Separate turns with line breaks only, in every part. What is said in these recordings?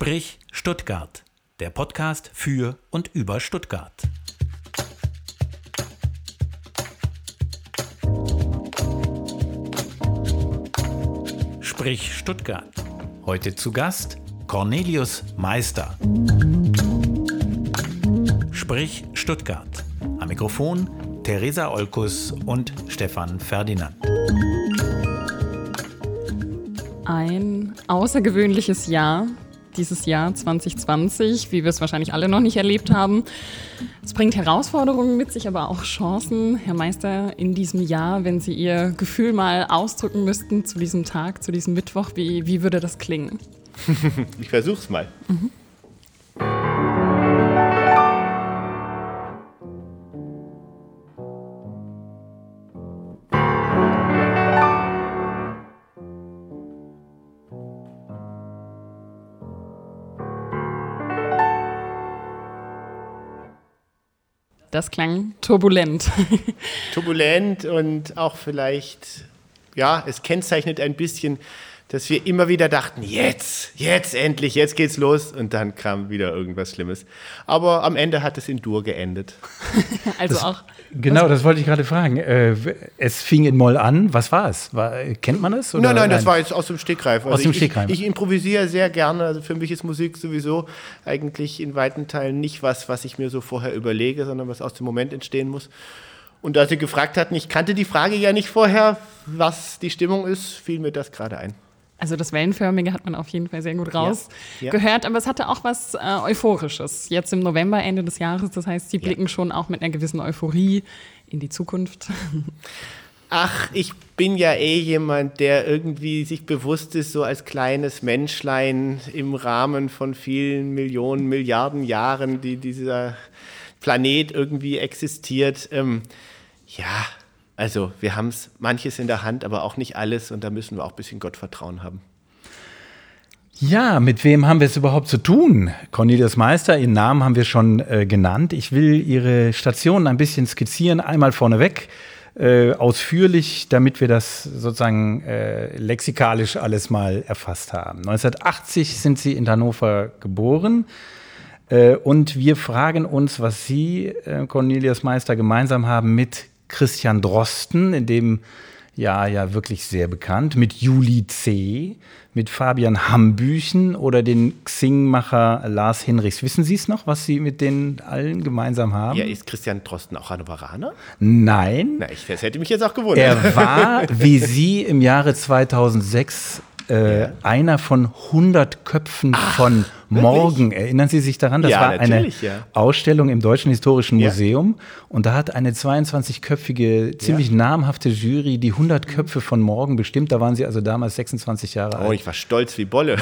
Sprich Stuttgart, der Podcast für und über Stuttgart. Sprich Stuttgart. Heute zu Gast Cornelius Meister. Sprich Stuttgart. Am Mikrofon Theresa Olkus und Stefan Ferdinand.
Ein außergewöhnliches Jahr, dieses Jahr 2020, wie wir es wahrscheinlich alle noch nicht erlebt haben. Es bringt Herausforderungen mit sich, aber auch Chancen. Herr Meister, in diesem Jahr, wenn Sie Ihr Gefühl mal ausdrücken müssten zu diesem Tag, zu diesem Mittwoch, wie, wie würde das klingen?
ich versuch's mal. Mhm.
Das klang turbulent.
turbulent und auch vielleicht, ja, es kennzeichnet ein bisschen, dass wir immer wieder dachten, jetzt, jetzt endlich, jetzt geht's los. Und dann kam wieder irgendwas Schlimmes. Aber am Ende hat es in Dur geendet.
also das, auch.
Genau, das wollte ich gerade fragen. Äh, es fing in Moll an. Was war es? War, kennt man es?
Nein, nein, das war jetzt aus dem Stegreif.
Also aus dem Stegreif.
Ich, ich, improvisiere sehr gerne. Also für mich ist Musik sowieso eigentlich in weiten Teilen nicht was, was ich mir so vorher überlege, sondern was aus dem Moment entstehen muss. Und als Sie gefragt hatten, ich kannte die Frage ja nicht vorher, was die Stimmung ist, fiel mir das gerade ein.
Also das Wellenförmige hat man auf jeden Fall sehr gut rausgehört, ja, ja. aber es hatte auch was äh, Euphorisches. Jetzt im November, Ende des Jahres, das heißt, Sie blicken ja. schon auch mit einer gewissen Euphorie in die Zukunft.
Ach, ich bin ja eh jemand, der irgendwie sich bewusst ist, so als kleines Menschlein im Rahmen von vielen Millionen, Milliarden Jahren, die dieser Planet irgendwie existiert. Ähm, ja, also wir haben es manches in der Hand, aber auch nicht alles und da müssen wir auch ein bisschen Gottvertrauen haben.
Ja, mit wem haben wir es überhaupt zu tun? Cornelius Meister, Ihren Namen haben wir schon äh, genannt. Ich will Ihre Station ein bisschen skizzieren, einmal vorneweg, äh, ausführlich, damit wir das sozusagen äh, lexikalisch alles mal erfasst haben. 1980 sind Sie in Hannover geboren. Äh, und wir fragen uns, was Sie, äh, Cornelius Meister, gemeinsam haben mit Christian Drosten, in dem Jahr ja wirklich sehr bekannt, mit Juli C., mit Fabian Hambüchen oder den Xing-Macher Lars Hinrichs. Wissen Sie es noch, was Sie mit denen allen gemeinsam haben?
Ja, ist Christian Drosten auch Hannoveraner?
Nein.
Na, ich, das hätte mich jetzt auch gewundert.
Er war, wie Sie, im Jahre 2006 äh, ja. einer von 100 Köpfen Ach, von Morgen. Erinnern Sie sich daran? Das ja, war eine ja. Ausstellung im Deutschen Historischen Museum. Und da hat eine 22-köpfige, ziemlich namhafte Jury die 100 Köpfe von Morgen bestimmt. Da waren Sie also damals 26 Jahre
oh,
alt.
Oh, ich war stolz wie Bolle.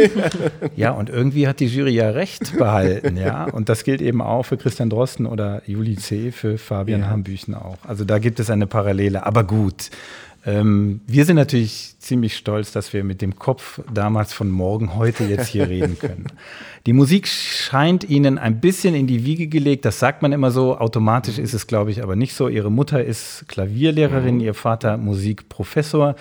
ja, und irgendwie hat die Jury ja recht behalten. ja. Und das gilt eben auch für Christian Drosten oder Juli C., für Fabian Hambüchen auch. Also da gibt es eine Parallele. Aber gut. Ähm, wir sind natürlich ziemlich stolz, dass wir mit dem Kopf damals von morgen heute jetzt hier reden können. Die Musik scheint Ihnen ein bisschen in die Wiege gelegt, das sagt man immer so. Automatisch ist es, glaube ich, aber nicht so. Ihre Mutter ist Klavierlehrerin, mhm. Ihr Vater Musikprofessor.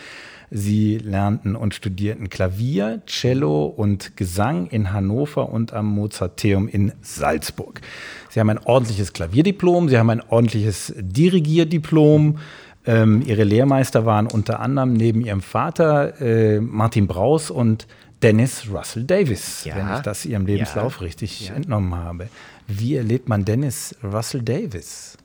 Sie lernten und studierten Klavier, Cello und Gesang in Hannover und am Mozarteum in Salzburg. Sie haben ein ordentliches Klavierdiplom, Sie haben ein ordentliches Dirigierdiplom. Ähm, ihre Lehrmeister waren unter anderem neben ihrem Vater äh, Martin Braus und Dennis Russell Davis, ja. wenn ich das ihrem Lebenslauf ja. richtig ja. entnommen habe. Wie erlebt man Dennis Russell Davis?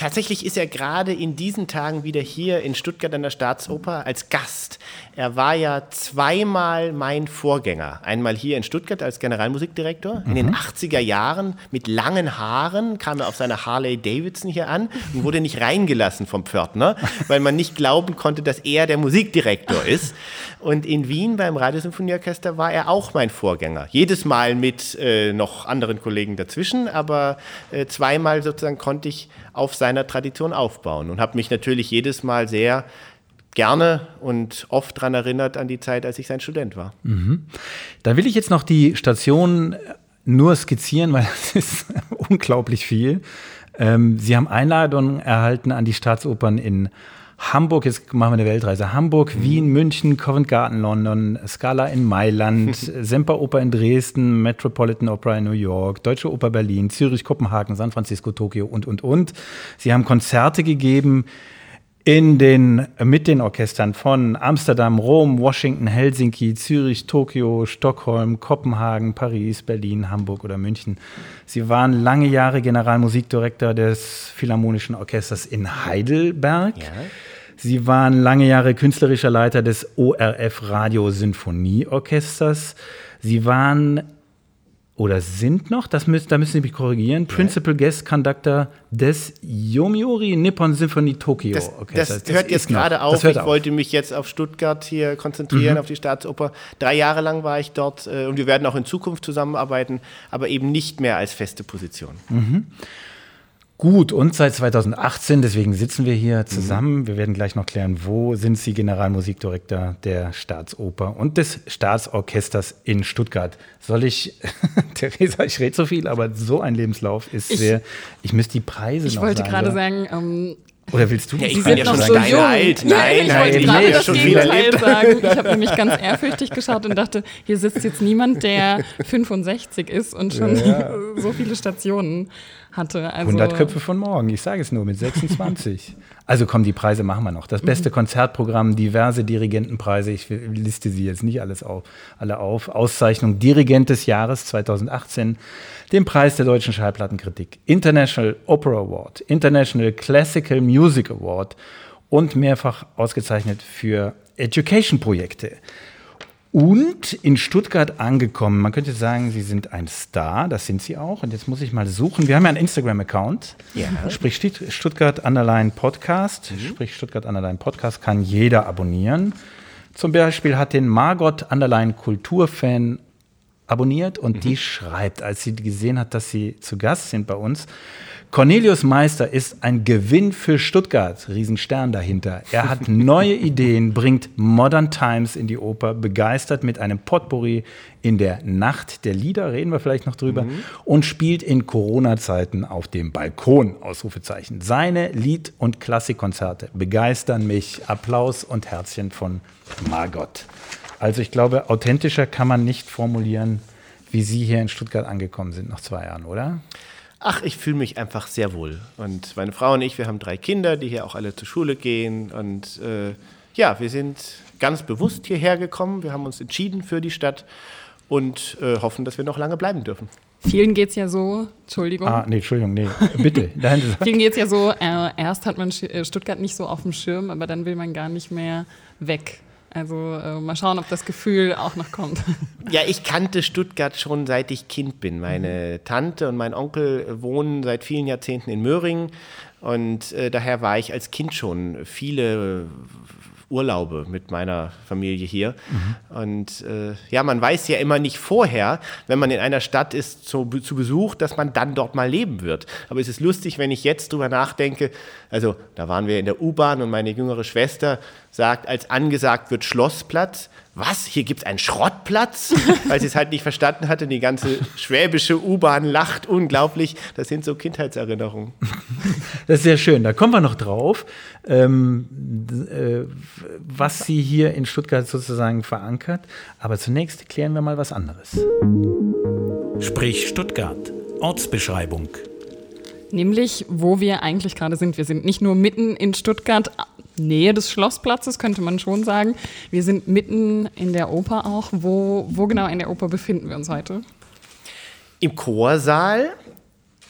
Tatsächlich ist er gerade in diesen Tagen wieder hier in Stuttgart an der Staatsoper als Gast. Er war ja zweimal mein Vorgänger. Einmal hier in Stuttgart als Generalmusikdirektor. In den 80er mhm. Jahren mit langen Haaren kam er auf seiner Harley Davidson hier an und wurde nicht reingelassen vom Pförtner, weil man nicht glauben konnte, dass er der Musikdirektor ist. Und in Wien beim Radiosymphonieorchester war er auch mein Vorgänger. Jedes Mal mit äh, noch anderen Kollegen dazwischen, aber äh, zweimal sozusagen konnte ich auf seiner Tradition aufbauen und habe mich natürlich jedes Mal sehr gerne und oft daran erinnert an die Zeit, als ich sein Student war.
Mhm. Da will ich jetzt noch die Station nur skizzieren, weil es ist unglaublich viel. Ähm, Sie haben Einladungen erhalten an die Staatsopern in Hamburg, jetzt machen wir eine Weltreise. Hamburg, mhm. Wien, München, Covent Garden, London, Scala in Mailand, Semperoper in Dresden, Metropolitan Opera in New York, Deutsche Oper Berlin, Zürich, Kopenhagen, San Francisco, Tokio und, und, und. Sie haben Konzerte gegeben in den, mit den Orchestern von Amsterdam, Rom, Washington, Helsinki, Zürich, Tokio, Stockholm, Kopenhagen, Paris, Berlin, Hamburg oder München. Sie waren lange Jahre Generalmusikdirektor des Philharmonischen Orchesters in Heidelberg. Ja. Sie waren lange Jahre künstlerischer Leiter des ORF Radio Sinfonieorchesters. Sie waren oder sind noch, das müssen, da müssen Sie mich korrigieren, ja. Principal Guest Conductor des Yomiuri Nippon Symphony Tokyo
das, Orchester. Das, das hört jetzt gerade auf. ich auf. wollte mich jetzt auf Stuttgart hier konzentrieren, mhm. auf die Staatsoper. Drei Jahre lang war ich dort äh, und wir werden auch in Zukunft zusammenarbeiten, aber eben nicht mehr als feste Position.
Mhm. Gut, und seit 2018, deswegen sitzen wir hier zusammen. Mhm. Wir werden gleich noch klären, wo sind Sie Generalmusikdirektor der Staatsoper und des Staatsorchesters in Stuttgart. Soll ich, Theresa, ich rede so viel, aber so ein Lebenslauf ist ich, sehr, ich müsste die Preise
ich
noch
sagen. Ich wollte gerade sagen, ähm,
oder willst du
ja, ich bin ja schon so jung. alt. Nein,
ja, ich wollte gerade nee, das schon Gegenteil sagen. Ich habe nämlich ganz ehrfürchtig geschaut und dachte, hier sitzt jetzt niemand, der 65 ist und schon ja. so viele Stationen hatte.
Also 100 Köpfe von morgen, ich sage es nur, mit 26. also komm, die Preise machen wir noch. Das beste mhm. Konzertprogramm, diverse Dirigentenpreise, ich liste sie jetzt nicht alles auf, alle auf. Auszeichnung Dirigent des Jahres 2018, den Preis der deutschen Schallplattenkritik, International Opera Award, International Classical Music Award und mehrfach ausgezeichnet für Education-Projekte und in Stuttgart angekommen. Man könnte sagen, Sie sind ein Star, das sind Sie auch. Und jetzt muss ich mal suchen. Wir haben ja einen Instagram-Account, ja. sprich Stuttgart Underline Podcast. Mhm. Sprich Stuttgart Underline Podcast kann jeder abonnieren. Zum Beispiel hat den Margot Underline Kulturfan abonniert und mhm. die schreibt, als sie gesehen hat, dass sie zu Gast sind bei uns, Cornelius Meister ist ein Gewinn für Stuttgart. Riesenstern dahinter. Er hat neue Ideen, bringt Modern Times in die Oper, begeistert mit einem Potpourri in der Nacht der Lieder, reden wir vielleicht noch drüber, mhm. und spielt in Corona-Zeiten auf dem Balkon, Ausrufezeichen. Seine Lied- und Klassikkonzerte begeistern mich. Applaus und Herzchen von Margot. Also ich glaube, authentischer kann man nicht formulieren, wie Sie hier in Stuttgart angekommen sind nach zwei Jahren, oder?
Ach, ich fühle mich einfach sehr wohl. Und meine Frau und ich, wir haben drei Kinder, die hier auch alle zur Schule gehen. Und äh, ja, wir sind ganz bewusst hierher gekommen. Wir haben uns entschieden für die Stadt und äh, hoffen, dass wir noch lange bleiben dürfen.
Vielen geht es ja so, Entschuldigung.
Ah, nee, Entschuldigung, nee, bitte.
Vielen geht es ja so, äh, erst hat man äh, Stuttgart nicht so auf dem Schirm, aber dann will man gar nicht mehr weg. Also äh, mal schauen, ob das Gefühl auch noch kommt.
Ja, ich kannte Stuttgart schon seit ich Kind bin. Meine mhm. Tante und mein Onkel wohnen seit vielen Jahrzehnten in Möhringen und äh, daher war ich als Kind schon viele Urlaube mit meiner Familie hier. Mhm. Und äh, ja, man weiß ja immer nicht vorher, wenn man in einer Stadt ist zu, zu Besuch, dass man dann dort mal leben wird. Aber es ist lustig, wenn ich jetzt drüber nachdenke. Also, da waren wir in der U-Bahn und meine jüngere Schwester sagt, als angesagt wird Schlossplatz, was, hier gibt es einen Schrottplatz? Weil sie es halt nicht verstanden hatte. Die ganze schwäbische U-Bahn lacht unglaublich. Das sind so Kindheitserinnerungen.
Das ist sehr schön. Da kommen wir noch drauf, ähm, äh, was sie hier in Stuttgart sozusagen verankert. Aber zunächst klären wir mal was anderes.
Sprich Stuttgart. Ortsbeschreibung.
Nämlich, wo wir eigentlich gerade sind. Wir sind nicht nur mitten in Stuttgart, Nähe des Schlossplatzes, könnte man schon sagen. Wir sind mitten in der Oper auch. Wo, wo genau in der Oper befinden wir uns heute?
Im Chorsaal,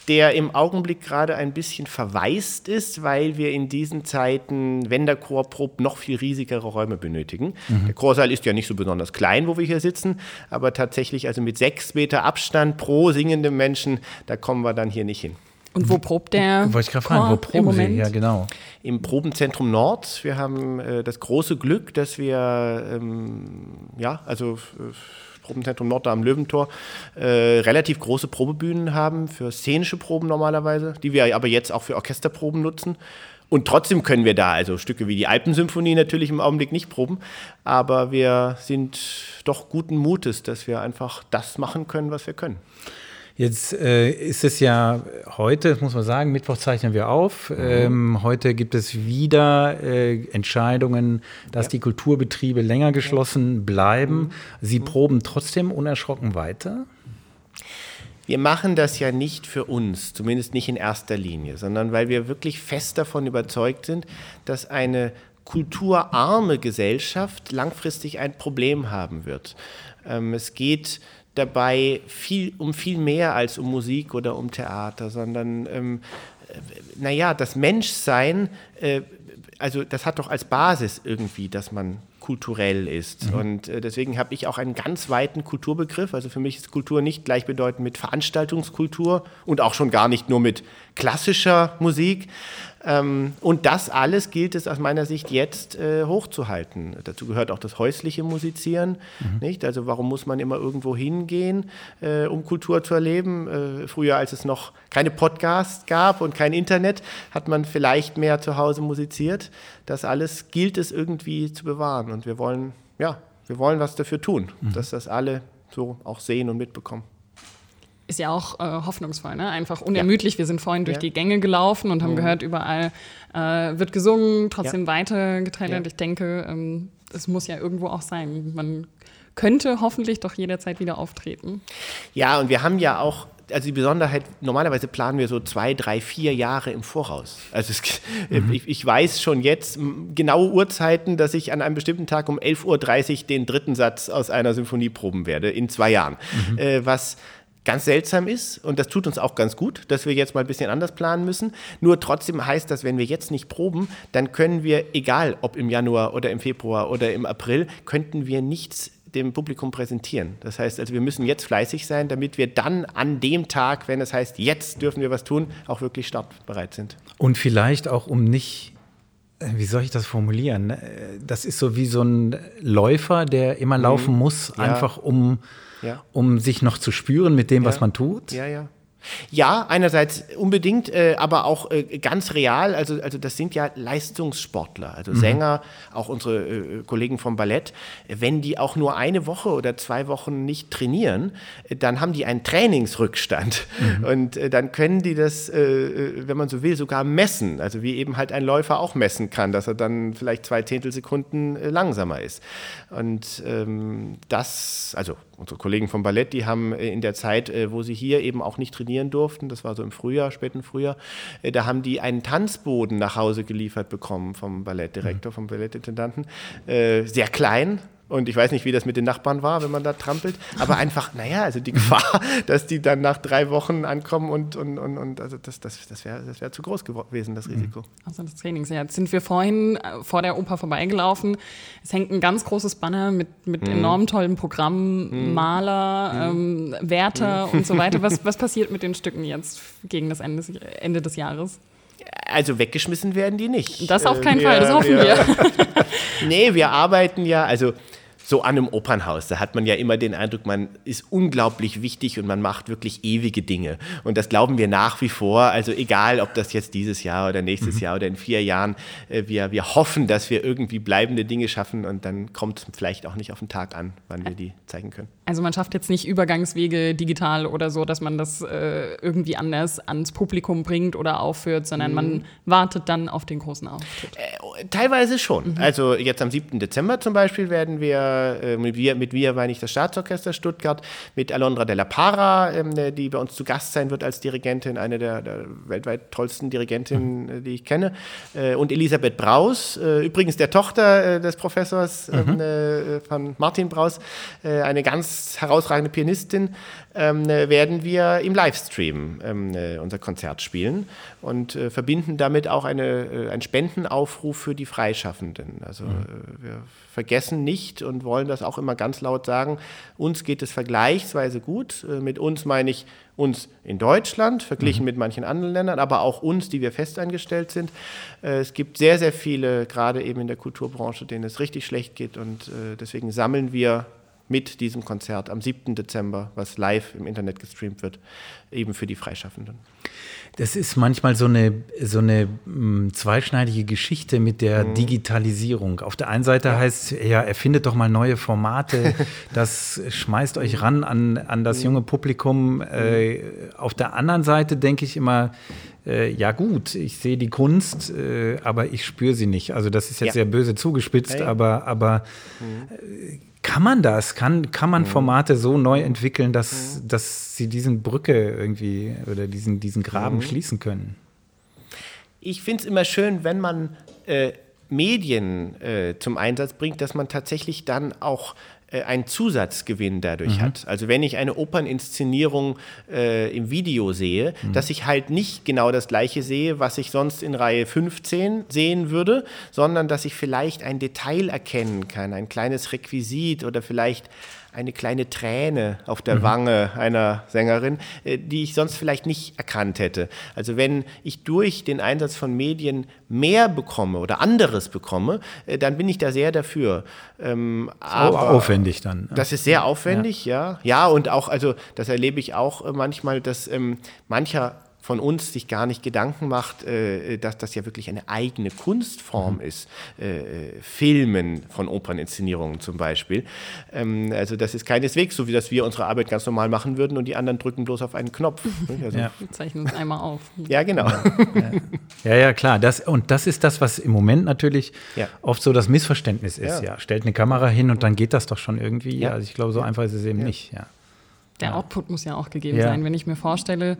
der im Augenblick gerade ein bisschen verwaist ist, weil wir in diesen Zeiten, wenn der Chor probt, noch viel riesigere Räume benötigen. Mhm. Der Chorsaal ist ja nicht so besonders klein, wo wir hier sitzen, aber tatsächlich also mit sechs Meter Abstand pro singendem Menschen, da kommen wir dann hier nicht hin.
Und wo probt der?
Wollte ich gerade fragen, wo proben Sie? Ja, genau.
Im Probenzentrum Nord. Wir haben äh, das große Glück, dass wir, ähm, ja, also äh, Probenzentrum Nord da am Löwentor, äh, relativ große Probebühnen haben für szenische Proben normalerweise, die wir aber jetzt auch für Orchesterproben nutzen. Und trotzdem können wir da, also Stücke wie die Alpensymphonie natürlich im Augenblick nicht proben, aber wir sind doch guten Mutes, dass wir einfach das machen können, was wir können.
Jetzt äh, ist es ja heute, muss man sagen, Mittwoch zeichnen wir auf. Mhm. Ähm, heute gibt es wieder äh, Entscheidungen, dass ja. die Kulturbetriebe länger geschlossen bleiben. Mhm. Sie mhm. proben trotzdem unerschrocken weiter?
Wir machen das ja nicht für uns, zumindest nicht in erster Linie, sondern weil wir wirklich fest davon überzeugt sind, dass eine kulturarme Gesellschaft langfristig ein Problem haben wird. Ähm, es geht dabei viel, um viel mehr als um Musik oder um Theater, sondern ähm, äh, naja, das Menschsein, äh, also das hat doch als Basis irgendwie, dass man kulturell ist. Mhm. Und äh, deswegen habe ich auch einen ganz weiten Kulturbegriff. Also für mich ist Kultur nicht gleichbedeutend mit Veranstaltungskultur und auch schon gar nicht nur mit klassischer Musik, ähm, und das alles gilt es aus meiner Sicht jetzt äh, hochzuhalten. Dazu gehört auch das häusliche Musizieren. Mhm. Nicht? Also warum muss man immer irgendwo hingehen, äh, um Kultur zu erleben? Äh, früher, als es noch keine Podcasts gab und kein Internet, hat man vielleicht mehr zu Hause musiziert. Das alles gilt es irgendwie zu bewahren. Und wir wollen, ja, wir wollen was dafür tun, mhm. dass das alle so auch sehen und mitbekommen
ist ja auch äh, hoffnungsvoll, ne? einfach unermüdlich. Ja. Wir sind vorhin durch ja. die Gänge gelaufen und haben mhm. gehört, überall äh, wird gesungen, trotzdem ja. weitergeteilt. Ich denke, ähm, es muss ja irgendwo auch sein. Man könnte hoffentlich doch jederzeit wieder auftreten.
Ja, und wir haben ja auch also die Besonderheit, normalerweise planen wir so zwei, drei, vier Jahre im Voraus. Also es, mhm. ich, ich, weiß schon jetzt genaue Uhrzeiten, dass ich an einem bestimmten Tag um 11.30 Uhr den dritten Satz aus einer Symphonie proben werde, in zwei Jahren. Mhm. Äh, was ganz seltsam ist und das tut uns auch ganz gut, dass wir jetzt mal ein bisschen anders planen müssen. Nur trotzdem heißt das, wenn wir jetzt nicht proben, dann können wir, egal ob im Januar oder im Februar oder im April, könnten wir nichts dem Publikum präsentieren. Das heißt also, wir müssen jetzt fleißig sein, damit wir dann an dem Tag, wenn es heißt, jetzt dürfen wir was tun, auch wirklich startbereit sind.
Und vielleicht auch, um nicht wie soll ich das formulieren? Äh, das ist so wie so ein Läufer, der immer mhm. laufen muss, einfach um ja. um sich noch zu spüren mit dem, ja. was man tut?
Ja, ja. Ja, einerseits unbedingt, äh, aber auch äh, ganz real. Also, also das sind ja Leistungssportler, also mhm. Sänger, auch unsere äh, Kollegen vom Ballett. Wenn die auch nur eine Woche oder zwei Wochen nicht trainieren, äh, dann haben die einen Trainingsrückstand. Mhm. Und äh, dann können die das, äh, wenn man so will, sogar messen. Also wie eben halt ein Läufer auch messen kann, dass er dann vielleicht zwei Zehntelsekunden langsamer ist. Und ähm, das, also unsere Kollegen vom Ballett, die haben in der Zeit, wo sie hier eben auch nicht trainieren, durften, das war so im Frühjahr, späten Frühjahr, äh, da haben die einen Tanzboden nach Hause geliefert bekommen vom Ballettdirektor, mhm. vom Ballettintendanten. Äh, sehr klein, und ich weiß nicht, wie das mit den Nachbarn war, wenn man da trampelt. Aber einfach, naja, also die Gefahr, dass die dann nach drei Wochen ankommen und, und, und, und also das, das, das wäre das wär zu groß gewesen, das Risiko. Mhm.
Also das Trainings, ja. Jetzt sind wir vorhin äh, vor der Oper vorbeigelaufen. Es hängt ein ganz großes Banner mit, mit mhm. enorm tollen Programmen, mhm. Maler, mhm. ähm, Wärter mhm. und so weiter. Was, was passiert mit den Stücken jetzt gegen das Ende, Ende des Jahres?
Also weggeschmissen werden die nicht.
Das auf keinen äh, Fall, das hoffen wir. wir.
nee, wir arbeiten ja, also so an einem Opernhaus, da hat man ja immer den Eindruck, man ist unglaublich wichtig und man macht wirklich ewige Dinge. Und das glauben wir nach wie vor. Also egal, ob das jetzt dieses Jahr oder nächstes mhm. Jahr oder in vier Jahren, äh, wir, wir hoffen, dass wir irgendwie bleibende Dinge schaffen und dann kommt es vielleicht auch nicht auf den Tag an, wann wir die zeigen können.
Also man schafft jetzt nicht Übergangswege digital oder so, dass man das äh, irgendwie anders ans Publikum bringt oder aufführt, sondern mhm. man wartet dann auf den großen Auftritt.
Äh, teilweise schon. Mhm. Also jetzt am 7. Dezember zum Beispiel werden wir äh, mit wir, mit wir meine ich das Staatsorchester Stuttgart, mit Alondra Della Para, ähm, äh, die bei uns zu Gast sein wird als Dirigentin, eine der, der weltweit tollsten Dirigentinnen, mhm. Äh, die ich kenne, äh, und Elisabeth Braus, äh, übrigens der Tochter des Professors ähm, mhm. von Martin Braus, eine ganz herausragende Pianistin, ähm, werden wir im Livestream unser Konzert spielen und verbinden damit auch eine, einen Spendenaufruf für die Freischaffenden. Also mhm. wir vergessen nicht und wollen das auch immer ganz laut sagen, uns geht es vergleichsweise gut. Äh, mit uns meine ich uns in Deutschland, verglichen mhm. mit manchen anderen Ländern, aber auch uns, die wir festangestellt sind. Äh, es gibt sehr, sehr viele, gerade eben in der Kulturbranche, denen es richtig schlecht geht und äh, deswegen sammeln wir mit diesem Konzert am 7. Dezember, was live im Internet gestreamt wird, eben für die Freischaffenden.
Das ist manchmal so eine, so eine mh, mm, zweischneidige Geschichte mit der mhm. Digitalisierung. Auf der einen Seite ja. heißt ja, erfindet doch mal neue Formate, das schmeißt euch ran an, an das mhm. junge Publikum. Äh, auf der anderen Seite denke ich immer, äh, ja gut, ich sehe die Kunst, äh, aber ich spüre sie nicht. Also das ist jetzt ja. sehr böse zugespitzt, ja, aber, aber mhm. Kann man das? Kann, kann man mhm. Formate so neu entwickeln, dass, mhm. dass sie diesen Brücke irgendwie oder diesen, diesen Graben mhm. schließen können?
Ich finde es immer schön, wenn man äh, Medien äh, zum Einsatz bringt, dass man tatsächlich dann auch äh, einen Zusatzgewinn dadurch mhm. hat. Also wenn ich eine Operninszenierung äh, im Video sehe, mhm. dass ich halt nicht genau das gleiche sehe, was ich sonst in Reihe 15 sehen würde, sondern dass ich vielleicht ein Detail erkennen kann, ein kleines Requisit oder vielleicht eine kleine Träne auf der mhm. Wange einer Sängerin, äh, die ich sonst vielleicht nicht erkannt hätte. Also wenn ich durch den Einsatz von Medien mehr bekomme oder anderes bekomme, äh, dann bin ich da sehr dafür.
Ähm, aber aufwendig dann.
Das ist sehr aufwendig, ja. ja. Ja, und auch, also das erlebe ich auch äh, manchmal, dass ähm, mancher von uns sich gar nicht Gedanken macht, äh, dass das ja wirklich eine eigene Kunstform mhm. ist. Äh, Filmen von Operninszenierungen zum Beispiel. Ähm, also das ist keineswegs so, wie dass wir unsere Arbeit ganz normal machen würden und die anderen drücken bloß auf einen Knopf.
Also ja. Wir zeichnen uns einmal auf.
Ja, genau. Ja,
ja, ja, klar. Das, und das ist das, was im Moment natürlich ja. oft so das Missverständnis ist. Ja. Stellt eine Kamera hin und dann geht das doch schon irgendwie. Also ich glaube, so einfach ist es eben nicht. Ja.
Der Output muss ja auch gegeben sein. Wenn ich mir vorstelle,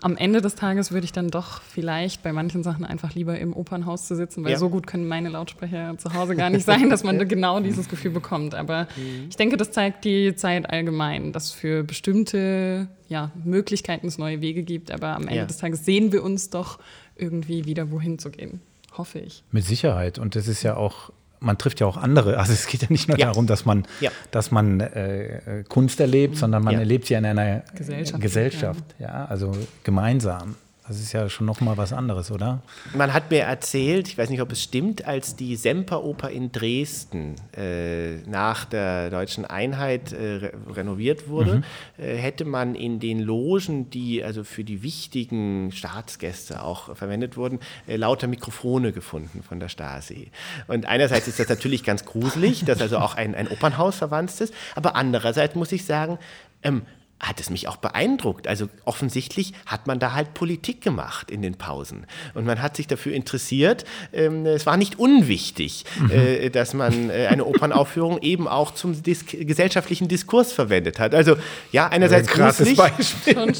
am Ende des Tages würde ich dann doch vielleicht bei manchen Sachen einfach lieber im Opernhaus zu sitzen, weil ja. so gut können meine Lautsprecher zu Hause gar nicht sein, dass man genau dieses Gefühl bekommt. Aber mhm. ich denke, das zeigt die Zeit allgemein, dass für bestimmte ja, Möglichkeiten es neue Wege gibt. Aber am Ende ja. des Tages sehen wir uns doch irgendwie wieder, wohin zu gehen. Hoffe ich.
Mit Sicherheit. Und das ist ja auch man trifft ja auch andere. Also es geht ja nicht nur ja. darum, dass man, ja. dass man äh, Kunst erlebt, sondern man ja. erlebt sie in einer Gesellschaft. Gesellschaft ja. also gemeinsam. Das ist ja schon noch mal was anderes, oder?
Man hat mir erzählt, ich weiß nicht, ob es stimmt, als die Semperoper in Dresden äh, nach der deutschen Einheit äh, re renoviert wurde, mhm. äh, hätte man in den Logen, die also für die wichtigen Staatsgäste auch verwendet wurden, äh, lauter Mikrofone gefunden von der Stasi. Und einerseits ist das natürlich ganz gruselig, dass also auch ein, ein Opernhaus verwandt ist, aber andererseits muss ich sagen, ähm, hat es mich auch beeindruckt. Also offensichtlich hat man da halt Politik gemacht in den Pausen. Und man hat sich dafür interessiert. Ähm, es war nicht unwichtig, mhm. äh, dass man äh, eine Opernaufführung eben auch zum Dis gesellschaftlichen Diskurs verwendet hat. Also ja, einerseits gruselig,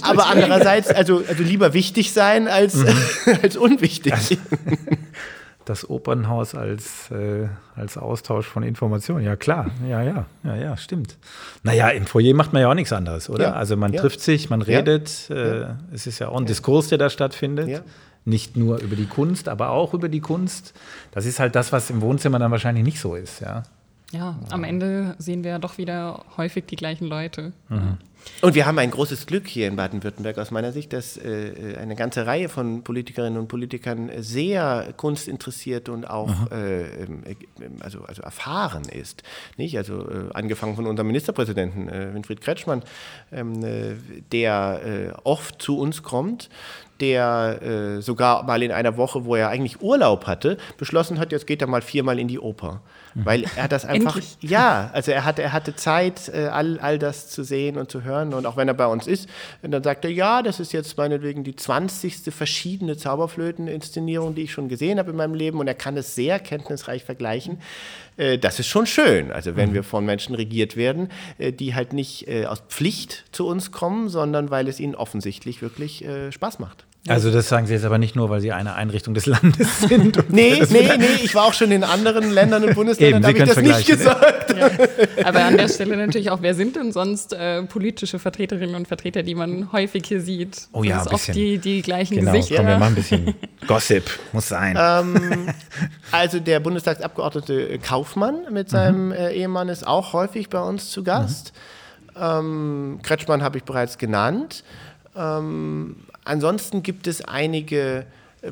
aber andererseits also, also lieber wichtig sein als, mhm. als unwichtig. Also,
das Opernhaus als, äh, als Austausch von Informationen. Ja, klar. Ja, ja, ja, ja, stimmt. Naja, im Foyer macht man ja auch nichts anderes, oder? Ja. Also man ja. trifft sich, man redet. Äh, es ist ja auch ein Diskurs, der da stattfindet. Nicht nur über die Kunst, aber auch über die Kunst. Das ist halt das, was im Wohnzimmer dann wahrscheinlich nicht so ist, ja.
Ja, am Ende sehen wir ja doch wieder häufig die gleichen Leute. Mhm.
Und wir haben ein großes Glück hier in Baden-Württemberg aus meiner Sicht, dass äh, eine ganze Reihe von Politikerinnen und Politikern sehr kunstinteressiert und auch äh, ähm, äh, also, also erfahren ist. Nicht? Also äh, angefangen von unserem Ministerpräsidenten äh, Winfried Kretschmann, ähm, äh, der oft zu uns kommt, der äh, sogar mal in einer Woche, wo er eigentlich Urlaub hatte, beschlossen hat, jetzt geht er mal viermal in die Oper. Mhm. Weil er das einfach, ja, also er hatte, er hatte Zeit, äh, all, all das zu sehen und zu hören. Und auch wenn er bei uns ist, dann sagt er, ja, das ist jetzt meinetwegen die 20. verschiedene Zauberflöten-Inszenierung, die ich schon gesehen habe in meinem Leben. Und er kann es sehr kenntnisreich vergleichen. Äh, das ist schon schön. Also wenn mhm. wir von Menschen regiert werden, äh, die halt nicht aus Pflicht zu uns kommen, sondern weil es ihnen offensichtlich wirklich Spaß macht.
Also das sagen Sie jetzt aber nicht nur, weil Sie eine Einrichtung des Landes sind.
nee, nee, nee, ich war auch schon in anderen Ländern und Bundesländern, habe ich das nicht gesagt. Ja.
Aber an der Stelle natürlich auch, wer sind denn sonst äh, politische Vertreterinnen und Vertreter, die man häufig hier sieht?
Oh ja, ist oft
die, die gleichen
genau,
Gesichter.
Komm, wir machen ein bisschen Gossip, muss sein.
Ähm, also der Bundestagsabgeordnete Kaufmann mit seinem mhm. äh, Ehemann ist auch häufig bei uns zu Gast. Mhm. Ähm, Kretschmann habe ich bereits genannt. Ähm, ansonsten gibt es einige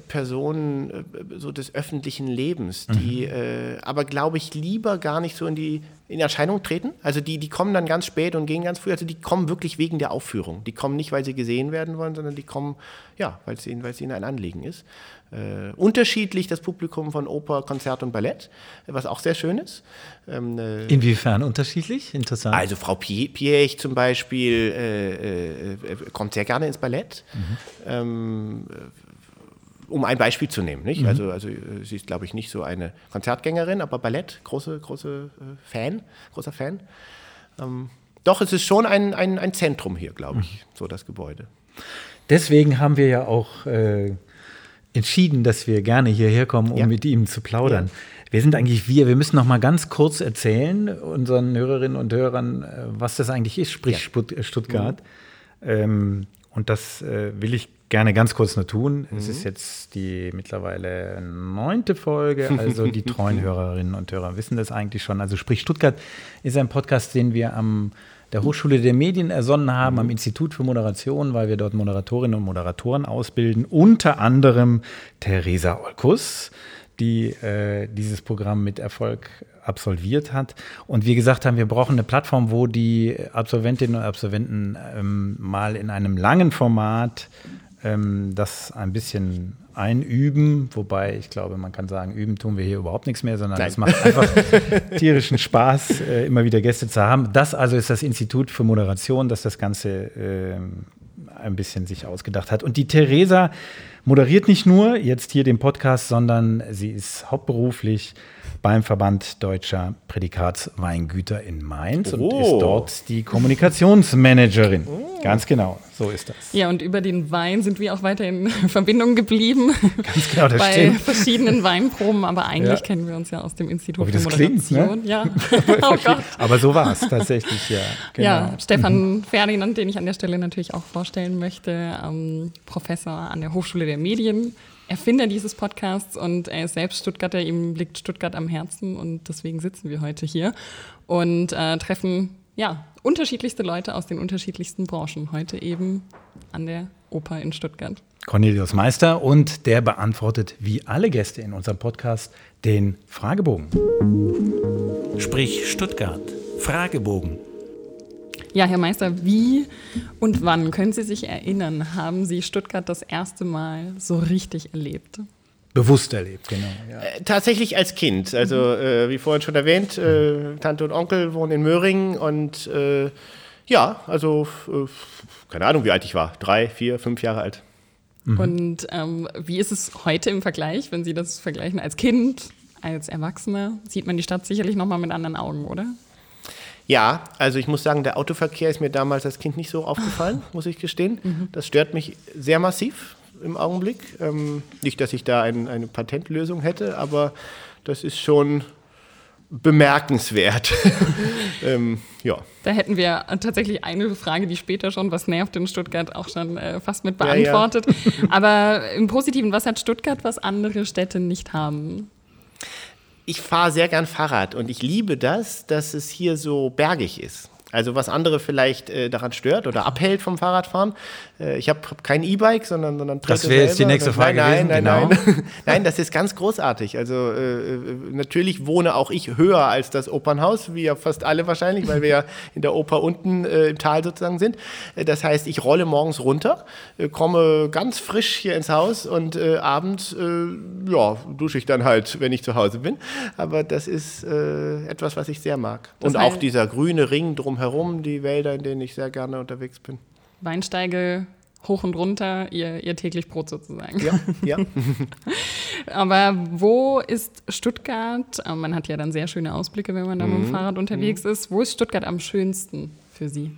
Personen äh, so des öffentlichen Lebens, die äh, aber, glaube ich, lieber gar nicht so in die in Erscheinung treten. Also die, die kommen dann ganz spät und gehen ganz früh. Also die kommen wirklich wegen der Aufführung. Die kommen nicht, weil sie gesehen werden wollen, sondern die kommen, ja, weil es ihnen, weil es ihnen ein Anliegen ist. Äh, unterschiedlich das Publikum von Oper, Konzert und Ballett, was auch sehr schön ist.
Ähm, äh, Inwiefern unterschiedlich? Interessant.
Also Frau Piech zum Beispiel äh, äh, kommt sehr gerne ins Ballett. Mhm. Ähm, um ein Beispiel zu nehmen. Nicht? Mhm. Also, also sie ist, glaube ich, nicht so eine Konzertgängerin, aber Ballett, große, große äh, Fan, großer Fan. Ähm, doch, es ist schon ein, ein, ein Zentrum hier, glaube ich, mhm. so das Gebäude.
Deswegen haben wir ja auch äh, entschieden, dass wir gerne hierher kommen, um ja. mit ihm zu plaudern. Ja. Wer sind eigentlich wir? Wir müssen noch mal ganz kurz erzählen, unseren Hörerinnen und Hörern, äh, was das eigentlich ist, sprich ja. Stuttgart. Mhm. Ähm, und das äh, will ich gerne ganz kurz nur tun. Mhm. Es ist jetzt die mittlerweile neunte Folge, also die treuen Hörerinnen und Hörer wissen das eigentlich schon. Also sprich, Stuttgart ist ein Podcast, den wir am der Hochschule der Medien ersonnen haben, am Institut für Moderation, weil wir dort Moderatorinnen und Moderatoren ausbilden, unter anderem Theresa Olkus, die äh, dieses Programm mit Erfolg absolviert hat. Und wir gesagt haben, wir brauchen eine Plattform, wo die Absolventinnen und Absolventen ähm, mal in einem langen Format ähm, das ein bisschen einüben, wobei ich glaube, man kann sagen, üben tun wir hier überhaupt nichts mehr, sondern es macht einfach tierischen Spaß, äh, immer wieder Gäste zu haben. Das also ist das Institut für Moderation, das das Ganze äh, ein bisschen sich ausgedacht hat. Und die Theresa moderiert nicht nur jetzt hier den Podcast, sondern sie ist hauptberuflich beim Verband Deutscher Prädikatsweingüter in Mainz oh. und ist dort die Kommunikationsmanagerin. Oh. Ganz genau, so ist das.
Ja, und über den Wein sind wir auch weiter in Verbindung geblieben.
Ganz genau, das
Bei
stimmt.
verschiedenen Weinproben, aber eigentlich ja. kennen wir uns ja aus dem Institut
oh, wie das Klingt, ne?
Ja.
oh Gott. Aber so war es tatsächlich, ja.
Genau. Ja, Stefan mhm. Ferdinand, den ich an der Stelle natürlich auch vorstellen möchte, ähm, Professor an der Hochschule der Medien Erfinder dieses Podcasts und er ist selbst Stuttgarter, ihm liegt Stuttgart am Herzen und deswegen sitzen wir heute hier und äh, treffen ja unterschiedlichste Leute aus den unterschiedlichsten Branchen. Heute eben an der Oper in Stuttgart.
Cornelius Meister und der beantwortet wie alle Gäste in unserem Podcast den Fragebogen.
Sprich Stuttgart. Fragebogen.
Ja, Herr Meister, wie und wann können Sie sich erinnern, haben Sie Stuttgart das erste Mal so richtig erlebt?
Bewusst erlebt, genau.
Ja. Äh, tatsächlich als Kind. Also, mhm. äh, wie vorhin schon erwähnt, äh, Tante und Onkel wohnen in Möhringen und äh, ja, also, äh, keine Ahnung, wie alt ich war. Drei, vier, fünf Jahre alt.
Mhm. Und ähm, wie ist es heute im Vergleich, wenn Sie das vergleichen als Kind, als Erwachsener? Sieht man die Stadt sicherlich nochmal mit anderen Augen, oder?
Ja, also ich muss sagen, der Autoverkehr ist mir damals als Kind nicht so aufgefallen, muss ich gestehen. Mhm. Das stört mich sehr massiv im Augenblick. Ähm, nicht, dass ich da ein, eine Patentlösung hätte, aber das ist schon bemerkenswert. ähm, ja.
Da hätten wir tatsächlich eine Frage, die später schon, was nervt in Stuttgart, auch schon äh, fast mit beantwortet. Ja, ja. Aber im Positiven, was hat Stuttgart, was andere Städte nicht haben?
Ich fahre sehr gern Fahrrad und ich liebe das, dass es hier so bergig ist. Also was andere vielleicht äh, daran stört oder abhält vom Fahrradfahren. Äh, ich habe hab kein E-Bike, sondern, sondern
Das wäre jetzt die nächste Frage
nein,
gewesen.
Nein, nein, genau. nein. nein, das ist ganz großartig. Also äh, äh, natürlich wohne auch ich höher als das Opernhaus, wie ja fast alle wahrscheinlich, weil wir ja in der Oper unten äh, im Tal sozusagen sind. Äh, das heißt, ich rolle morgens runter, komme ganz frisch hier ins Haus und abends ja, dusche ich dann halt, wenn ich zu Hause bin. Aber das ist etwas, was ich sehr mag. Das und auch dieser grüne Ring drumherum herum, die Wälder, in denen ich sehr gerne unterwegs bin.
Weinsteige hoch und runter, ihr, ihr täglich Brot sozusagen.
Ja, ja.
Aber wo ist Stuttgart? Äh, man hat ja dann sehr schöne Ausblicke, wenn man da mit dem mhm. Fahrrad unterwegs mhm. ist. Wo ist Stuttgart am schönsten für Sie?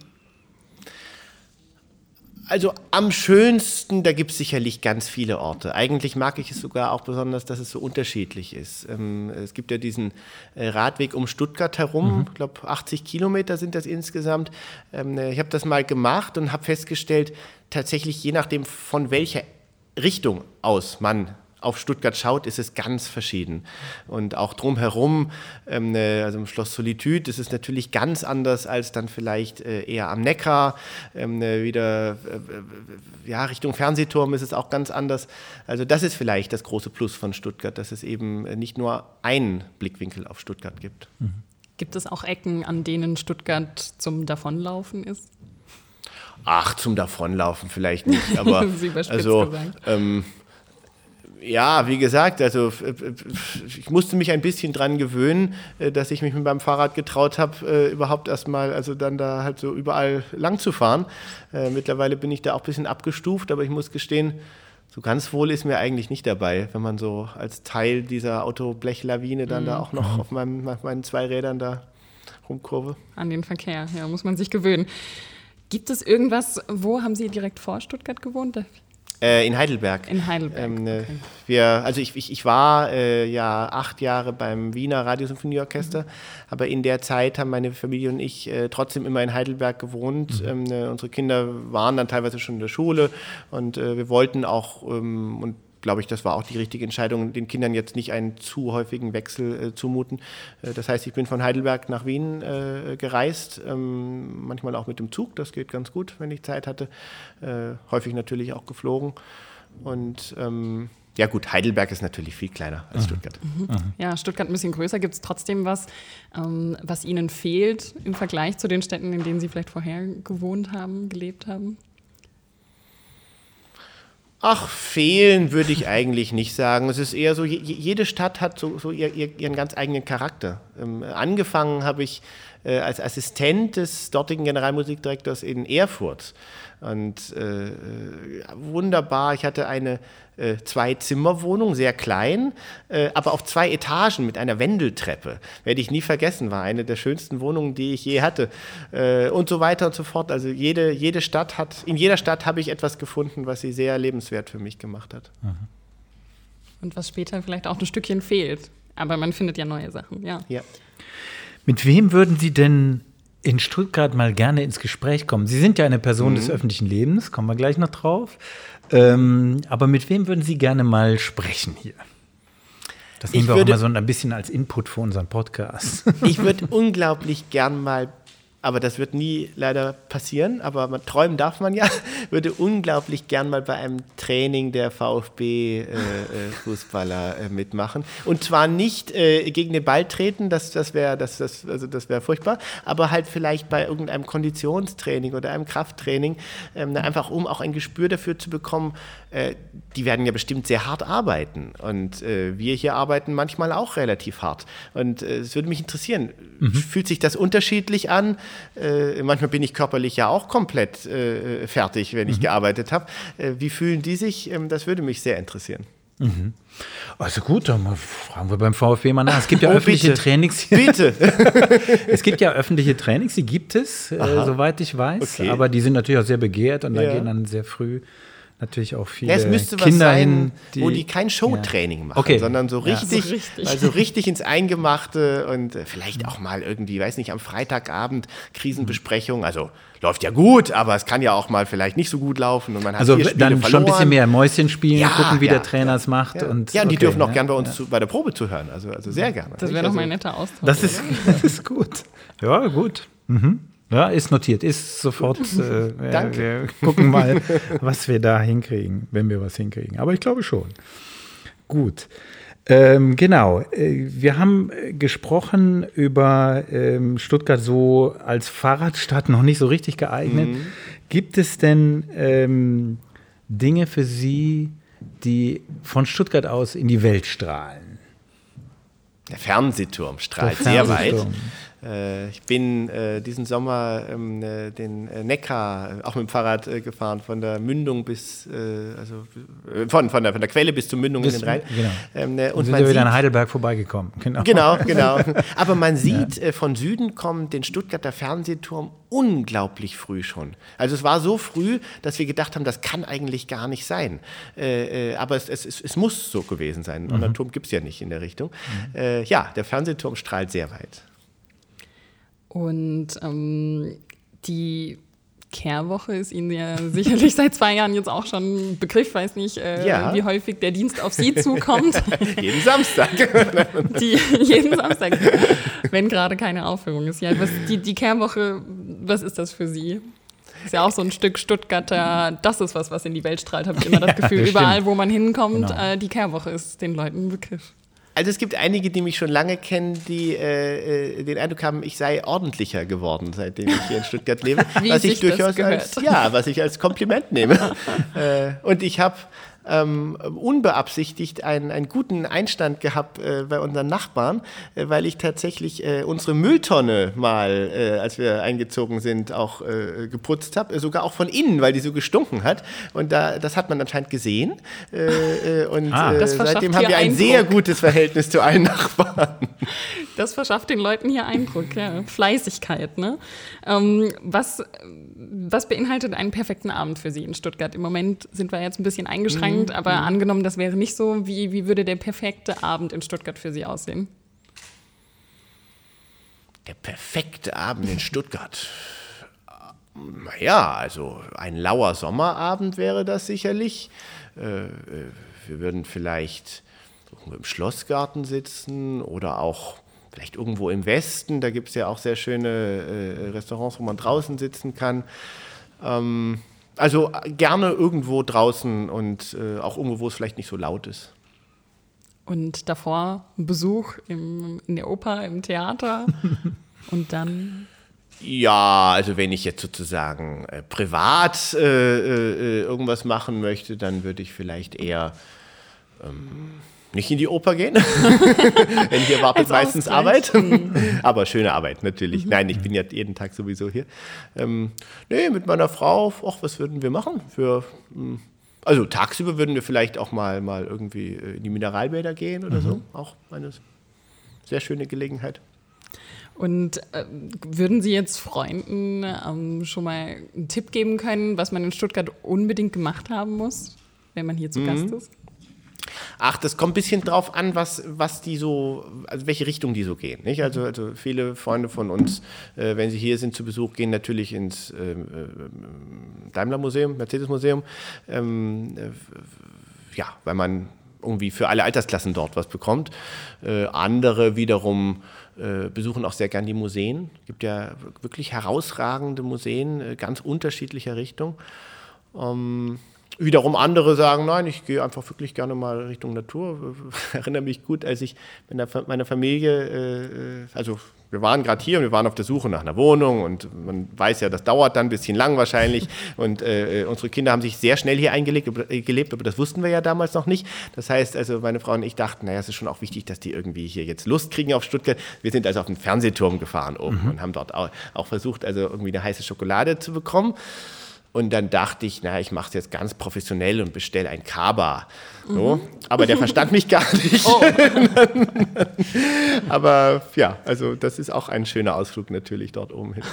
Also am schönsten, da gibt es sicherlich ganz viele Orte. Eigentlich mag ich es sogar auch besonders, dass es so unterschiedlich ist. Ähm, es gibt ja diesen äh, Radweg um Stuttgart herum, mhm. ich glaube 80 Kilometer sind das insgesamt. Ähm, äh, ich habe das mal gemacht und habe festgestellt, tatsächlich je nachdem, von welcher Richtung aus man auf Stuttgart schaut, ist es ganz verschieden. Und auch drumherum, ähm, ne, also im Schloss Solitude, ist es natürlich ganz anders als dann vielleicht äh, eher am Neckar. Ähm, ne, wieder äh, ja, Richtung Fernsehturm ist es auch ganz anders. Also das ist vielleicht das große Plus von Stuttgart, dass es eben nicht nur einen Blickwinkel auf Stuttgart gibt. Mhm.
Gibt es auch Ecken, an denen Stuttgart zum Davonlaufen ist?
Ach, zum Davonlaufen vielleicht nicht, aber also ähm, ja, wie gesagt, also ich musste mich ein bisschen dran gewöhnen, äh, dass ich mich mit meinem Fahrrad getraut habe, äh, überhaupt erstmal, also dann da halt so überall lang zu fahren. Äh, mittlerweile bin ich da auch ein bisschen abgestuft, aber ich muss gestehen, so ganz wohl ist mir eigentlich nicht dabei, wenn man so als Teil dieser Autoblechlawine dann mhm. da auch noch auf, meinem, auf meinen zwei Rädern da rumkurve.
An den Verkehr, ja, muss man sich gewöhnen. Gibt es irgendwas, wo haben Sie direkt vor Stuttgart gewohnt?
Äh, in Heidelberg.
In Heidelberg. Ähm,
ne, okay. wir, also ich, ich, ich war äh, ja acht Jahre beim Wiener Radiosymphonieorchester, mhm. aber in der Zeit haben meine Familie und ich äh, trotzdem immer in Heidelberg gewohnt. Mhm. Ähm, ne, unsere Kinder waren dann teilweise schon in der Schule und äh, wir wollten auch ähm, und glaube ich, das war auch die richtige Entscheidung, den Kindern jetzt nicht einen zu häufigen Wechsel äh, zumuten. Äh, das heißt, ich bin von Heidelberg nach Wien äh, gereist, ähm, manchmal auch mit dem Zug, das geht ganz gut, wenn ich Zeit hatte. Äh, häufig natürlich auch geflogen. Und ähm, ja gut, Heidelberg ist natürlich viel kleiner als mhm. Stuttgart.
Mhm. Ja, Stuttgart ein bisschen größer. Gibt es trotzdem was, ähm, was Ihnen fehlt im Vergleich zu den Städten, in denen Sie vielleicht vorher gewohnt haben, gelebt haben?
Ach, fehlen würde ich eigentlich nicht sagen. Es ist eher so, jede Stadt hat so, so ihren ganz eigenen Charakter. Ähm, angefangen habe ich äh, als Assistent des dortigen Generalmusikdirektors in Erfurt. Und äh, wunderbar, ich hatte eine äh, Zwei-Zimmer-Wohnung, sehr klein, äh, aber auf zwei Etagen mit einer Wendeltreppe. Werde ich nie vergessen, war eine der schönsten Wohnungen, die ich je hatte. Äh, und so weiter und so fort. Also jede, jede Stadt hat, in jeder Stadt habe ich etwas gefunden, was sie sehr lebenswert für mich gemacht hat. Mhm.
Und was später vielleicht auch ein Stückchen fehlt. Aber man findet ja neue Sachen, ja.
ja.
Mit wem würden Sie denn in Stuttgart mal gerne ins Gespräch kommen? Sie sind ja eine Person mhm. des öffentlichen Lebens, kommen wir gleich noch drauf. Ähm, aber mit wem würden Sie gerne mal sprechen hier? Das nehmen ich wir würde, auch mal so ein bisschen als Input für unseren Podcast.
Ich würde unglaublich gern mal aber das wird nie leider passieren, aber man, träumen darf man ja, würde unglaublich gern mal bei einem Training der VfB-Fußballer äh, äh, äh, mitmachen. Und zwar nicht äh, gegen den Ball treten, das, das wäre das, das, also das wär furchtbar, aber halt vielleicht bei irgendeinem Konditionstraining oder einem Krafttraining, ähm, einfach um auch ein Gespür dafür zu bekommen, äh, die werden ja bestimmt sehr hart arbeiten. Und äh, wir hier arbeiten manchmal auch relativ hart. Und es würde mich interessieren, mhm. fühlt sich das unterschiedlich an? Äh, manchmal bin ich körperlich ja auch komplett äh, fertig, wenn ich mhm. gearbeitet habe. Äh, wie fühlen die sich? Ähm, das würde mich sehr interessieren.
Mhm. Also gut, dann fragen wir beim VfB mal nach. Es gibt ja oh, öffentliche
bitte.
Trainings.
Bitte.
es gibt ja öffentliche Trainings, die gibt es, äh, soweit ich weiß. Okay. Aber die sind natürlich auch sehr begehrt und ja. da gehen dann sehr früh natürlich auch viele ja,
es müsste
Kinder
was sein,
hin,
die, wo die kein Showtraining ja. machen, okay. sondern so richtig, ja. so richtig. Also richtig ins Eingemachte und äh, vielleicht auch mal irgendwie, weiß nicht, am Freitagabend Krisenbesprechung. Also läuft ja gut, aber es kann ja auch mal vielleicht nicht so gut laufen und man hat
also dann verloren. schon ein bisschen mehr Mäuschen spielen, ja, gucken, wie der Trainer es macht und
ja, und die okay, dürfen auch gern bei uns zu, bei der Probe zuhören, also also sehr gerne.
Das wäre
doch
mal ein netter Austausch.
Das ist, das ist gut. Ja, gut. Mhm. Ja, ist notiert, ist sofort. Äh,
Danke.
Wir gucken mal, was wir da hinkriegen, wenn wir was hinkriegen. Aber ich glaube schon. Gut. Ähm, genau. Äh, wir haben äh, gesprochen über ähm, Stuttgart so als Fahrradstadt noch nicht so richtig geeignet. Mhm. Gibt es denn ähm, Dinge für Sie, die von Stuttgart aus in die Welt strahlen?
Der Fernsehturm strahlt Der Fernsehturm. sehr weit. Äh, ich bin äh, diesen Sommer ähm, äh, den Neckar auch mit dem Fahrrad gefahren, von der Mündung bis, also von, von, der, von der Quelle bis zur Mündung bis, in den Rhein.
Genau. Ähm, und, und sind man wir wieder in Heidelberg vorbeigekommen.
Genau, genau. genau. Aber man sieht ja. von Süden kommt den Stuttgarter Fernsehturm unglaublich früh schon. Also es war so früh, dass wir gedacht haben, das kann eigentlich gar nicht sein. aber es, es, es, es, muss so gewesen sein. Mhm. Und einen Turm gibt es ja nicht in der Richtung. Mhm. ja, der Fernsehturm strahlt sehr weit.
Und ähm, die Kehrwoche ist Ihnen ja sicherlich seit zwei Jahren jetzt auch schon ein Begriff, weiß nicht, äh,
Ja.
wie häufig der Dienst auf Sie zukommt.
Jeden Samstag.
die, jeden Samstag, wenn gerade keine Aufführung ist. Ja, was, die, die Kehrwoche, was ist das für Sie? Ist ja auch so ein Stück Stuttgarter, das ist was, was in die Welt strahlt, habe ich immer das Gefühl.
das
Überall, wo man hinkommt,
Genau.
äh, die Kehrwoche ist den Leuten ein Begriff.
Also es gibt einige, die mich schon lange kennen, die äh, äh, den Eindruck haben, ich sei ordentlicher geworden, seitdem ich hier in Stuttgart lebe. Was ich durchaus als ja, was ich als Kompliment nehme. äh, und ich habe ähm, unbeabsichtigt einen, einen guten Einstand gehabt äh, bei unseren Nachbarn, äh, weil ich tatsächlich äh, unsere Mülltonne mal, äh, als wir eingezogen sind, auch äh, geputzt habe, äh, sogar auch von innen, weil die so gestunken hat. Und da, das hat man anscheinend gesehen. Und
Ah.
äh, seitdem haben wir ein
Eindruck.
sehr gutes Verhältnis zu allen Nachbarn.
Das verschafft den Leuten hier Eindruck, ja. Fleißigkeit, ne? Ähm, was, was beinhaltet einen perfekten Abend für Sie in Stuttgart? Im Moment sind wir jetzt ein bisschen eingeschränkt, aber angenommen, das wäre nicht so, wie, wie würde der perfekte Abend in Stuttgart für Sie aussehen?
Der perfekte Abend in Stuttgart. Naja, also ein lauer Sommerabend wäre das sicherlich. Äh, äh, wir würden vielleicht irgendwo im Schlossgarten sitzen oder auch vielleicht irgendwo im Westen. Da gibt es ja auch sehr schöne äh, Restaurants, wo man draußen sitzen kann. Ähm, also äh, gerne irgendwo draußen und äh, auch irgendwo, wo es vielleicht nicht so laut ist.
Und davor ein Besuch im, in der Oper, im Theater und dann
Ja, also wenn ich jetzt sozusagen äh, privat äh, äh, irgendwas machen möchte, dann würde ich vielleicht eher ähm, nicht in die Oper gehen. Denn hier wartet meistens. Arbeit. Aber schöne Arbeit natürlich. Nein, ich bin ja jeden Tag sowieso hier. Ähm, nee, mit meiner Frau, ach, was würden wir machen? Für, hm, also tagsüber würden wir vielleicht auch mal, mal irgendwie äh, in die Mineralbäder gehen oder so. Auch eine sehr schöne Gelegenheit.
Und äh, würden Sie jetzt Freunden ähm, schon mal einen Tipp geben können, was man in Stuttgart unbedingt gemacht haben muss, wenn man hier zu Gast ist?
Ach, das kommt ein bisschen drauf an, was, was die so, also welche Richtung die so gehen. Nicht? Also, also viele Freunde von uns, äh, wenn sie hier sind zu Besuch, gehen natürlich ins ähm, äh, Daimler-Museum, Mercedes-Museum. Ähm, äh, ja, weil man irgendwie für alle Altersklassen dort was bekommt. Äh, andere wiederum äh, besuchen auch sehr gern die Museen. Es gibt ja wirklich herausragende Museen, äh, ganz unterschiedlicher Richtung. Ähm, wiederum andere sagen, nein, ich gehe einfach wirklich gerne mal Richtung Natur. Ich erinnere mich gut, als ich mit meiner Familie, äh, äh, also wir waren gerade hier und wir waren auf der Suche nach einer Wohnung und man weiß ja, das dauert dann ein bisschen lang wahrscheinlich und äh, äh, unsere Kinder haben sich sehr schnell hier eingelegt, gelebt, aber das wussten wir ja damals noch nicht. Das heißt, also meine Frau und ich dachten, naja, es ist schon auch wichtig, dass die irgendwie hier jetzt Lust kriegen auf Stuttgart. Wir sind also auf den Fernsehturm gefahren oben und haben dort auch, auch versucht, also irgendwie eine heiße Schokolade zu bekommen. Und dann dachte ich, na, ich mache es jetzt ganz professionell und bestelle ein Kaba. So. Aber der verstand mich gar nicht. Aber ja, also das ist auch ein schöner Ausflug natürlich dort oben hin.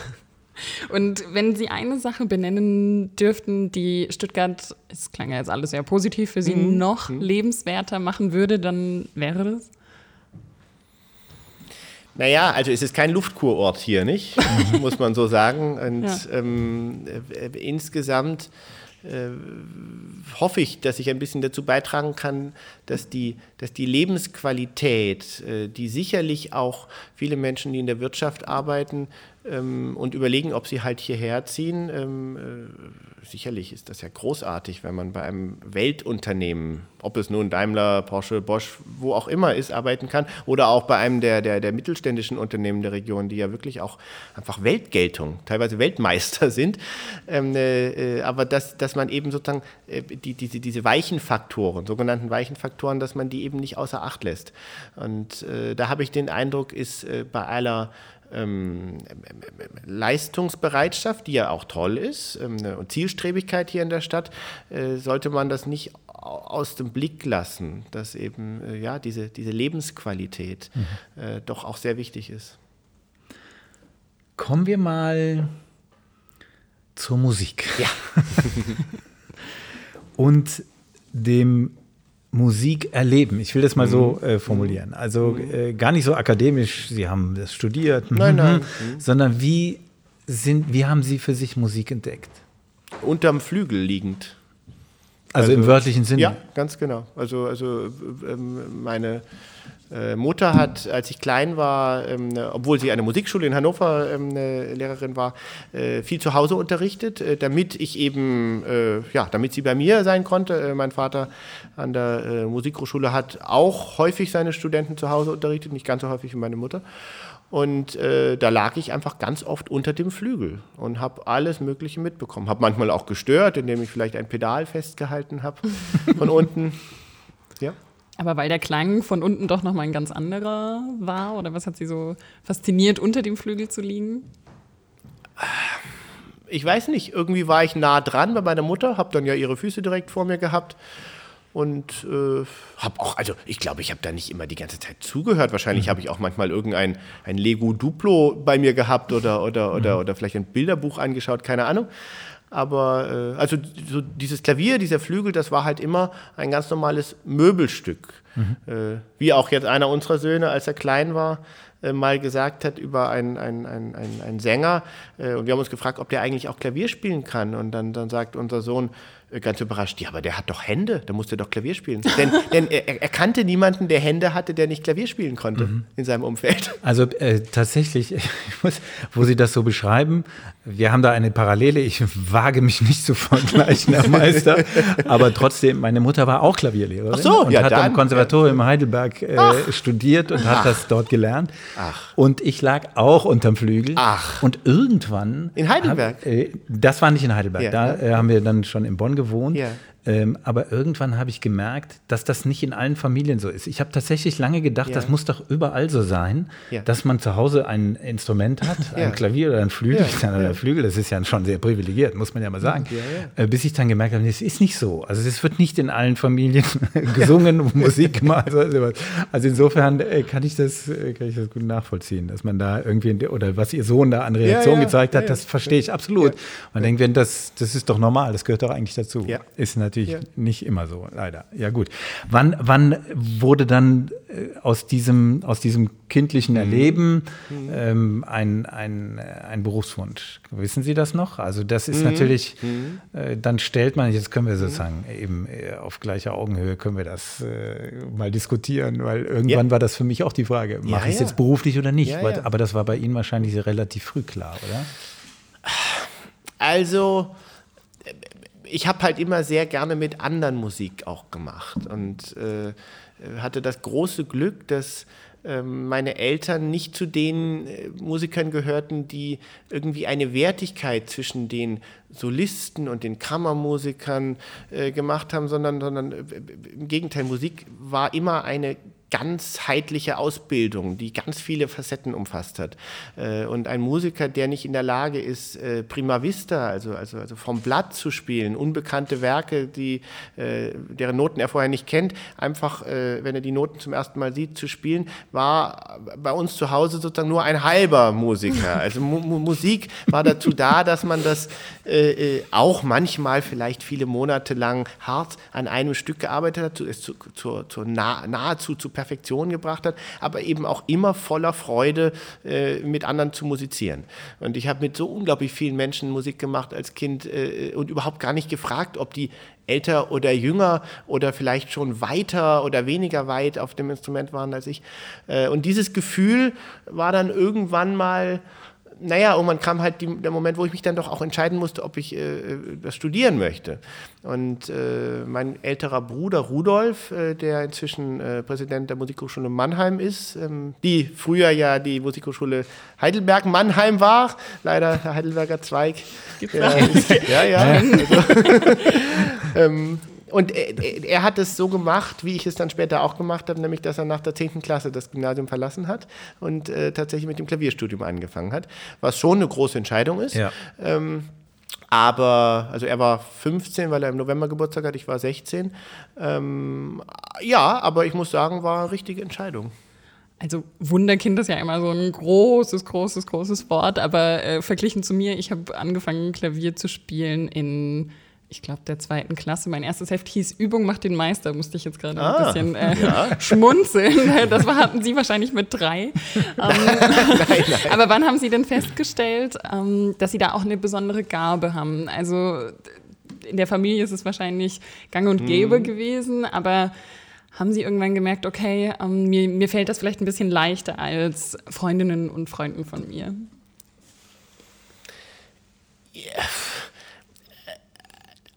Und wenn Sie eine Sache benennen dürften, die Stuttgart, es klang ja jetzt alles sehr positiv, für Sie noch lebenswerter machen würde, dann wäre das?
Naja, also es ist kein Luftkurort hier, nicht? Muss man so sagen. Und
Ja.
ähm, äh, äh, insgesamt äh, hoffe ich, dass ich ein bisschen dazu beitragen kann, dass die, dass die Lebensqualität, äh, die sicherlich auch viele Menschen, die in der Wirtschaft arbeiten ähm, und überlegen, ob sie halt hierher ziehen, ähm, äh, sicherlich ist das ja großartig, wenn man bei einem Weltunternehmen, ob es nun Daimler, Porsche, Bosch, wo auch immer ist, arbeiten kann oder auch bei einem der, der, der mittelständischen Unternehmen der Region, die ja wirklich auch einfach Weltgeltung, teilweise Weltmeister sind. Ähm, äh, äh, aber dass, dass man eben sozusagen äh, die, diese, diese weichen Faktoren, sogenannten weichen Faktoren, dass man die eben nicht außer Acht lässt. Und äh, da habe ich den Eindruck, ist äh, bei aller ähm, Leistungsbereitschaft, die ja auch toll ist, ähm, und Zielstrebigkeit hier in der Stadt, äh, sollte man das nicht au- aus dem Blick lassen, dass eben äh, ja, diese, diese Lebensqualität äh, doch auch sehr wichtig ist.
Kommen wir mal zur Musik.
Ja.
und dem Musikerleben. Ich will das mal so äh, formulieren. Also äh, gar nicht so akademisch, Sie haben das studiert,
Nein,
mhm,
nein.
sondern wie sind, wie haben Sie für sich Musik entdeckt?
Unterm Flügel liegend.
Also, im wörtlichen Sinne?
Ja, ganz genau. Also, also ähm, meine äh, Mutter hat, als ich klein war, ähm, obwohl sie eine Musikschule in Hannover ähm, Lehrerin war, äh, viel zu Hause unterrichtet, äh, damit ich eben, äh, ja, damit sie bei mir sein konnte. Äh, mein Vater an der Musikhochschule hat auch häufig seine Studenten zu Hause unterrichtet, nicht ganz so häufig wie meine Mutter. Und äh, da lag ich einfach ganz oft unter dem Flügel und habe alles Mögliche mitbekommen. Habe manchmal auch gestört, indem ich vielleicht ein Pedal festgehalten habe von unten.
Aber weil der Klang von unten doch nochmal ein ganz anderer war? Oder was hat Sie so fasziniert, unter dem Flügel zu liegen?
Ich weiß nicht, irgendwie war ich nah dran bei meiner Mutter, habe dann ja ihre Füße direkt vor mir gehabt und äh, habe auch, also ich glaube, ich habe da nicht immer die ganze Zeit zugehört. Wahrscheinlich mhm. habe ich auch manchmal irgendein ein Lego Duplo bei mir gehabt oder, oder, mhm. oder, oder vielleicht ein Bilderbuch angeschaut, keine Ahnung. Aber äh, also so dieses Klavier, dieser Flügel, das war halt immer ein ganz normales Möbelstück. Mhm. Äh, wie auch jetzt einer unserer Söhne, als er klein war, äh, mal gesagt hat über einen, einen, einen, einen Sänger. Äh, und wir haben uns gefragt, ob der eigentlich auch Klavier spielen kann. Und dann, dann sagt unser Sohn, ganz überrascht, ja, aber der hat doch Hände, da musste doch Klavier spielen. denn, denn er, er, kannte niemanden, der Hände hatte, der nicht Klavier spielen konnte mhm. in seinem Umfeld.
Also äh, tatsächlich, muss, wo Sie das so beschreiben, wir haben da eine Parallele. Ich wage mich nicht zu vergleichen, Herr Meister, aber trotzdem, meine Mutter war auch Klavierlehrerin Ach so, und ja, hat dann, am Konservatorium ja. Heidelberg äh, studiert und Ach. hat das dort gelernt. Ach. Und ich lag auch unterm Flügel.
Ach.
Und irgendwann.
In Heidelberg?
Hab, äh, das war nicht in Heidelberg. Ja, da äh, haben wir dann schon in Bonn gewohnt.
Ja.
Ähm, aber irgendwann habe ich gemerkt, dass das nicht in allen Familien so ist. Ich habe tatsächlich lange gedacht, ja. das muss doch überall so sein, ja. dass man zu Hause ein Instrument hat, ja. ein Klavier oder ein Flügel. Ja. Flügel, das ist ja schon sehr privilegiert, muss man ja mal sagen. Äh, bis ich dann gemerkt habe, es ist nicht so. Also es wird nicht in allen Familien gesungen, Musik gemacht. Also insofern äh, kann, ich das, äh, kann ich das gut nachvollziehen, dass man da irgendwie, oder was ihr Sohn da an Reaktion gezeigt hat, das verstehe ich absolut. Man denkt, wenn das, das ist doch normal, das gehört doch eigentlich dazu. Ist natürlich natürlich ja. nicht immer so, leider. Ja, gut. Wann, wann wurde dann äh, aus, diesem, aus diesem kindlichen mhm. Erleben mhm. ähm, ein, ein, ein Berufswunsch? Wissen Sie das noch? Also, das ist mhm. natürlich, mhm. äh, dann stellt man, jetzt können wir sozusagen eben äh, auf gleicher Augenhöhe können wir das äh, mal diskutieren, weil irgendwann ja. war das für mich auch die Frage, mache ja, ich es jetzt beruflich oder nicht? Aber das war bei Ihnen wahrscheinlich relativ früh klar, oder?
Also, ich habe halt immer sehr gerne mit anderen Musik auch gemacht und äh, hatte das große Glück, dass äh, meine Eltern nicht zu den äh, Musikern gehörten, die irgendwie eine Wertigkeit zwischen den Solisten und den Kammermusikern äh, gemacht haben, sondern, sondern äh, im Gegenteil, Musik war immer eine ganzheitliche Ausbildung, die ganz viele Facetten umfasst hat. Äh, und ein Musiker, der nicht in der Lage ist, äh, prima vista, also, also, also vom Blatt zu spielen, unbekannte Werke, die, äh, deren Noten er vorher nicht kennt, einfach, wenn er die Noten zum ersten Mal sieht, zu spielen, war bei uns zu Hause sozusagen nur ein halber Musiker. Also Mu Musik war dazu da, dass man das auch manchmal vielleicht viele Monate lang hart an einem Stück gearbeitet hat, es zu, zu, zu nah, nahezu zu Perfektion gebracht hat, aber eben auch immer voller Freude äh, mit anderen zu musizieren. Und ich habe mit so unglaublich vielen Menschen Musik gemacht als Kind äh, und überhaupt gar nicht gefragt, ob die älter oder jünger oder vielleicht schon weiter oder weniger weit auf dem Instrument waren als ich. Äh, und dieses Gefühl war dann irgendwann mal naja, irgendwann kam halt die, der Moment, wo ich mich dann doch auch entscheiden musste, ob ich äh, das studieren möchte. Und äh, mein älterer Bruder Rudolf, äh, der inzwischen äh, Präsident der Musikhochschule Mannheim ist, ähm, die früher ja die Musikhochschule Heidelberg-Mannheim war, leider der Heidelberger Zweig. Gibt's ja, ja. Also, ähm, und er, er, hat es so gemacht, wie ich es dann später auch gemacht habe, nämlich dass er nach der 10. Klasse das Gymnasium verlassen hat und äh, tatsächlich mit dem Klavierstudium angefangen hat, was schon eine große Entscheidung ist. Ja. Ähm, aber, also er war 15, weil er im November Geburtstag hat, ich war 16. Ähm, ja, aber ich muss sagen, war eine richtige Entscheidung.
Also Wunderkind ist ja immer so ein großes, großes, großes Wort, aber äh, verglichen zu mir, ich habe angefangen, Klavier zu spielen in ich glaube, der zweiten Klasse. Mein erstes Heft hieß Übung macht den Meister, musste ich jetzt gerade
Ah,
ein bisschen äh,
ja.
schmunzeln. Das war, hatten Sie wahrscheinlich mit drei. Ähm, Aber wann haben Sie denn festgestellt, ähm, dass Sie da auch eine besondere Gabe haben? Also in der Familie ist es wahrscheinlich gang und gäbe gewesen, aber haben Sie irgendwann gemerkt, okay, ähm, mir, mir fällt das vielleicht ein bisschen leichter als Freundinnen und Freunden von mir?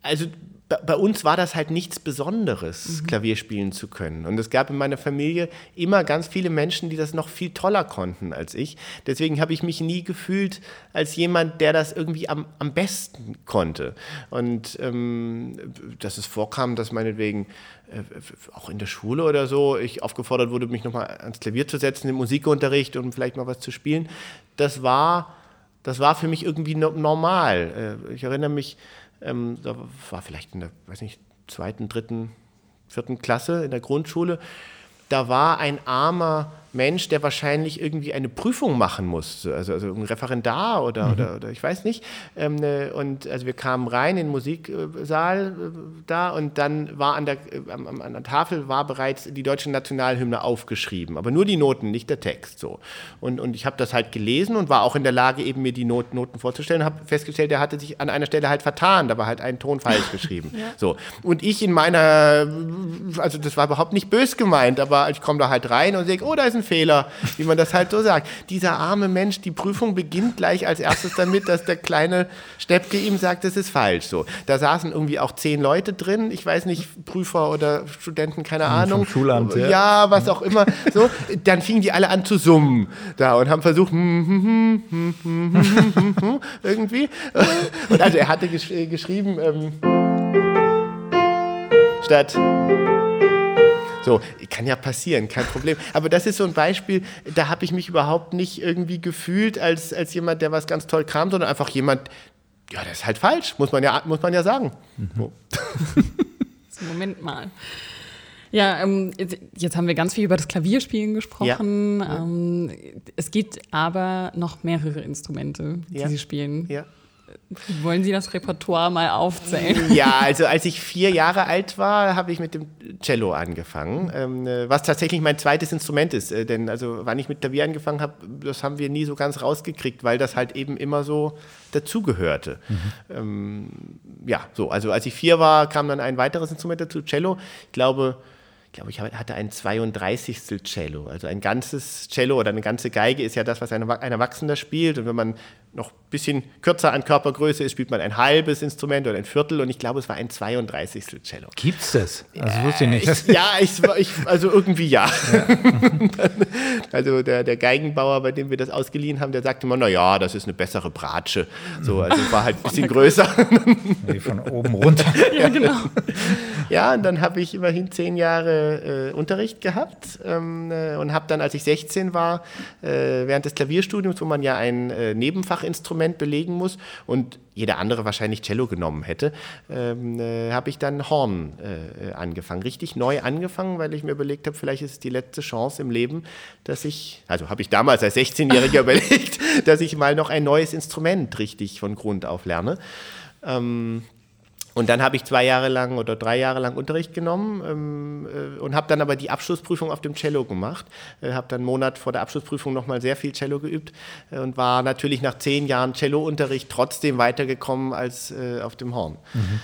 Also bei, uns war das halt nichts Besonderes, Klavier spielen zu können. Und es gab in meiner Familie immer ganz viele Menschen, die das noch viel toller konnten als ich. Deswegen habe ich mich nie gefühlt als jemand, der das irgendwie am, am besten konnte. Und ähm, dass es vorkam, dass meinetwegen äh, auch in der Schule oder so ich aufgefordert wurde, mich nochmal ans Klavier zu setzen im Musikunterricht und vielleicht mal was zu spielen, das war das war für mich irgendwie no normal. Äh, ich erinnere mich, ähm, da war vielleicht in der, weiß nicht, zweiten, dritten, vierten Klasse in der Grundschule. Da war ein armer Mensch, der wahrscheinlich irgendwie eine Prüfung machen musste, also, also ein Referendar oder, oder, oder ich weiß nicht. Ähm, äh, und also wir kamen rein in den Musiksaal äh, da und dann war an der, äh, am- an der Tafel war bereits die deutsche Nationalhymne aufgeschrieben, aber nur die Noten, nicht der Text. So. Und, und ich habe das halt gelesen und war auch in der Lage, eben mir die Not, Noten vorzustellen, habe festgestellt, er hatte sich an einer Stelle halt vertan, da war halt ein Ton falsch geschrieben. So. Und ich in meiner, also das war überhaupt nicht bös gemeint, aber ich komme da halt rein und sehe, oh, da ist ein Reifenfehler, wie man das halt so sagt. Dieser arme Mensch, die Prüfung beginnt gleich als erstes damit, dass der kleine Steppke ihm sagt, das ist falsch. So, da saßen irgendwie auch zehn Leute drin, ich weiß nicht, Prüfer oder Studenten, keine Vom Ahnung.
Schulamt, ja.
ja, was auch immer. So, dann fingen die alle an zu summen da und haben versucht hm, hm, hm, irgendwie. Und also er hatte gesch geschrieben. Ähm, statt so, kann ja passieren, kein Problem. Aber das ist so ein Beispiel, da habe ich mich überhaupt nicht irgendwie gefühlt als, als jemand, der was ganz toll kam, sondern einfach jemand, ja, das ist halt falsch, muss man ja, muss man ja sagen. So.
So, Moment mal. Ja, ähm, jetzt, haben wir ganz viel über das Klavierspielen gesprochen. Ähm, es gibt aber noch mehrere Instrumente, die
Ja.
Sie spielen.
Ja.
Wollen Sie das Repertoire mal aufzählen?
Ja, also als ich vier Jahre alt war, habe ich mit dem Cello angefangen, ähm, äh, was tatsächlich mein zweites Instrument ist. Äh, denn also wann ich mit Klavier angefangen habe, das haben wir nie so ganz rausgekriegt, weil das halt eben immer so dazugehörte. Ähm, ja, so, also als ich vier war, kam dann ein weiteres Instrument dazu, Cello. Ich glaube, glaube, ich hatte ein 32. Cello. Also ein ganzes Cello oder eine ganze Geige ist ja das, was ein, ein Erwachsener spielt. Und wenn man noch ein bisschen kürzer an Körpergröße ist, spielt man ein halbes Instrument oder ein Viertel. Und ich glaube, es war ein 32. Cello.
Gibt's das? Also wusste ich nicht.
Ich, ja, ich, ich, also irgendwie ja. also der, der Geigenbauer, bei dem wir das ausgeliehen haben, der sagte immer, naja, das ist eine bessere Bratsche. So, also war halt ein bisschen größer.
die von oben runter.
ja, genau.
Ja, und dann habe ich immerhin zehn Jahre äh, Unterricht gehabt ähm, äh, und habe dann, als ich 16 war, äh, während des Klavierstudiums, wo man ja ein äh, Nebenfachinstrument belegen muss und jeder andere wahrscheinlich Cello genommen hätte, ähm, äh, habe ich dann Horn angefangen. Richtig neu angefangen, weil ich mir überlegt habe, vielleicht ist es die letzte Chance im Leben, dass ich, also habe ich damals als 16-Jähriger überlegt, dass ich mal noch ein neues Instrument richtig von Grund auf lerne. Ähm, und dann habe ich zwei Jahre lang oder drei Jahre lang Unterricht genommen ähm, äh, und habe dann aber die Abschlussprüfung auf dem Cello gemacht. Äh, habe dann einen Monat vor der Abschlussprüfung nochmal sehr viel Cello geübt äh, und war natürlich nach zehn Jahren Cello-Unterricht trotzdem weitergekommen als äh, auf dem Horn. Ähm,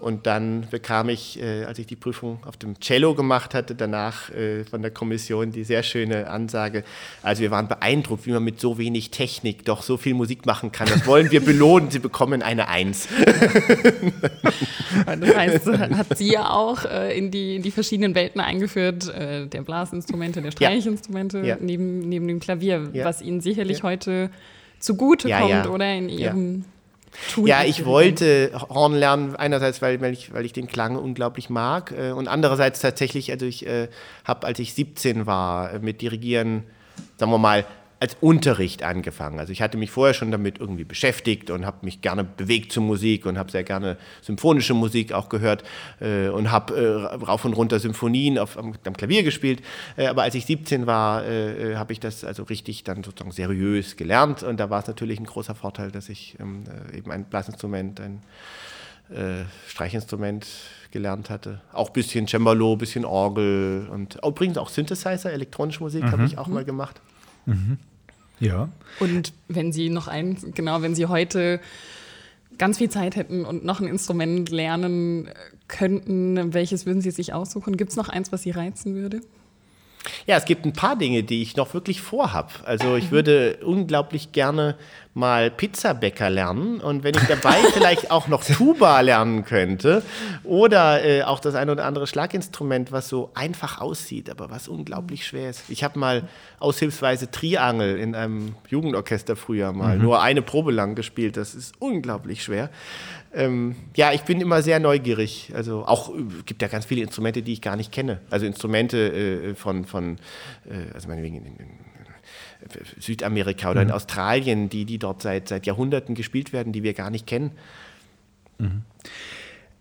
und dann bekam ich, äh, als ich die Prüfung auf dem Cello gemacht hatte, danach äh, von der Kommission die sehr schöne Ansage, also wir waren beeindruckt, wie man mit so wenig Technik doch so viel Musik machen kann. Das wollen wir belohnen. Sie bekommen eine Eins.
Das heißt, hat Sie ja auch äh, in, die, in die verschiedenen Welten eingeführt, der Blasinstrumente, der Streichinstrumente,
Ja.
Neben, neben dem Klavier,
Ja.
was Ihnen sicherlich
Ja.
heute zugute
Ja,
oder in
Ja.
Ihrem Tun.
Ja, ich wollte Horn lernen, einerseits, weil, weil, ich, weil ich den Klang unglaublich mag äh, und andererseits tatsächlich, also ich äh, habe, als ich 17 war, äh, mit Dirigieren, sagen wir mal, als Unterricht angefangen. Also ich hatte mich vorher schon damit irgendwie beschäftigt und habe mich gerne bewegt zur Musik und habe sehr gerne symphonische Musik auch gehört äh, und habe äh, rauf und runter Symphonien auf, am, am Klavier gespielt. Äh, aber als ich 17 war, äh, äh, habe ich das also richtig dann sozusagen seriös gelernt und da war es natürlich ein großer Vorteil, dass ich ähm, äh, eben ein Blasinstrument, ein Streichinstrument gelernt hatte. Auch ein bisschen Cembalo, ein bisschen Orgel und übrigens auch Synthesizer, elektronische Musik mhm. habe ich auch mal gemacht.
Mhm. Ja.
Und wenn Sie noch ein, genau, wenn Sie heute ganz viel Zeit hätten und noch ein Instrument lernen könnten, welches würden Sie sich aussuchen? Gibt es noch eins, was Sie reizen würde?
Ja, es gibt ein paar Dinge, die ich noch wirklich vorhab. Also ich würde unglaublich gerne mal Pizzabäcker lernen und wenn ich dabei vielleicht auch noch Tuba lernen könnte oder äh, auch das eine oder andere Schlaginstrument, was so einfach aussieht, aber was unglaublich schwer ist. Ich habe mal aushilfsweise Triangel in einem Jugendorchester früher mal mhm. nur eine Probe lang gespielt. Das ist unglaublich schwer. Ähm, ja, ich bin immer sehr neugierig. Also auch äh, gibt ja ganz viele Instrumente, die ich gar nicht kenne. Also Instrumente äh, von, von äh, also meinetwegen in, in, in Südamerika oder mhm. in Australien, die, die dort seit, seit Jahrhunderten gespielt werden, die wir gar nicht kennen.
Mhm.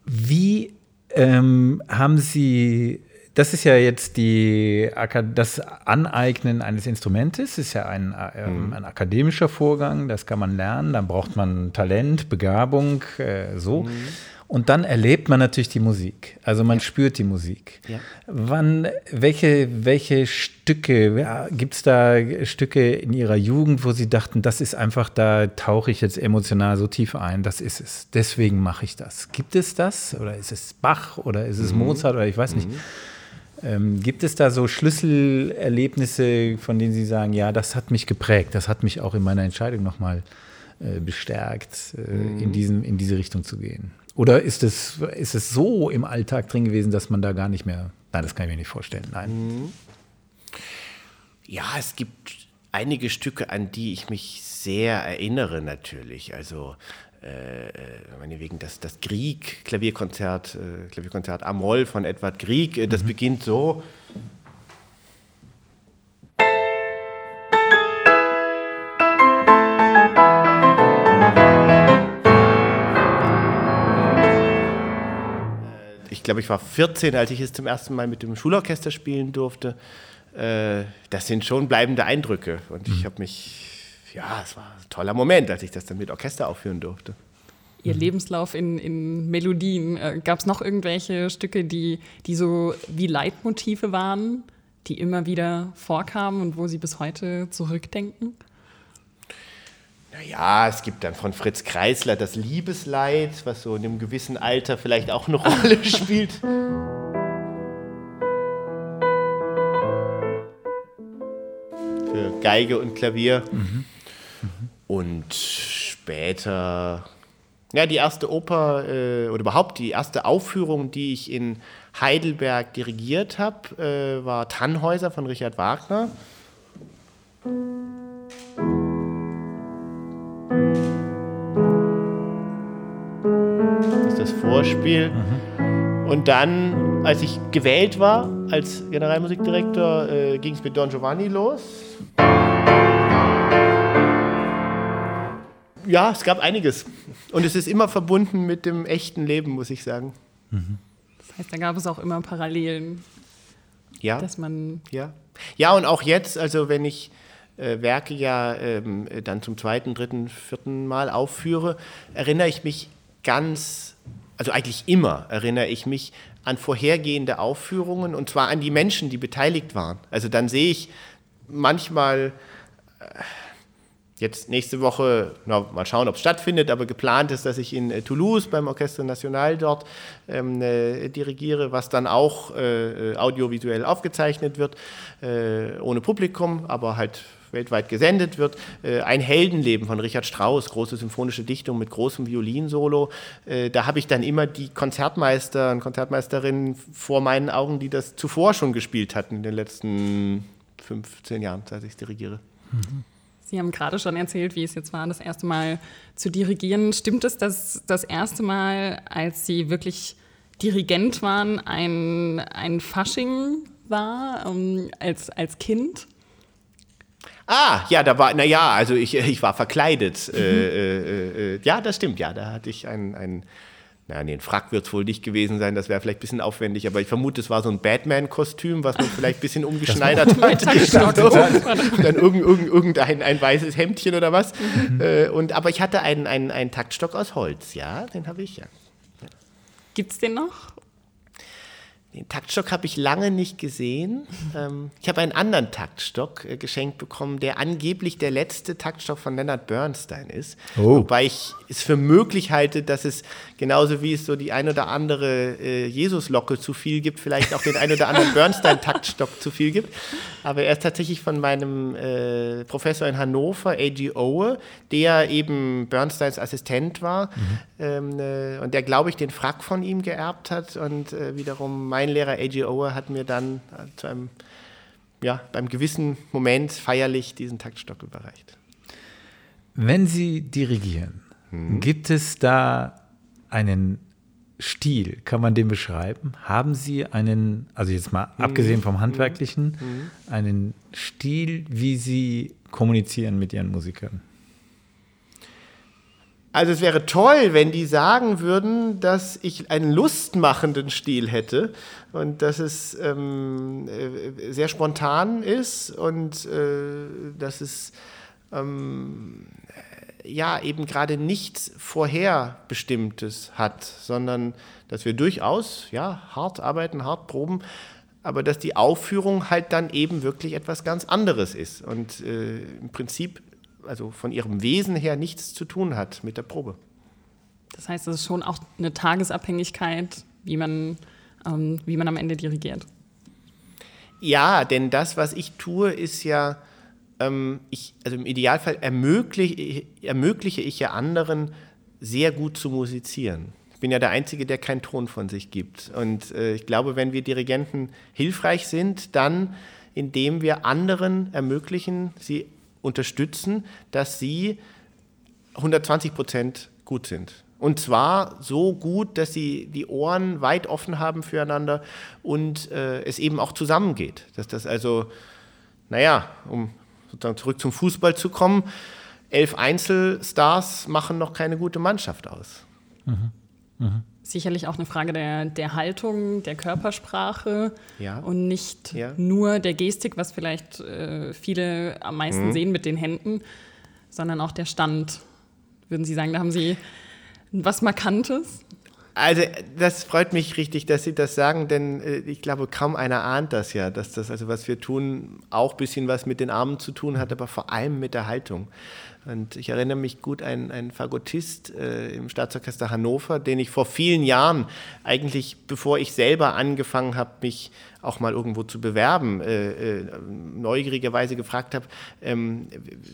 Wie ähm, haben Sie das ist ja jetzt die, das Aneignen eines Instrumentes, ist ja ein, ähm, mhm. ein akademischer Vorgang, das kann man lernen, dann braucht man Talent, Begabung, äh, so. Mhm. Und dann erlebt man natürlich die Musik. Also man ja. spürt die Musik. Ja. Wann, welche, welche Stücke, ja, gibt es da Stücke in Ihrer Jugend, wo Sie dachten, das ist einfach, da tauche ich jetzt emotional so tief ein, das ist es. Deswegen mache ich das. Gibt es das? Oder ist es Bach oder ist es mhm. Mozart oder ich weiß nicht. Mhm. Ähm, gibt es da so Schlüsselerlebnisse, von denen Sie sagen, ja, das hat mich geprägt, das hat mich auch in meiner Entscheidung nochmal äh, bestärkt, äh, mhm. in, diesen, in diese Richtung zu gehen? Oder ist es, ist es so im Alltag drin gewesen, dass man da gar nicht mehr, nein, das kann ich mir nicht vorstellen, nein. Mhm.
Ja, es gibt einige Stücke, an die ich mich sehr erinnere natürlich. Also äh, meinetwegen das, das Grieg, Klavierkonzert, äh, Klavierkonzert Amol von Edward Grieg, äh, das mhm. beginnt so. Ich glaube, ich war 14, als ich es zum ersten Mal mit dem Schulorchester spielen durfte. Das sind schon bleibende Eindrücke. Und ich mhm. habe mich ja, es war ein toller Moment, als ich das dann mit Orchester aufführen durfte.
Ihr. Lebenslauf in, in Melodien. Äh, Gab es noch irgendwelche Stücke, die, die so wie Leitmotive waren, die immer wieder vorkamen und wo Sie bis heute zurückdenken?
Naja, es gibt dann von Fritz Kreisler das Liebesleid, was so in einem gewissen Alter vielleicht auch eine Rolle spielt. Für Geige und Klavier. Mhm. Und später, ja, die erste Oper äh, oder überhaupt die erste Aufführung, die ich in Heidelberg dirigiert habe, äh, war Tannhäuser von Richard Wagner. Das ist das Vorspiel. Mhm. Und dann, als ich gewählt war als Generalmusikdirektor, äh, ging es mit Don Giovanni los. Ja, es gab einiges. Und es ist immer verbunden mit dem echten Leben, muss ich sagen.
Mhm. Das heißt, da gab es auch immer Parallelen.
Ja.
Dass man
ja. ja, und auch jetzt, also wenn ich äh, Werke ja ähm, dann zum zweiten, dritten, vierten Mal aufführe, erinnere ich mich ganz, also eigentlich immer erinnere ich mich an vorhergehende Aufführungen und zwar an die Menschen, die beteiligt waren. Also dann sehe ich manchmal. Äh, jetzt nächste Woche, na, mal schauen, ob es stattfindet, aber geplant ist, dass ich in äh, Toulouse beim Orchester National dort ähm, äh, dirigiere, was dann auch äh, äh, audiovisuell aufgezeichnet wird, äh, ohne Publikum, aber halt weltweit gesendet wird. Äh, ein Heldenleben von Richard Strauss, große symphonische Dichtung mit großem Violinsolo. da habe ich dann immer die Konzertmeister und Konzertmeisterinnen vor meinen Augen, die das zuvor schon gespielt hatten in den letzten 15 Jahren, seit ich dirigiere. Mhm.
Sie haben gerade schon erzählt, wie es jetzt war, das erste Mal zu dirigieren. Stimmt es, dass das erste Mal, als Sie wirklich Dirigent waren, ein, ein Fasching war um, als, als Kind?
Ah, ja, da war, naja, also ich, ich war verkleidet. Mhm. Äh, äh, äh, ja, das stimmt, ja, da hatte ich ein, ein na, nee, ein Frack wird es wohl nicht gewesen sein, das wäre vielleicht ein bisschen aufwendig, aber ich vermute, es war so ein Batman-Kostüm, was man vielleicht ein bisschen umgeschneidert hat. und dann irgend, irgend, irgendein ein weißes Hemdchen oder was. Mhm. Äh, und, aber ich hatte einen, einen, einen Taktstock aus Holz, ja, den habe ich ja.
Gibt es den noch?
Den Taktstock habe ich lange nicht gesehen. Ähm, ich habe einen anderen Taktstock äh, geschenkt bekommen, der angeblich der letzte Taktstock von Leonard Bernstein ist.
Oh.
Wobei ich es für möglich halte, dass es genauso wie es so die ein oder andere äh, Jesus-Locke zu viel gibt, vielleicht auch den ein oder anderen Bernstein-Taktstock zu viel gibt. Aber er ist tatsächlich von meinem äh, Professor in Hannover, A.G. Owe, der eben Bernsteins Assistent war ähm, äh, und der, glaube ich, den Frack von ihm geerbt hat und wiederum mein Lehrer A.G. Owe hat mir dann äh, zu einem, ja, beim gewissen Moment feierlich diesen Taktstock überreicht.
Wenn Sie dirigieren, gibt es da einen Stil, kann man den beschreiben? Haben Sie einen, also jetzt mal abgesehen vom Handwerklichen, einen Stil, wie Sie kommunizieren mit Ihren Musikern?
Also es wäre toll, wenn die sagen würden, dass ich einen lustmachenden Stil hätte und dass es ähm, äh, sehr spontan ist und äh, dass es ähm, ja eben gerade nichts Vorherbestimmtes hat, sondern dass wir durchaus ja hart arbeiten, hart proben, aber dass die Aufführung halt dann eben wirklich etwas ganz anderes ist. Und äh, im Prinzip also von ihrem Wesen her nichts zu tun hat mit der Probe.
Das heißt, es ist schon auch eine Tagesabhängigkeit, wie man, ähm, wie man am Ende dirigiert.
Ja, denn das, was ich tue, ist ja, ähm, ich, also im Idealfall ermögliche, ermögliche ich ja anderen, sehr gut zu musizieren. Ich bin ja der Einzige, der keinen Ton von sich gibt. Und äh, ich glaube, wenn wir Dirigenten hilfreich sind, dann indem wir anderen ermöglichen, sie unterstützen, dass sie 120 Prozent gut sind. Und zwar so gut, dass sie die Ohren weit offen haben füreinander und äh, es eben auch zusammengeht. Dass das also, naja, um sozusagen zurück zum Fußball zu kommen, elf Einzelstars machen noch keine gute Mannschaft aus.
Mhm. Mhm. Sicherlich auch eine Frage der, der Haltung, der Körpersprache
Ja.
und nicht
Ja.
nur der Gestik, was vielleicht äh, viele am meisten sehen mit den Händen, sondern auch der Stand. Würden Sie sagen, da haben Sie was Markantes?
Also das freut mich richtig, dass Sie das sagen, denn äh, ich glaube, kaum einer ahnt das ja, dass das, also was wir tun, auch ein bisschen was mit den Armen zu tun hat, aber vor allem mit der Haltung. Und ich erinnere mich gut an einen Fagottist äh, im Staatsorchester Hannover, den ich vor vielen Jahren, eigentlich bevor ich selber angefangen habe, mich auch mal irgendwo zu bewerben, äh, äh, neugierigerweise gefragt habe, ähm,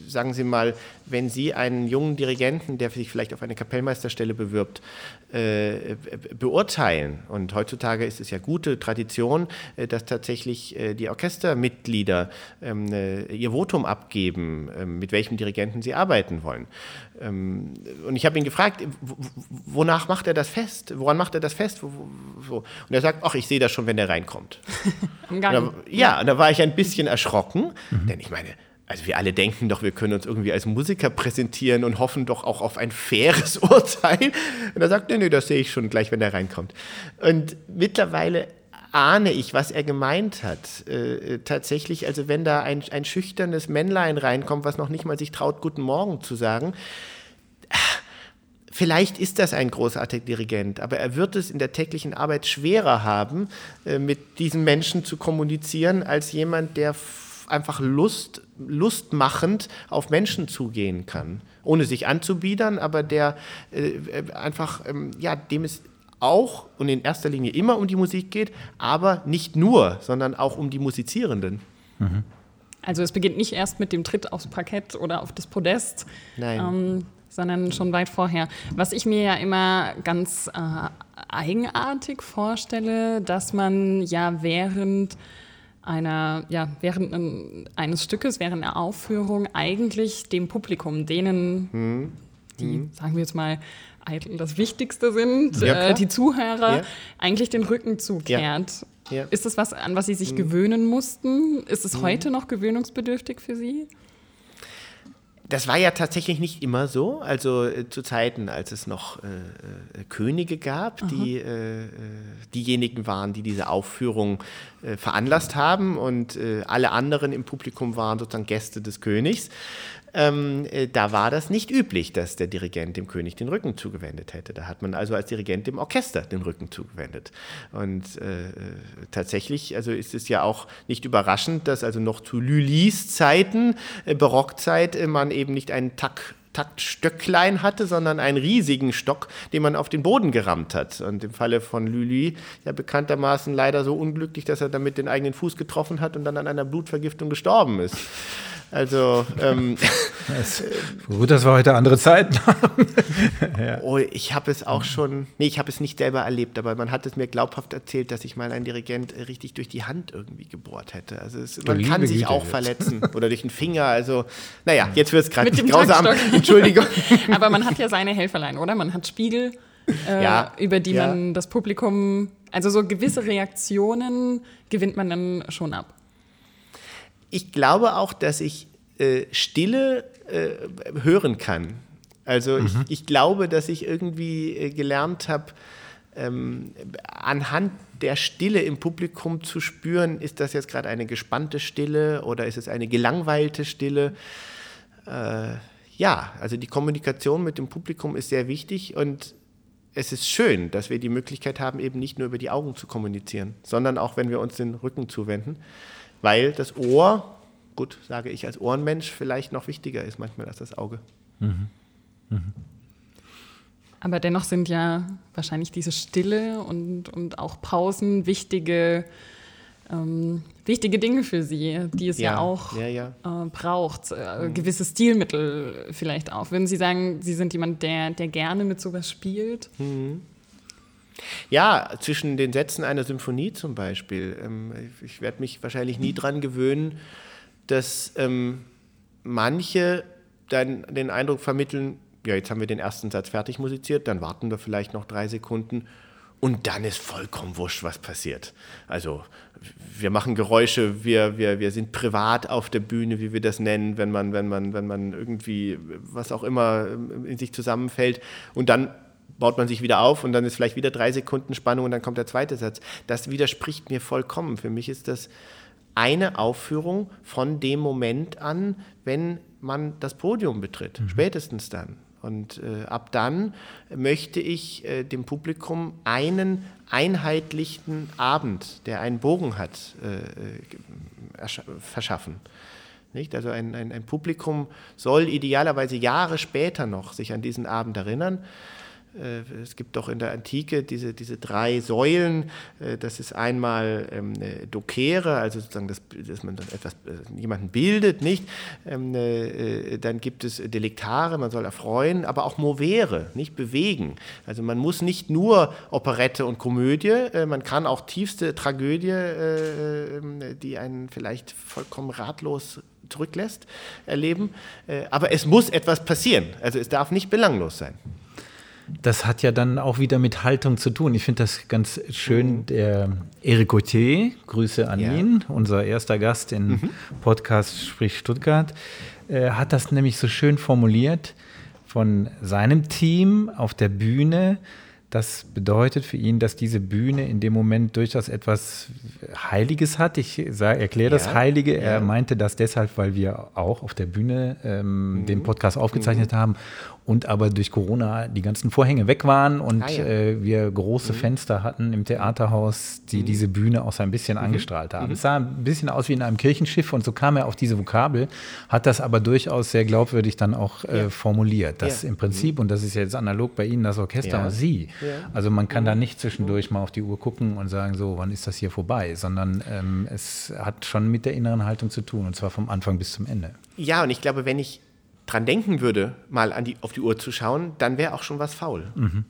sagen Sie mal, wenn Sie einen jungen Dirigenten, der sich vielleicht auf eine Kapellmeisterstelle bewirbt, äh, beurteilen, und heutzutage ist es ja gute Tradition, äh, dass tatsächlich äh, die Orchestermitglieder ähm, äh, ihr Votum abgeben, ähm, mit welchem Dirigenten sie arbeiten wollen. Ähm, und ich habe ihn gefragt, wonach macht er das fest? Woran macht er das fest? Und er sagt, ach, ich sehe das schon, wenn der reinkommt. Und da, ja, und da war ich ein bisschen erschrocken, denn ich meine, also wir alle denken doch, wir können uns irgendwie als Musiker präsentieren und hoffen doch auch auf ein faires Urteil. Und er sagt, nee, nee, das sehe ich schon gleich, wenn der reinkommt. Und mittlerweile ahne ich, was er gemeint hat. Äh, tatsächlich, also wenn da ein, ein schüchternes Männlein reinkommt, was noch nicht mal sich traut, Guten Morgen zu sagen, Vielleicht ist das ein großartiger Dirigent, aber er wird es in der täglichen Arbeit schwerer haben, äh, mit diesen Menschen zu kommunizieren, als jemand, der einfach Lust, lustmachend auf Menschen zugehen kann. Ohne sich anzubiedern, aber der äh, äh, einfach, ähm, ja, dem es auch und in erster Linie immer um die Musik geht, aber nicht nur, sondern auch um die Musizierenden.
Also es beginnt nicht erst mit dem Tritt aufs Parkett oder auf das Podest, ähm, sondern schon weit vorher. Was ich mir ja immer ganz äh, eigenartig vorstelle, dass man ja während einer, ja, während ein- eines Stückes, während einer Aufführung eigentlich dem Publikum, denen,
Hm.
die, sagen wir jetzt mal, eitel das Wichtigste sind,
Ja,
äh, die Zuhörer,
Ja.
eigentlich den Rücken zukehrt.
Ja.
Ist das was, an was Sie sich gewöhnen mussten? Ist es heute noch gewöhnungsbedürftig für Sie?
Das war ja tatsächlich nicht immer so. Also äh, zu Zeiten, als es noch äh, äh, Könige gab, die äh, äh, diejenigen waren, die diese Aufführung äh, veranlasst haben und alle anderen im Publikum waren sozusagen Gäste des Königs. Ähm, äh, da war das nicht üblich, dass der Dirigent dem König den Rücken zugewendet hätte. Da hat man also als Dirigent dem Orchester den Rücken zugewendet. Und äh, äh tatsächlich, also ist es ja auch nicht überraschend, dass also noch zu Lully's Zeiten, äh, Barockzeit, äh, man eben nicht einen Takt Taktstöcklein hatte, sondern einen riesigen Stock, den man auf den Boden gerammt hat. Und im Falle von Lully ja bekanntermaßen leider so unglücklich, dass er damit den eigenen Fuß getroffen hat und dann an einer Blutvergiftung gestorben ist. Also ähm,
das, gut, dass wir heute andere Zeiten haben.
ja. Oh, ich habe es auch schon, nee, ich habe es nicht selber erlebt, aber man hat es mir glaubhaft erzählt, dass ich mal ein Dirigent richtig durch die Hand irgendwie gebohrt hätte. Also es, man kann sich auch jetzt. verletzen oder durch den Finger. Also naja, jetzt wird es gerade grausam. Entschuldigung.
aber man hat ja seine Helferlein, oder? Man hat Spiegel, äh, ja, über die ja. man das Publikum, also so gewisse Reaktionen gewinnt man dann schon ab
ich glaube auch, dass ich äh, Stille äh, hören kann. Also mhm. ich, ich, glaube, dass ich irgendwie äh, gelernt habe, ähm, anhand der Stille im Publikum zu spüren, ist das jetzt gerade eine gespannte Stille oder ist es eine gelangweilte Stille? Äh, ja, also die Kommunikation mit dem Publikum ist sehr wichtig und es ist schön, dass wir die Möglichkeit haben, eben nicht nur über die Augen zu kommunizieren, sondern auch, wenn wir uns den Rücken zuwenden weil das Ohr, gut, sage ich als Ohrenmensch, vielleicht noch wichtiger ist manchmal als das Auge. Mhm.
Mhm. Aber dennoch sind ja wahrscheinlich diese Stille und, und auch Pausen wichtige, ähm, wichtige Dinge für Sie, die es ja, ja auch ja, ja. Äh, braucht. Äh, mhm. Gewisse Stilmittel vielleicht auch. Würden Sie sagen, Sie sind jemand, der, der gerne mit sowas spielt? Mhm.
Ja, zwischen den Sätzen einer Symphonie zum Beispiel. Ähm, ich werde mich wahrscheinlich nie dran gewöhnen, dass ähm, manche dann den Eindruck vermitteln, ja, jetzt haben wir den ersten Satz fertig musiziert, dann warten wir vielleicht noch drei Sekunden und dann ist vollkommen wurscht, was passiert. Also wir machen Geräusche, wir, wir, wir sind privat auf der Bühne, wie wir das nennen, wenn man, wenn man, wenn man irgendwie was auch immer ähm, in sich zusammenfällt. Und dann baut man sich wieder auf und dann ist vielleicht wieder drei Sekunden Spannung und dann kommt der zweite Satz. Das widerspricht mir vollkommen. Für mich ist das eine Aufführung von dem Moment an, wenn man das Podium betritt, mhm. spätestens dann. Und äh, ab dann möchte ich äh, dem Publikum einen einheitlichen Abend, der einen Bogen hat, äh, äh verschaffen. Nicht? Also ein, ein, ein Publikum soll idealerweise Jahre später noch sich an diesen Abend erinnern. Äh, es gibt doch in der Antike diese, diese drei Säulen. Äh, das ist einmal ähm, Dokere, also sozusagen, das, dass man etwas, äh, jemanden bildet, nicht? Ähm, dann gibt es Delektare, man soll erfreuen, aber auch Movere, nicht bewegen. Also man muss nicht nur Operette und Komödie, man kann auch tiefste Tragödie, ähm, die einen vielleicht vollkommen ratlos zurücklässt, erleben. Aber es muss etwas passieren. Also es darf nicht belanglos sein.
Das hat ja dann auch wieder mit Haltung zu tun. Ich finde das ganz schön. Mhm. Der Eric Gauthier, Grüße an ja. ihn, unser erster Gast im mhm. Podcast Sprich Stuttgart, äh, hat das nämlich so schön formuliert von seinem Team auf der Bühne das bedeutet für ihn, dass diese Bühne in dem Moment durchaus etwas Heiliges hat. Ich erkläre das ja, Heilige. Er meinte das deshalb, weil wir auch auf der Bühne ähm, mhm. den Podcast aufgezeichnet mhm. haben und aber durch Corona die ganzen Vorhänge weg waren und ah, ja. äh, wir große mhm. Fenster hatten im Theaterhaus, die mhm. diese Bühne auch so ein bisschen mhm. angestrahlt haben. Mhm. Es sah ein bisschen aus wie in einem Kirchenschiff und so kam er auf diese Vokabel, hat das aber durchaus sehr glaubwürdig dann auch äh, formuliert. Dass im Prinzip, und das ist jetzt analog bei Ihnen das Orchester und Sie, also man kann da nicht zwischendurch mal auf die Uhr gucken und sagen, so, wann ist das hier vorbei, sondern ähm, es hat schon mit der inneren Haltung zu tun und zwar vom Anfang bis zum Ende.
Ja, und ich glaube, wenn ich dran denken würde, mal an die, auf die Uhr zu schauen, dann wäre auch schon was faul. Mhm.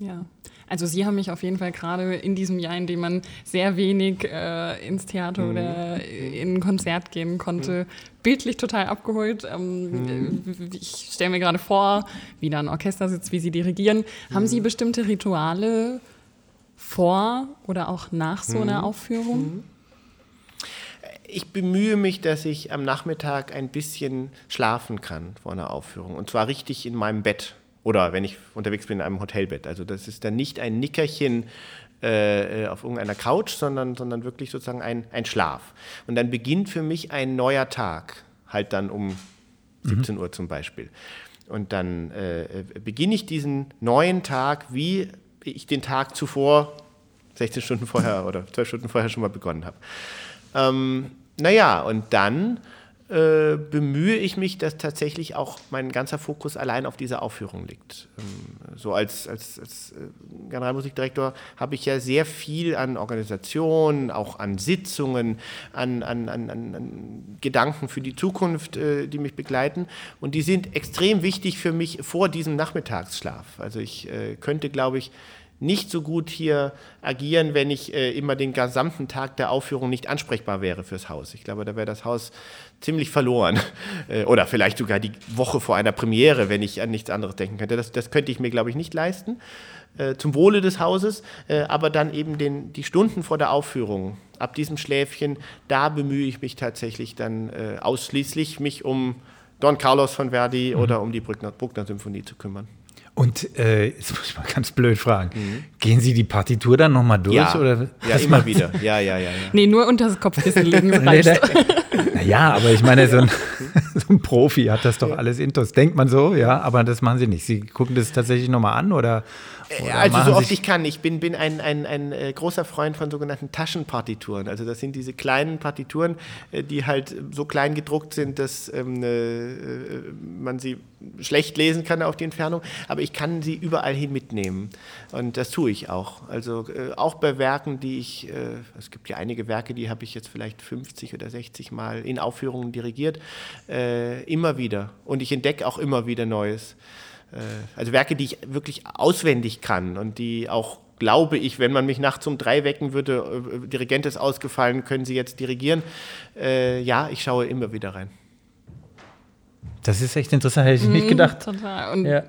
Ja. Also Sie haben mich auf jeden Fall gerade in diesem Jahr, in dem man sehr wenig äh, ins Theater mhm. oder in ein Konzert gehen konnte, mhm. bildlich total abgeholt. Ähm, mhm. Ich stelle mir gerade vor, wie da ein Orchester sitzt, wie Sie dirigieren. Haben Sie mhm. bestimmte Rituale vor oder auch nach so einer mhm. Aufführung? Mhm.
Ich bemühe mich, dass ich am Nachmittag ein bisschen schlafen kann vor einer Aufführung. Und zwar richtig in meinem Bett. Oder wenn ich unterwegs bin in einem Hotelbett. Also das ist dann nicht ein Nickerchen äh, auf irgendeiner Couch, sondern, sondern wirklich sozusagen ein, ein Schlaf. Und dann beginnt für mich ein neuer Tag. Halt dann um 17 Uhr zum Beispiel. Und dann äh, beginne ich diesen neuen Tag, wie ich den Tag zuvor, 16 Stunden vorher oder 12 Stunden vorher schon mal begonnen habe. Ähm, naja, und dann äh, bemühe ich mich, dass tatsächlich auch mein ganzer Fokus allein auf dieser Aufführung liegt. Ähm, so als, als, als äh, Generalmusikdirektor habe ich ja sehr viel an Organisation, auch an Sitzungen, an, an, an, an Gedanken für die Zukunft, äh, die mich begleiten. Und die sind extrem wichtig für mich vor diesem Nachmittagsschlaf. Also ich äh, könnte, glaube ich, nicht so gut hier agieren, wenn ich äh, immer den gesamten Tag der Aufführung nicht ansprechbar wäre fürs Haus. Ich glaube, da wäre das Haus ziemlich verloren. Äh, oder vielleicht sogar die Woche vor einer Premiere, wenn ich an nichts anderes denken könnte. Das, das könnte ich mir, glaube ich, nicht leisten. Äh, zum Wohle des Hauses, äh, aber dann eben den, die Stunden vor der Aufführung, ab diesem Schläfchen, da bemühe ich mich tatsächlich dann äh, ausschließlich, mich um Don Carlos von Verdi mhm. oder um die Bruckner, Bruckner Symphonie zu kümmern.
Und äh, jetzt muss ich mal ganz blöd fragen, mhm. gehen Sie die Partitur dann nochmal durch?
Ja,
oder
ja immer wieder. Ja, ja, ja, ja.
Nee, nur unter das Kopfkissen legen reicht.
naja, aber ich meine, so ein, so ein, Profi hat das doch alles intus. Denkt man so, ja, aber das machen Sie nicht. Sie gucken das tatsächlich nochmal an oder
also so oft ich kann. Ich bin, bin ein, ein, ein äh, großer Freund von sogenannten Taschenpartituren. Also das sind diese kleinen Partituren, äh, die halt so klein gedruckt sind, dass ähm, äh, man sie schlecht lesen kann auf die Entfernung. Aber ich kann sie überall hin mitnehmen. Und das tue ich auch. Also äh, auch bei Werken, die ich, äh, es gibt ja einige Werke, die habe ich jetzt vielleicht 50 oder 60 Mal in Aufführungen dirigiert, äh, immer wieder. Und ich entdecke auch immer wieder Neues. Äh, also Werke, die ich wirklich auswendig kann und die auch, glaube ich, wenn man mich nachts um drei wecken würde, äh, Dirigent ist ausgefallen, können Sie jetzt dirigieren? Äh, ja, ich schaue immer wieder rein.
Das ist echt interessant, hätte ich nicht mhm, gedacht.
Total. Und ja.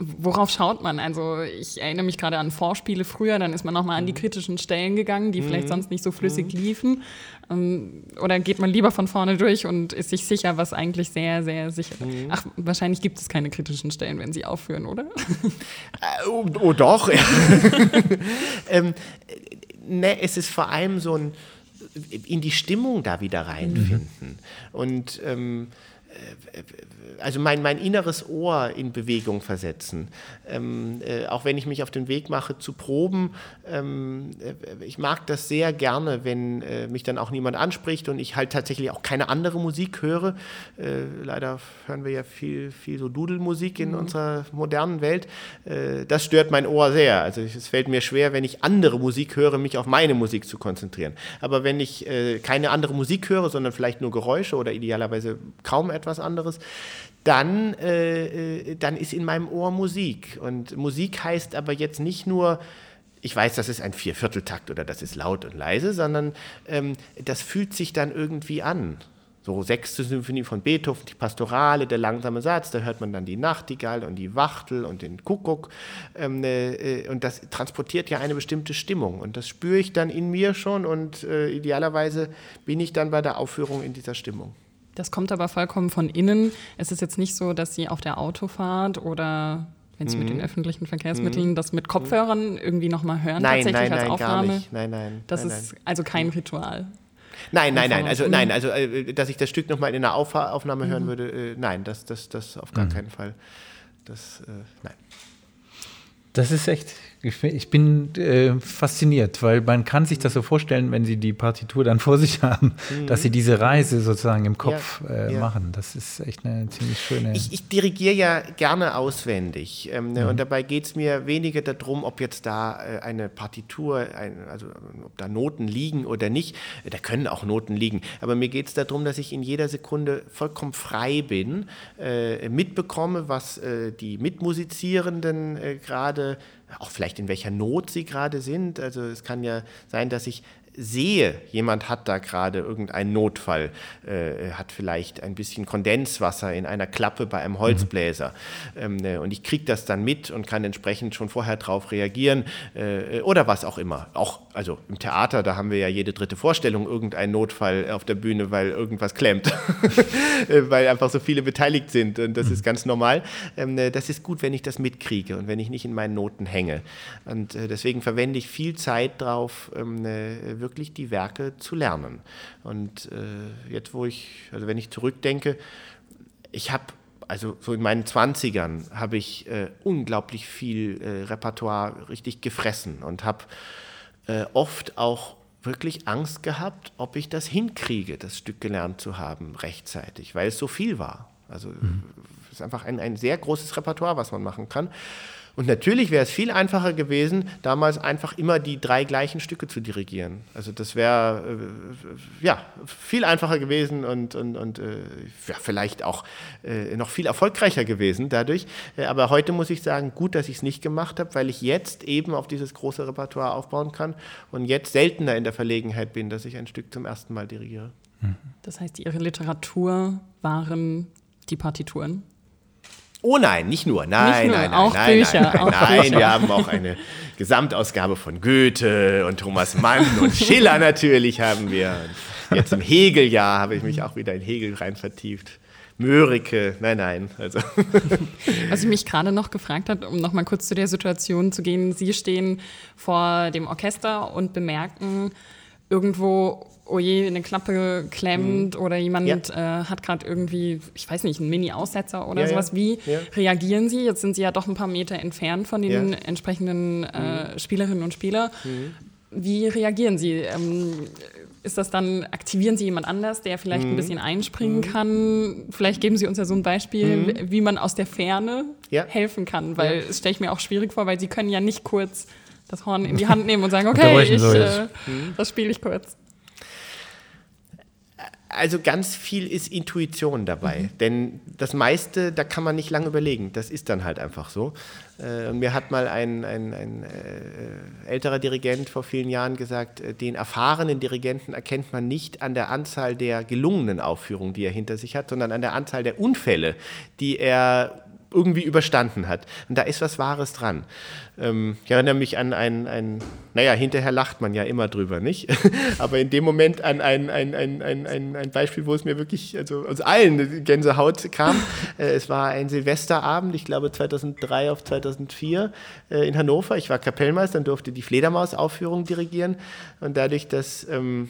Worauf schaut man? Also ich erinnere mich gerade an Vorspiele früher, dann ist man nochmal an die mhm. kritischen Stellen gegangen, die mhm. vielleicht sonst nicht so flüssig mhm. liefen. Ähm, oder geht man lieber von vorne durch und ist sich sicher, was eigentlich sehr, sehr sicher ist? Mhm. Ach, wahrscheinlich gibt es keine kritischen Stellen, wenn sie aufführen, oder?
Äh, oh, oh, doch. ähm, ne, es ist vor allem so ein in die Stimmung da wieder reinfinden. Mhm. Und ähm, äh, also mein, mein inneres Ohr in Bewegung versetzen. Ähm, äh, auch wenn ich mich auf den Weg mache zu proben, ähm, äh, ich mag das sehr gerne, wenn äh, mich dann auch niemand anspricht und ich halt tatsächlich auch keine andere Musik höre. Äh, leider hören wir ja viel, viel so Dudelmusik in mhm. unserer modernen Welt. Äh, das stört mein Ohr sehr. Also es fällt mir schwer, wenn ich andere Musik höre, mich auf meine Musik zu konzentrieren. Aber wenn ich keine andere Musik höre, sondern vielleicht nur Geräusche oder idealerweise kaum etwas anderes, dann, äh, äh, dann ist in meinem Ohr Musik. Und Musik heißt aber jetzt nicht nur, ich weiß, das ist ein Viervierteltakt oder das ist laut und leise, sondern ähm, das fühlt sich dann irgendwie an. So sechste Symphonie von Beethoven, die Pastorale, der langsame Satz, da hört man dann die Nachtigall und die Wachtel und den Kuckuck. Ähm, äh, und das transportiert ja eine bestimmte Stimmung. Und das spüre ich dann in mir schon und äh, idealerweise bin ich dann bei der Aufführung in dieser Stimmung.
Das kommt aber vollkommen von innen. Es ist jetzt nicht so, dass Sie auf der Autofahrt oder wenn Sie mhm. mit den öffentlichen Verkehrsmitteln mhm. das mit Kopfhörern irgendwie nochmal hören,
nein,
tatsächlich
nein,
als
nein,
Aufnahme.
Gar nicht. Nein, nein.
Das
nein,
ist also kein Ritual.
Nein, nein, nein. Also nein, also äh, dass ich das Stück nochmal in einer Aufnahme hören mhm. würde, äh, nein, das, das, das auf gar mhm. keinen Fall. Das, äh, nein.
Das ist echt ich bin äh, fasziniert, weil man kann sich das so vorstellen, wenn Sie die Partitur dann vor sich haben, mhm. dass Sie diese Reise sozusagen im Kopf ja, äh, ja. machen. Das ist echt eine ziemlich schöne.
Ich, ich dirigiere ja gerne auswendig ähm, mhm. und dabei geht es mir weniger darum, ob jetzt da äh, eine Partitur, ein, also ob da Noten liegen oder nicht. Da können auch Noten liegen, aber mir geht es darum, dass ich in jeder Sekunde vollkommen frei bin, äh, mitbekomme, was äh, die Mitmusizierenden äh, gerade auch vielleicht in welcher Not sie gerade sind. Also es kann ja sein, dass ich sehe, jemand hat da gerade irgendeinen Notfall, äh, hat vielleicht ein bisschen Kondenswasser in einer Klappe bei einem Holzbläser mhm. ähm, äh, und ich kriege das dann mit und kann entsprechend schon vorher darauf reagieren äh, oder was auch immer. Auch also im Theater, da haben wir ja jede dritte Vorstellung irgendeinen Notfall auf der Bühne, weil irgendwas klemmt, äh, weil einfach so viele beteiligt sind und das mhm. ist ganz normal. Ähm, äh, das ist gut, wenn ich das mitkriege und wenn ich nicht in meinen Noten hänge. Und äh, deswegen verwende ich viel Zeit drauf, ähm, wirklich die Werke zu lernen. Und äh, jetzt, wo ich, also wenn ich zurückdenke, ich habe also so in meinen 20ern habe ich äh, unglaublich viel äh, Repertoire richtig gefressen und habe äh, oft auch wirklich Angst gehabt, ob ich das hinkriege, das Stück gelernt zu haben rechtzeitig, weil es so viel war. Also mhm. es ist einfach ein, ein sehr großes Repertoire, was man machen kann. Und natürlich wäre es viel einfacher gewesen, damals einfach immer die drei gleichen Stücke zu dirigieren. Also das wäre äh, ja viel einfacher gewesen und, und, und äh, vielleicht auch äh, noch viel erfolgreicher gewesen dadurch. Äh, aber heute muss ich sagen, gut, dass ich es nicht gemacht habe, weil ich jetzt eben auf dieses große Repertoire aufbauen kann und jetzt seltener in der Verlegenheit bin, dass ich ein Stück zum ersten Mal dirigiere.
Das heißt, Ihre Literatur waren die Partituren?
Oh nein, nicht nur. Nein, nicht nur, nein, nein,
auch
nein,
Bücher,
nein,
auch
nein.
Bücher.
wir haben auch eine Gesamtausgabe von Goethe und Thomas Mann und Schiller natürlich haben wir. Jetzt im Hegeljahr habe ich mich auch wieder in Hegel rein vertieft. Mörike, nein, nein. Also.
Was ich mich gerade noch gefragt habe, um noch mal kurz zu der Situation zu gehen. Sie stehen vor dem Orchester und bemerken irgendwo, oh je, eine Klappe klemmt mhm. oder jemand ja. äh, hat gerade irgendwie, ich weiß nicht, einen Mini-Aussetzer oder ja, sowas. Wie ja. reagieren Sie? Jetzt sind Sie ja doch ein paar Meter entfernt von den entsprechenden äh, mhm. Spielerinnen und Spielern. Mhm. Wie reagieren Sie? Ähm, ist das dann, aktivieren Sie jemand anders, der vielleicht ein mhm. bisschen einspringen mhm. kann? Vielleicht geben Sie uns ja so ein Beispiel, mhm. wie man aus der Ferne helfen kann, weil es stelle ich mir auch schwierig vor, weil Sie können ja nicht kurz das Horn in die Hand nehmen und sagen, okay, ich, äh, das spiele ich kurz.
Also ganz viel ist Intuition dabei, mhm. denn das meiste, da kann man nicht lange überlegen, das ist dann halt einfach so. Äh, mir hat mal ein, ein, ein äh, älterer Dirigent vor vielen Jahren gesagt, äh, den erfahrenen Dirigenten erkennt man nicht an der Anzahl der gelungenen Aufführungen, die er hinter sich hat, sondern an der Anzahl der Unfälle, die er irgendwie überstanden hat. Und da ist was Wahres dran. Ähm, ich erinnere mich an ein, ein, naja, hinterher lacht man ja immer drüber, nicht? Aber in dem Moment an ein, ein, ein, ein, ein Beispiel, wo es mir wirklich, also aus allen Gänsehaut kam. Äh, es war ein Silvesterabend, ich glaube 2003 auf 2004 äh, in Hannover. Ich war Kapellmeister und durfte die Fledermaus-Aufführung dirigieren. Und dadurch, dass ähm,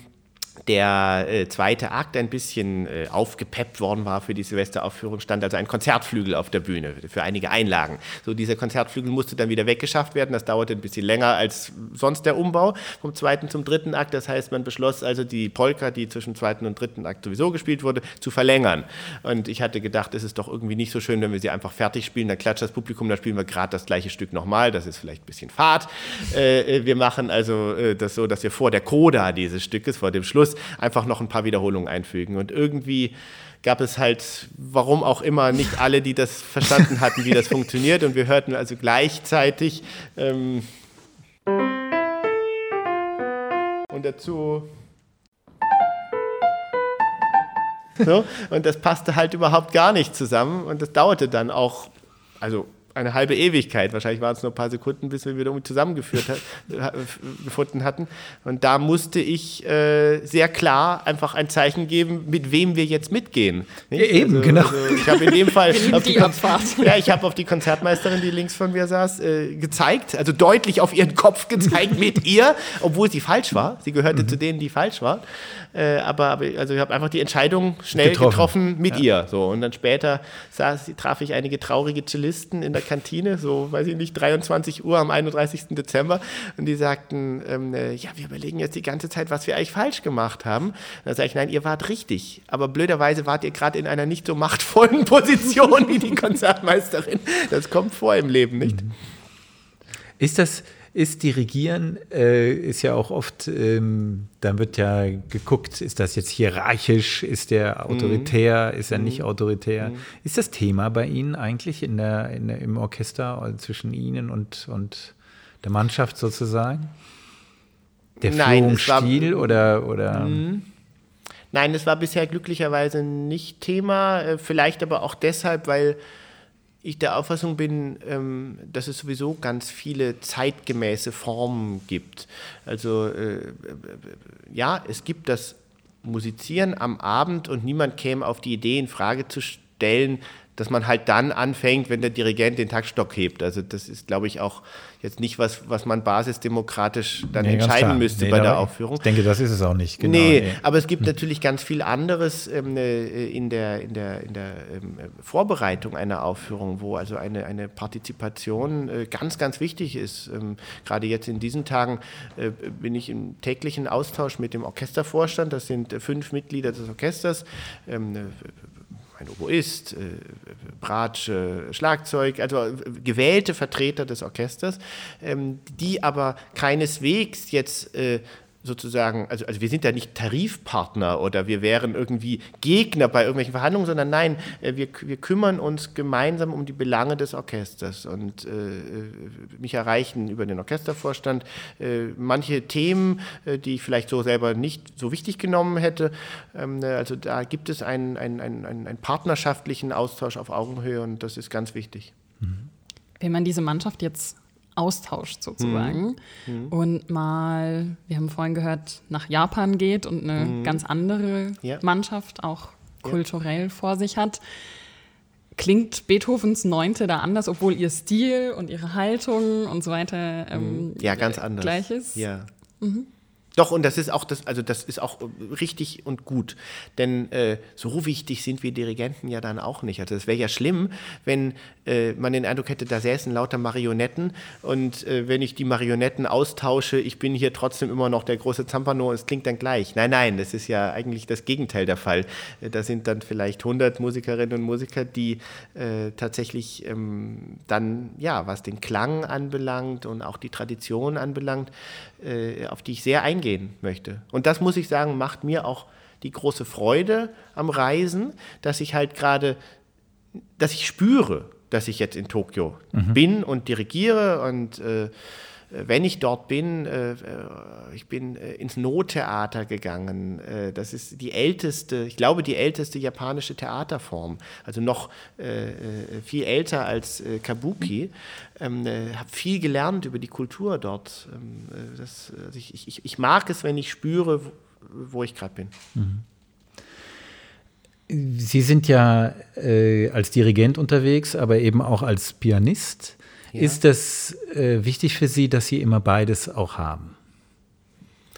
der äh, zweite Akt ein bisschen äh, aufgepeppt worden war für die Silvesteraufführung, stand also ein Konzertflügel auf der Bühne für einige Einlagen. So, dieser Konzertflügel musste dann wieder weggeschafft werden. Das dauerte ein bisschen länger als sonst der Umbau vom zweiten zum dritten Akt. Das heißt, man beschloss also die Polka, die zwischen zweiten und dritten Akt sowieso gespielt wurde, zu verlängern. Und ich hatte gedacht, es ist doch irgendwie nicht so schön, wenn wir sie einfach fertig spielen. Dann klatscht das Publikum, dann spielen wir gerade das gleiche Stück nochmal. Das ist vielleicht ein bisschen Fahrt. Äh, äh wir machen also äh, das so, dass wir vor der Coda dieses Stückes, vor dem Schluss, einfach noch ein paar Wiederholungen einfügen. Und irgendwie gab es halt, warum auch immer, nicht alle, die das verstanden hatten, wie das funktioniert. Und wir hörten also gleichzeitig ähm, und dazu so, und das passte halt überhaupt gar nicht zusammen und das dauerte dann auch, also eine halbe Ewigkeit. Wahrscheinlich waren es nur ein paar Sekunden, bis wir wieder zusammengeführt hat, gefunden hatten. Und da musste ich äh, sehr klar einfach ein Zeichen geben, mit wem wir jetzt mitgehen.
Nicht? Eben, also, genau.
Also ich habe in dem Fall auf die, die ja, ich habe auf die Konzertmeisterin, die links von mir saß, äh, gezeigt, also deutlich auf ihren Kopf gezeigt mit ihr, obwohl sie falsch war. Sie gehörte mhm. zu denen, die falsch waren. Äh, aber, aber, also ich habe einfach die Entscheidung schnell getroffen, getroffen mit ja. ihr. So. Und dann später saß, traf ich einige traurige Cellisten in der Kantine, so weiß ich nicht, 23 Uhr am 31. Dezember. Und die sagten, ähm, äh, ja, wir überlegen jetzt die ganze Zeit, was wir eigentlich falsch gemacht haben. Dann sage ich, nein, ihr wart richtig. Aber blöderweise wart ihr gerade in einer nicht so machtvollen Position wie die Konzertmeisterin. Das kommt vor im Leben, nicht?
Ist das ist Dirigieren, äh, ist ja auch oft, ähm, dann wird ja geguckt, ist das jetzt hierarchisch, ist der autoritär, mhm. ist er nicht mhm. autoritär? Mhm. Ist das Thema bei Ihnen eigentlich in der, in der, im Orchester also zwischen Ihnen und, und der Mannschaft sozusagen? Der Führungsstil oder, oder?
Mhm. Nein, das war bisher glücklicherweise nicht Thema, äh, vielleicht aber auch deshalb, weil ich der Auffassung bin, ähm, dass es sowieso ganz viele zeitgemäße Formen gibt. Also äh, ja, es gibt das Musizieren am Abend und niemand käme auf die Idee, in Frage zu stellen, dass man halt dann anfängt, wenn der Dirigent den Taktstock hebt. Also das ist, glaube ich, auch jetzt nicht was, was man basisdemokratisch dann
Nee,
entscheiden müsste
Nee,
bei der Aufführung.
Ich denke, das ist es auch nicht. Genau,
nee,
nee.
aber es gibt natürlich ganz viel anderes ähm, äh, in der, in der, in der ähm, äh, Vorbereitung einer Aufführung, wo also eine, eine Partizipation äh, ganz, ganz wichtig ist. Ähm, Gerade jetzt in diesen Tagen äh, bin ich im täglichen Austausch mit dem Orchestervorstand. Das sind äh, fünf Mitglieder des Orchesters. Ein Oboist, äh, Bratsch, Schlagzeug, also äh, gewählte Vertreter des Orchesters, ähm, die aber keineswegs jetzt äh, sozusagen, also, also wir sind ja nicht Tarifpartner oder wir wären irgendwie Gegner bei irgendwelchen Verhandlungen, sondern nein, äh, wir, wir kümmern uns gemeinsam um die Belange des Orchesters und äh, äh, mich erreichen über den Orchestervorstand äh, manche Themen, äh, die ich vielleicht so selber nicht so wichtig genommen hätte. Ähm, äh, also da gibt es einen, einen, einen, einen einen partnerschaftlichen Austausch auf Augenhöhe und das ist ganz wichtig.
Wenn man diese Mannschaft jetzt austauscht sozusagen und mal, wir haben vorhin gehört, nach Japan geht und eine ganz andere
Ja.
Mannschaft auch kulturell vor sich hat, klingt Beethovens Neunte da anders, obwohl ihr Stil und ihre Haltung und so weiter ähm,
Ja, ganz anders.
gleich ist?
Ja. Doch, und das ist auch das, also das ist auch äh, richtig und gut. Denn äh, so wichtig sind wir Dirigenten ja dann auch nicht. Also es wäre ja schlimm, wenn äh, man den Eindruck hätte, da säßen lauter Marionetten und äh, wenn ich die Marionetten austausche, ich bin hier trotzdem immer noch der große Zampano, es klingt dann gleich. Nein, nein, das ist ja eigentlich das Gegenteil der Fall. Äh, Da sind dann vielleicht 100 Musikerinnen und Musiker, die äh, tatsächlich ähm, dann, ja, was den Klang anbelangt und auch die Tradition anbelangt, auf die ich sehr eingehen möchte. Und das muss ich sagen, macht mir auch die große Freude am Reisen, dass ich halt gerade, dass ich spüre, dass ich jetzt in Tokio bin und dirigiere und äh, wenn ich dort bin, äh, äh, ich bin äh, ins No-Theater gegangen. Äh, das ist die älteste, ich glaube, die älteste japanische Theaterform. Also noch äh, äh, viel älter als äh, Kabuki. Ähm, äh, habe viel gelernt über die Kultur dort. Ähm, äh, das, also ich, ich, ich mag es, wenn ich spüre, wo, ich gerade bin.
Sie sind ja äh, als Dirigent unterwegs, aber eben auch als Pianist. Ist das äh, wichtig für Sie, dass Sie immer beides auch haben?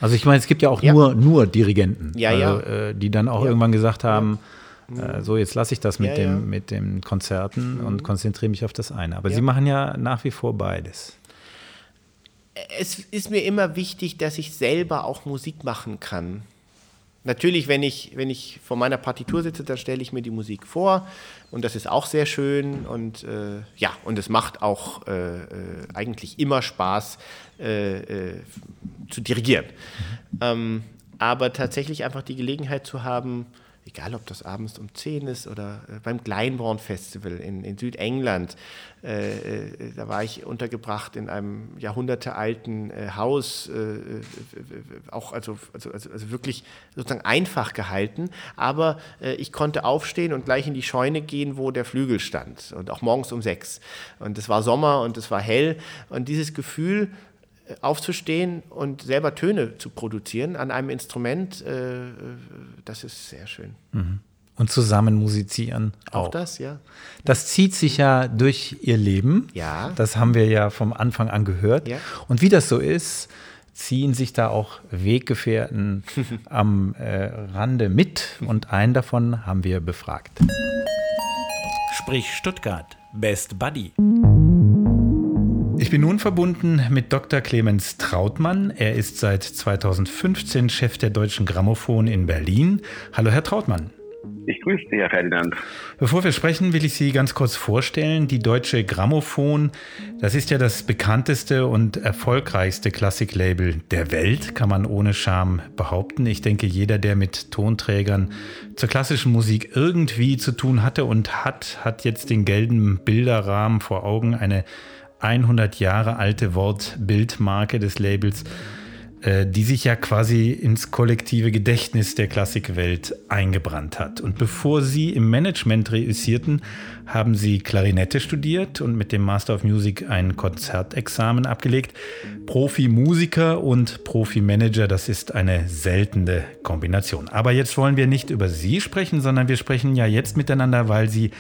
Also ich meine, es gibt ja auch
Ja.
nur, nur Dirigenten,
Ja,
also,
ja.
Äh, die dann auch irgendwann gesagt haben, äh, so jetzt lasse ich das mit,
Ja,
dem,
ja. Mhm.
mit den Konzerten und konzentriere mich auf das eine. Aber
Ja.
Sie machen ja nach wie vor beides.
es ist mir immer wichtig, dass ich selber auch Musik machen kann. Natürlich, wenn ich, wenn ich vor meiner Partitur sitze, dann stelle ich mir die Musik vor und das ist auch sehr schön und äh, ja, und es macht auch äh, äh, eigentlich immer Spaß äh, äh, zu dirigieren. Ähm, aber tatsächlich einfach die Gelegenheit zu haben, egal ob das abends um 10 ist oder äh, beim Glyndebourne Festival in, in Südengland, äh, äh, da war ich untergebracht in einem jahrhundertealten äh, Haus, äh, äh, auch also, also, also, also wirklich sozusagen einfach gehalten, aber ich konnte aufstehen und gleich in die Scheune gehen, wo der Flügel stand und auch morgens um sechs. Und es war Sommer und es war hell und dieses Gefühl, aufzustehen und selber Töne zu produzieren an einem Instrument, äh, äh, das ist sehr schön.
Und zusammen musizieren
Auch,
auch.
das, ja.
Das zieht sich ja durch ihr Leben.
Ja.
Das haben wir ja vom Anfang an gehört.
Ja.
Und wie das so ist, ziehen sich da auch Weggefährten am äh, Rande mit. Und einen davon haben wir befragt.
Sprich Stuttgart. Best Buddy.
Ich bin nun verbunden mit Dr. Clemens Trautmann. Er ist seit 2015 Chef der Deutschen Grammophon in Berlin. Hallo, Herr Trautmann.
Ich grüße Sie, Herr Ferdinand.
Bevor wir sprechen, will ich Sie ganz kurz vorstellen. Die Deutsche Grammophon, das ist ja das bekannteste und erfolgreichste Klassiklabel der Welt, kann man ohne Scham behaupten. Ich denke, jeder, der mit Tonträgern zur klassischen Musik irgendwie zu tun hatte und hat, hat jetzt den gelben Bilderrahmen vor Augen, eine 100 Jahre alte Wortbildmarke des Labels. äh, die sich ja quasi ins kollektive Gedächtnis der Klassikwelt eingebrannt hat. Und bevor Sie im Management reüssierten, haben Sie Klarinette studiert und mit dem Master of Music ein Konzertexamen abgelegt. Profi-Musiker und Profi-Manager, das ist eine seltene Kombination. Aber jetzt wollen wir nicht über Sie sprechen, sondern wir sprechen ja jetzt miteinander, weil Sie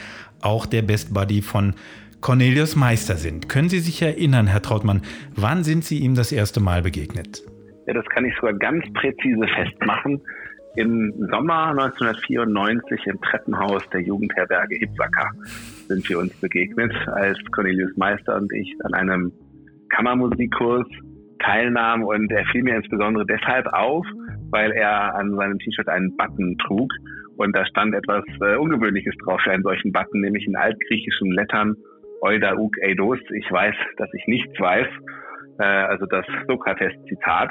auch der Best Buddy von Cornelius Meister sind. Können Sie sich erinnern, Herr Trautmann, wann sind Sie ihm das erste Mal begegnet?
Ja, das kann ich sogar ganz präzise festmachen. Im Sommer 1994 im Treppenhaus der Jugendherberge Hitzacker sind wir uns begegnet, als Cornelius Meister und ich an einem Kammermusikkurs teilnahmen. Und er fiel mir insbesondere deshalb auf, weil er an seinem T-Shirt einen Button trug. Und da stand etwas äh, Ungewöhnliches drauf für einen solchen Button, nämlich in altgriechischen Lettern Oida uk eidos. Ich weiß, dass ich nichts weiß. Äh, also das Sokrates-Zitat.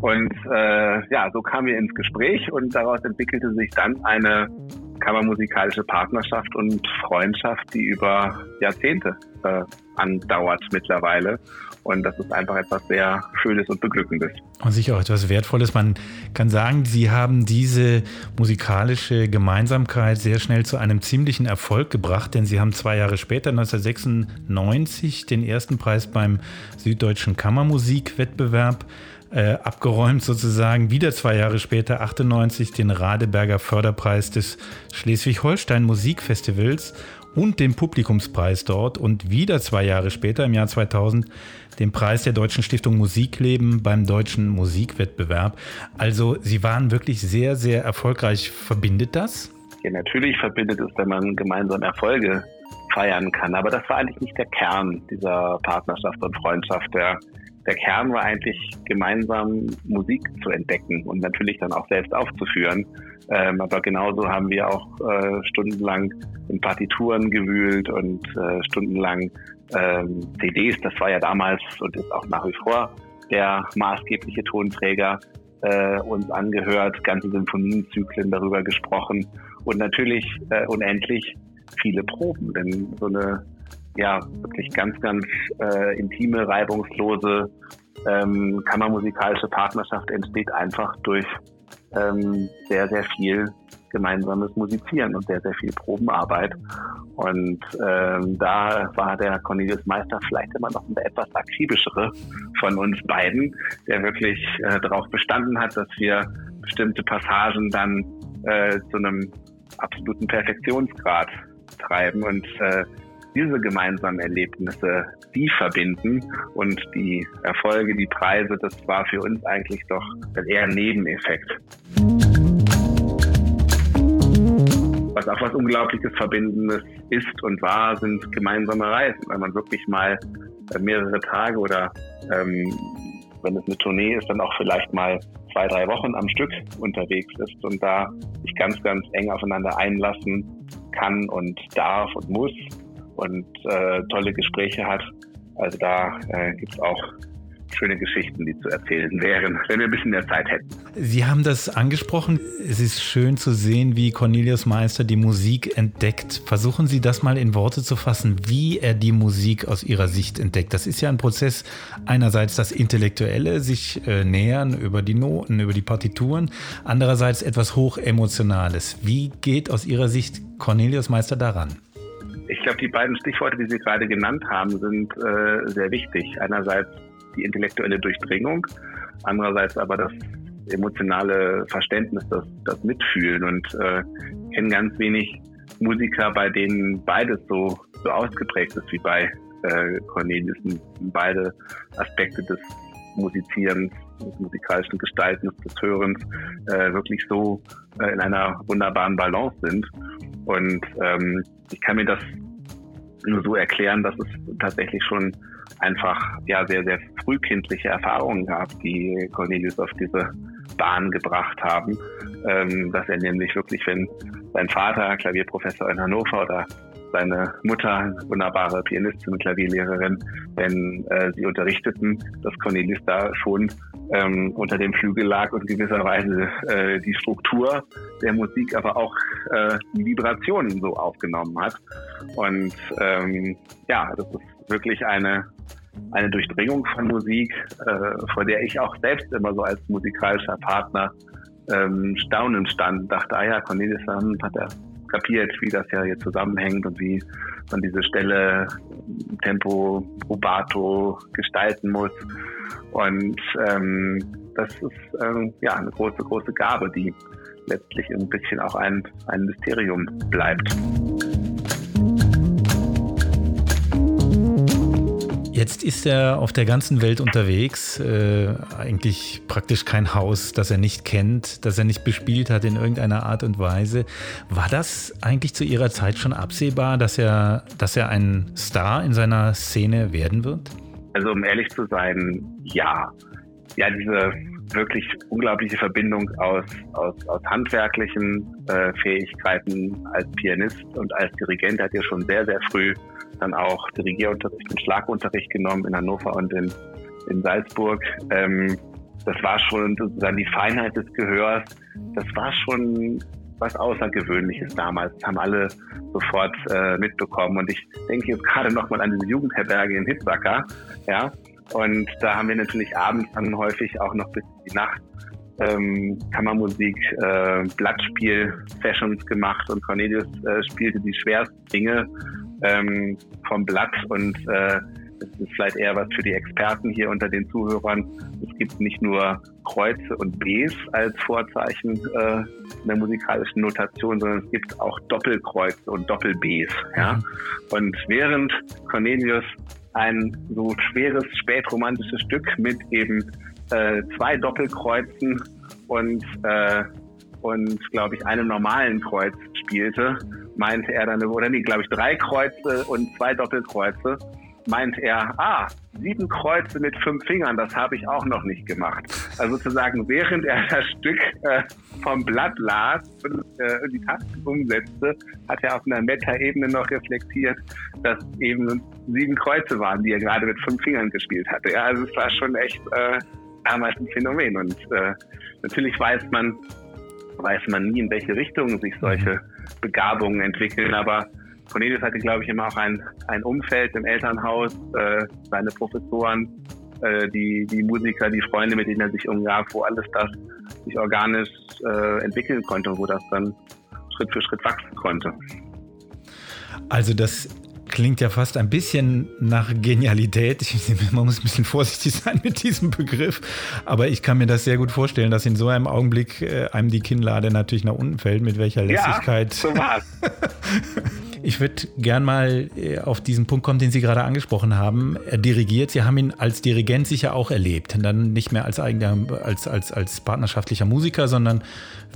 Und äh, ja, so kamen wir ins Gespräch und daraus entwickelte sich dann eine kammermusikalische Partnerschaft und Freundschaft, die über Jahrzehnte äh, andauert mittlerweile. Und das ist einfach etwas sehr Schönes und Beglückendes.
Und sicher auch etwas Wertvolles. Man kann sagen, Sie haben diese musikalische Gemeinsamkeit sehr schnell zu einem ziemlichen Erfolg gebracht, denn Sie haben zwei Jahre später, 1996, den ersten Preis beim Süddeutschen Kammermusikwettbewerb äh, abgeräumt sozusagen. Wieder zwei Jahre später, 98, den Radeberger Förderpreis des Schleswig-Holstein Musikfestivals und den Publikumspreis dort und wieder zwei Jahre später, im Jahr 2000, den Preis der Deutschen Stiftung Musikleben beim Deutschen Musikwettbewerb. Also Sie waren wirklich sehr, sehr erfolgreich. Verbindet das?
Ja, natürlich verbindet es, wenn man gemeinsam Erfolge feiern kann. Aber das war eigentlich nicht der Kern dieser Partnerschaft und Freundschaft. Der der Kern war eigentlich gemeinsam Musik zu entdecken und natürlich dann auch selbst aufzuführen. Ähm, aber genauso haben wir auch äh, stundenlang in Partituren gewühlt und äh, stundenlang ähm, CDs. Das war ja damals und ist auch nach wie vor der maßgebliche Tonträger äh, uns angehört, ganze Symphonienzyklen darüber gesprochen und natürlich äh, unendlich viele Proben, denn so eine ja, wirklich ganz, ganz äh, intime, reibungslose ähm, kammermusikalische Partnerschaft entsteht einfach durch ähm, sehr, sehr viel gemeinsames Musizieren und sehr, sehr viel Probenarbeit. Und ähm, da war der Cornelius Meister vielleicht immer noch der etwas akribischere von uns beiden, der wirklich äh, darauf bestanden hat, dass wir bestimmte Passagen dann äh, zu einem absoluten Perfektionsgrad treiben und äh, diese gemeinsamen Erlebnisse, die verbinden und die Erfolge, die Preise, das war für uns eigentlich doch eher ein Nebeneffekt. Was auch was Unglaubliches Verbindendes ist und war, sind gemeinsame Reisen, weil man wirklich mal äh, mehrere Tage oder ähm, wenn es eine Tournee ist, dann auch vielleicht mal zwei, drei Wochen am Stück unterwegs ist und da sich ganz, ganz eng aufeinander einlassen kann und darf und muss und äh, tolle Gespräche hat. Also da äh, gibt es auch schöne Geschichten, die zu erzählen wären, wenn wir ein bisschen mehr Zeit hätten.
Sie haben das angesprochen. Es ist schön zu sehen, wie Cornelius Meister die Musik entdeckt. Versuchen Sie das mal in Worte zu fassen, wie er die Musik aus Ihrer Sicht entdeckt. Das ist ja ein Prozess, einerseits das Intellektuelle, sich äh, nähern über die Noten, über die Partituren, andererseits etwas Hochemotionales. Wie geht aus Ihrer Sicht Cornelius Meister daran?
Ich glaube, die beiden Stichworte, die Sie gerade genannt haben, sind äh, sehr wichtig. Einerseits die intellektuelle Durchdringung, andererseits aber das emotionale Verständnis, das, das Mitfühlen und äh, kenne ganz wenig Musiker, bei denen beides so, so ausgeprägt ist wie bei äh, Cornelius. Beide Aspekte des Musizierens, des musikalischen Gestaltens, des Hörens äh, wirklich so äh, in einer wunderbaren Balance sind. Und ähm, ich kann mir das nur so erklären, dass es tatsächlich schon einfach ja sehr, sehr frühkindliche Erfahrungen gab, die Cornelius auf diese Bahn gebracht haben. Ähm, dass er nämlich wirklich, wenn sein Vater Klavierprofessor in Hannover oder seine Mutter, wunderbare Pianistin, Klavierlehrerin, wenn äh, sie unterrichteten, dass Cornelius da schon ähm, unter dem Flügel lag und gewisserweise äh, die Struktur der Musik, aber auch äh, die Vibrationen so aufgenommen hat. Und ähm, ja, das ist wirklich eine eine Durchdringung von Musik, äh, vor der ich auch selbst immer so als musikalischer Partner ähm, staunend stand, dachte, ah ja, Cornelis hat er kapiert, wie das ja hier zusammenhängt und wie man diese Stelle Tempo rubato gestalten muss. Und ähm, das ist ähm, ja eine große, große Gabe, die letztlich ein bisschen auch ein, ein Mysterium bleibt.
Jetzt ist er auf der ganzen Welt unterwegs. Äh, eigentlich praktisch kein Haus, das er nicht kennt, das er nicht bespielt hat in irgendeiner Art und Weise. War das eigentlich zu Ihrer Zeit schon absehbar, dass er, dass er ein Star in seiner Szene werden wird?
Also um ehrlich zu sein, ja. Ja, diese wirklich unglaubliche Verbindung aus, aus, aus handwerklichen äh, Fähigkeiten als Pianist und als Dirigent hat er schon sehr, sehr früh dann auch Dirigierunterricht und Schlagunterricht genommen in Hannover und in, in Salzburg. Ähm, das war schon sozusagen die Feinheit des Gehörs. Das war schon was Außergewöhnliches damals. Das haben alle sofort äh, mitbekommen. Und ich denke jetzt gerade nochmal an diese Jugendherberge in Hitzacker. Ja, und da haben wir natürlich abends dann häufig auch noch bis in die Nacht ähm, Kammermusik, äh, Blattspiel-Sessions gemacht und Cornelius äh, spielte die schwersten Dinge ähm, vom Blatt und äh, das ist vielleicht eher was für die Experten hier unter den Zuhörern. Es gibt nicht nur Kreuze und Bs als Vorzeichen äh, in der musikalischen Notation, sondern es gibt auch Doppelkreuze und Doppel-Bs. Ja? Und während Cornelius ein so schweres spätromantisches Stück mit eben äh, zwei Doppelkreuzen und äh, und glaube ich einem normalen Kreuz spielte, meinte er dann, oder nee, glaube ich, drei Kreuze und zwei Doppelkreuze, meinte er, ah, sieben Kreuze mit fünf Fingern, das habe ich auch noch nicht gemacht. Also sozusagen, während er das Stück äh, vom Blatt las und äh, die Tasten umsetzte, hat er auf einer Meta-Ebene noch reflektiert, dass eben sieben Kreuze waren, die er gerade mit fünf Fingern gespielt hatte. Ja, also es war schon echt äh, damals ein Phänomen. Und äh, natürlich weiß man, weiß man nie, in welche Richtung sich solche Begabungen entwickeln. Aber Cornelius hatte, glaube ich, immer auch ein, ein Umfeld im Elternhaus, äh, seine Professoren, äh, die, die Musiker, die Freunde, mit denen er sich umgab, wo alles das sich organisch äh, entwickeln konnte und wo das dann Schritt für Schritt wachsen konnte.
Also das klingt ja fast ein bisschen nach Genialität. Ich, man muss ein bisschen vorsichtig sein mit diesem Begriff, aber ich kann mir das sehr gut vorstellen, dass in so einem Augenblick äh, einem die Kinnlade natürlich nach unten fällt, mit welcher Lässigkeit. Ja, so war's. Ich würde gern mal äh, auf diesen Punkt kommen, den Sie gerade angesprochen haben. Er dirigiert. Sie haben ihn als Dirigent sicher auch erlebt. Dann nicht mehr als eigener, als, als, als partnerschaftlicher Musiker, sondern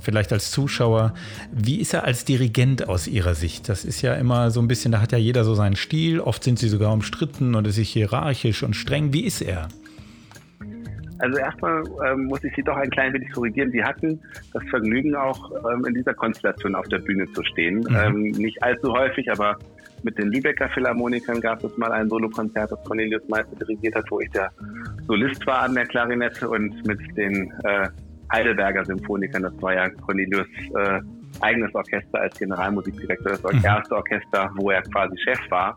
vielleicht als Zuschauer. Wie ist er als Dirigent aus Ihrer Sicht? Das ist ja immer so ein bisschen, da hat ja jeder so seinen Stil. Oft sind sie sogar umstritten und ist sich hierarchisch und streng. Wie ist er?
Also erstmal ähm, muss ich Sie doch ein klein wenig korrigieren. Sie hatten das Vergnügen auch ähm, in dieser Konstellation auf der Bühne zu stehen. Mhm. Ähm, nicht allzu häufig, aber mit den Lübecker Philharmonikern gab es mal ein Solokonzert, das Cornelius Meister dirigiert hat, wo ich der Solist war an der Klarinette und mit den äh, Heidelberger Symphonikern, das war ja Cornelius äh, eigenes Orchester als Generalmusikdirektor, das mhm. erste Orchester, wo er quasi Chef war.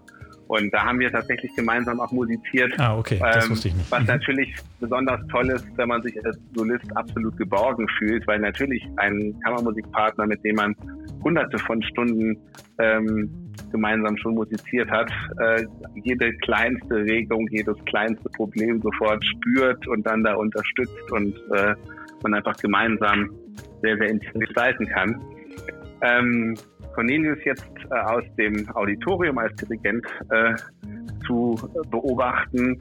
Und da haben wir tatsächlich gemeinsam auch musiziert.
Ah, okay, das ähm, wusste ich nicht.
Was mhm. natürlich besonders toll ist, wenn man sich als Solist absolut geborgen fühlt, weil natürlich ein Kammermusikpartner, mit dem man hunderte von Stunden ähm, gemeinsam schon musiziert hat, äh, jede kleinste Regung, jedes kleinste Problem sofort spürt und dann da unterstützt und äh, man einfach gemeinsam sehr, sehr intensiv gestalten kann. Ähm, Cornelius jetzt äh, aus dem Auditorium als Dirigent äh, zu beobachten.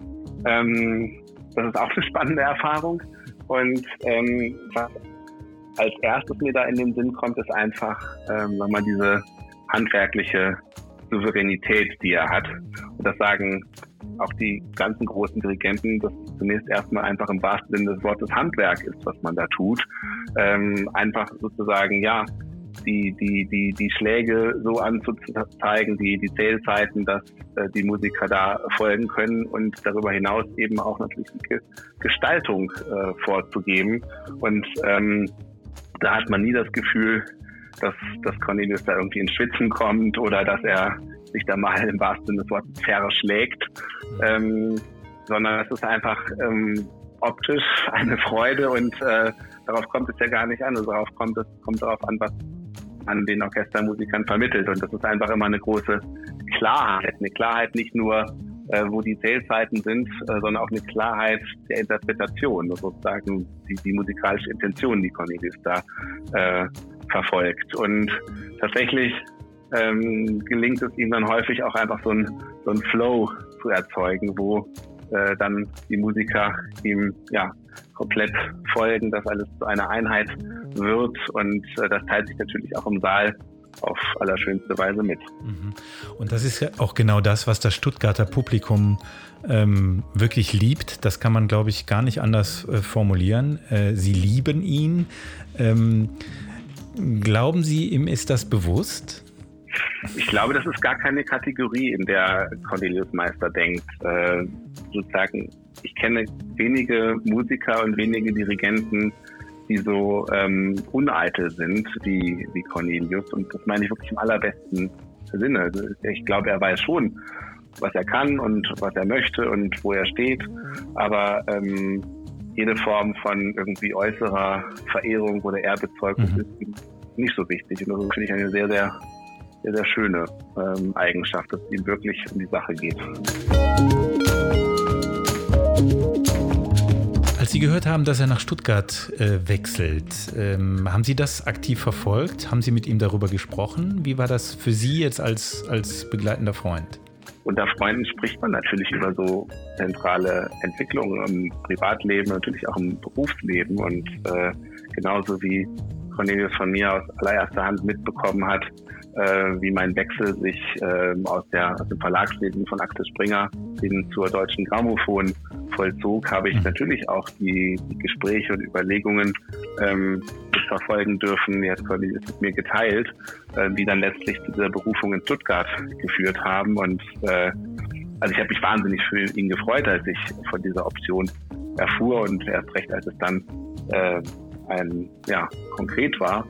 Ähm, das ist auch eine spannende Erfahrung. Und ähm, was als erstes mir da in den Sinn kommt, ist einfach ähm, nochmal diese handwerkliche Souveränität, die er hat. Und das sagen auch die ganzen großen Dirigenten, dass zunächst erstmal einfach im wahrsten Sinne des Wortes Handwerk ist, was man da tut. Ähm, einfach sozusagen, ja, die, die, die, die Schläge so anzuzeigen, die, die Zählzeiten, dass äh, die Musiker da folgen können und darüber hinaus eben auch natürlich die Gestaltung äh, vorzugeben. Und ähm, da hat man nie das Gefühl, dass, dass Cornelius da irgendwie ins Schwitzen kommt oder dass er sich da mal im wahrsten Sinne des Wortes verschlägt. Ähm, sondern es ist einfach ähm, optisch eine Freude und äh, darauf kommt es ja gar nicht an. Also darauf kommt es kommt darauf an, was an den Orchestermusikern vermittelt. Und das ist einfach immer eine große Klarheit. Eine Klarheit nicht nur, äh, wo die Zählzeiten sind, äh, sondern auch eine Klarheit der Interpretation, sozusagen die, die musikalische Intention, die Cornelius da äh, verfolgt. Und tatsächlich ähm, gelingt es ihm dann häufig auch einfach so ein, so ein Flow zu erzeugen, wo äh, dann die Musiker ihm ja komplett folgen, dass alles zu einer Einheit wird und äh, das teilt sich natürlich auch im Saal auf allerschönste Weise mit. Mhm.
Und das ist ja auch genau das, was das Stuttgarter Publikum ähm, wirklich liebt. Das kann man, glaube ich, gar nicht anders äh, formulieren. Äh, sie lieben ihn. Ähm, glauben Sie, ihm ist das bewusst?
Ich glaube, das ist gar keine Kategorie, in der Cornelius Meister denkt. Äh, sozusagen, ich kenne wenige Musiker und wenige Dirigenten, die so ähm, uneitel sind wie, wie Cornelius. Und das meine ich wirklich im allerbesten Sinne. Also ich glaube, er weiß schon, was er kann und was er möchte und wo er steht. Aber ähm, jede Form von irgendwie äußerer Verehrung oder Ehrbezeugung mhm. ist ihm nicht so wichtig. Und das finde ich eine sehr, sehr sehr, sehr schöne ähm, Eigenschaft, dass es ihm wirklich um die Sache geht.
Als Sie gehört haben, dass er nach Stuttgart äh, wechselt, ähm, haben Sie das aktiv verfolgt? Haben Sie mit ihm darüber gesprochen? Wie war das für Sie jetzt als, als begleitender Freund?
Unter Freunden spricht man natürlich über so zentrale Entwicklungen im Privatleben, natürlich auch im Berufsleben und äh, genauso wie Cornelius von mir aus allererster Hand mitbekommen hat, äh, wie mein Wechsel sich äh, aus, der, aus dem Verlagsleben von Axel Springer hin zur Deutschen Grammophon vollzog, habe ich mhm. natürlich auch die, die Gespräche und Überlegungen ähm, verfolgen dürfen. Jetzt ist es mir geteilt, äh, die dann letztlich zu dieser Berufung in Stuttgart geführt haben. Und äh, also ich habe mich wahnsinnig für ihn gefreut, als ich von dieser Option erfuhr und erst recht, als es dann äh, ein ja konkret war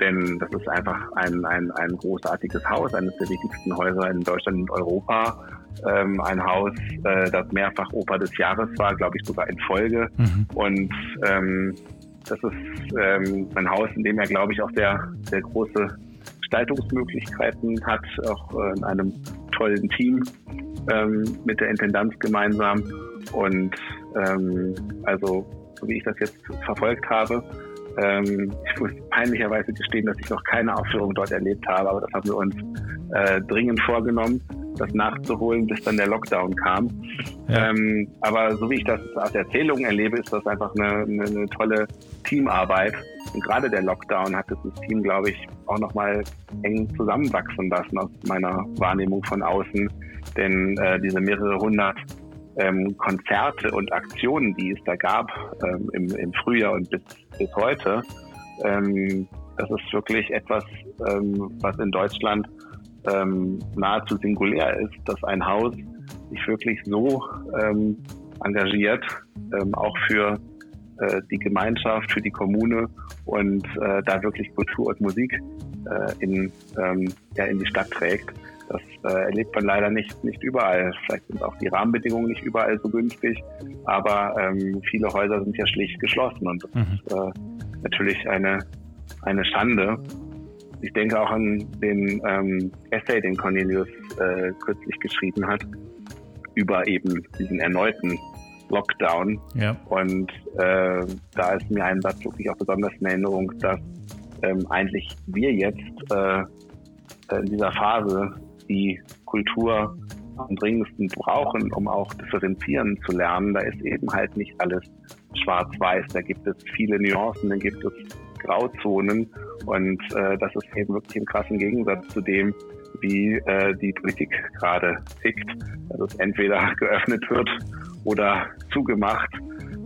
denn das ist einfach ein, ein, ein großartiges Haus, eines der wichtigsten Häuser in Deutschland und Europa. Ähm, ein Haus, äh, das mehrfach Oper des Jahres war, glaube ich sogar in Folge. Mhm. Und ähm, das ist ähm, ein Haus, in dem er, glaube ich, auch sehr, sehr große Gestaltungsmöglichkeiten hat, auch äh, in einem tollen Team ähm, mit der Intendanz gemeinsam. Und ähm, also, so wie ich das jetzt verfolgt habe, ähm, ich muss peinlicherweise gestehen, dass ich noch keine Aufführung dort erlebt habe, aber das haben wir uns äh, dringend vorgenommen, das nachzuholen, bis dann der Lockdown kam. Ja. Ähm, aber so wie ich das aus Erzählungen erlebe, ist das einfach eine, eine, eine tolle Teamarbeit. Und gerade der Lockdown hat das Team, glaube ich, auch nochmal eng zusammenwachsen lassen aus meiner Wahrnehmung von außen. Denn äh, diese mehrere hundert ähm, Konzerte und Aktionen, die es da gab ähm, im, im Frühjahr und bis, bis heute, ähm, das ist wirklich etwas, ähm, was in Deutschland ähm, nahezu singulär ist, dass ein Haus sich wirklich so ähm, engagiert, ähm, auch für äh, die Gemeinschaft, für die Kommune und äh, da wirklich Kultur und Musik äh, in, ähm, ja, in die Stadt trägt. Das äh, erlebt man leider nicht, nicht überall. Vielleicht sind auch die Rahmenbedingungen nicht überall so günstig, aber ähm, viele Häuser sind ja schlicht geschlossen und das mhm. ist äh, natürlich eine, eine Schande. Ich denke auch an den ähm, Essay, den Cornelius äh, kürzlich geschrieben hat, über eben diesen erneuten Lockdown. Ja. Und äh, da ist mir ein Satz wirklich auch besonders in Erinnerung, dass ähm, eigentlich wir jetzt äh, in dieser Phase die Kultur am dringendsten brauchen, um auch differenzieren zu lernen, da ist eben halt nicht alles schwarz-weiß. Da gibt es viele Nuancen, da gibt es Grauzonen und äh, das ist eben wirklich im krassen Gegensatz zu dem, wie äh, die Politik gerade tickt, dass es entweder geöffnet wird oder zugemacht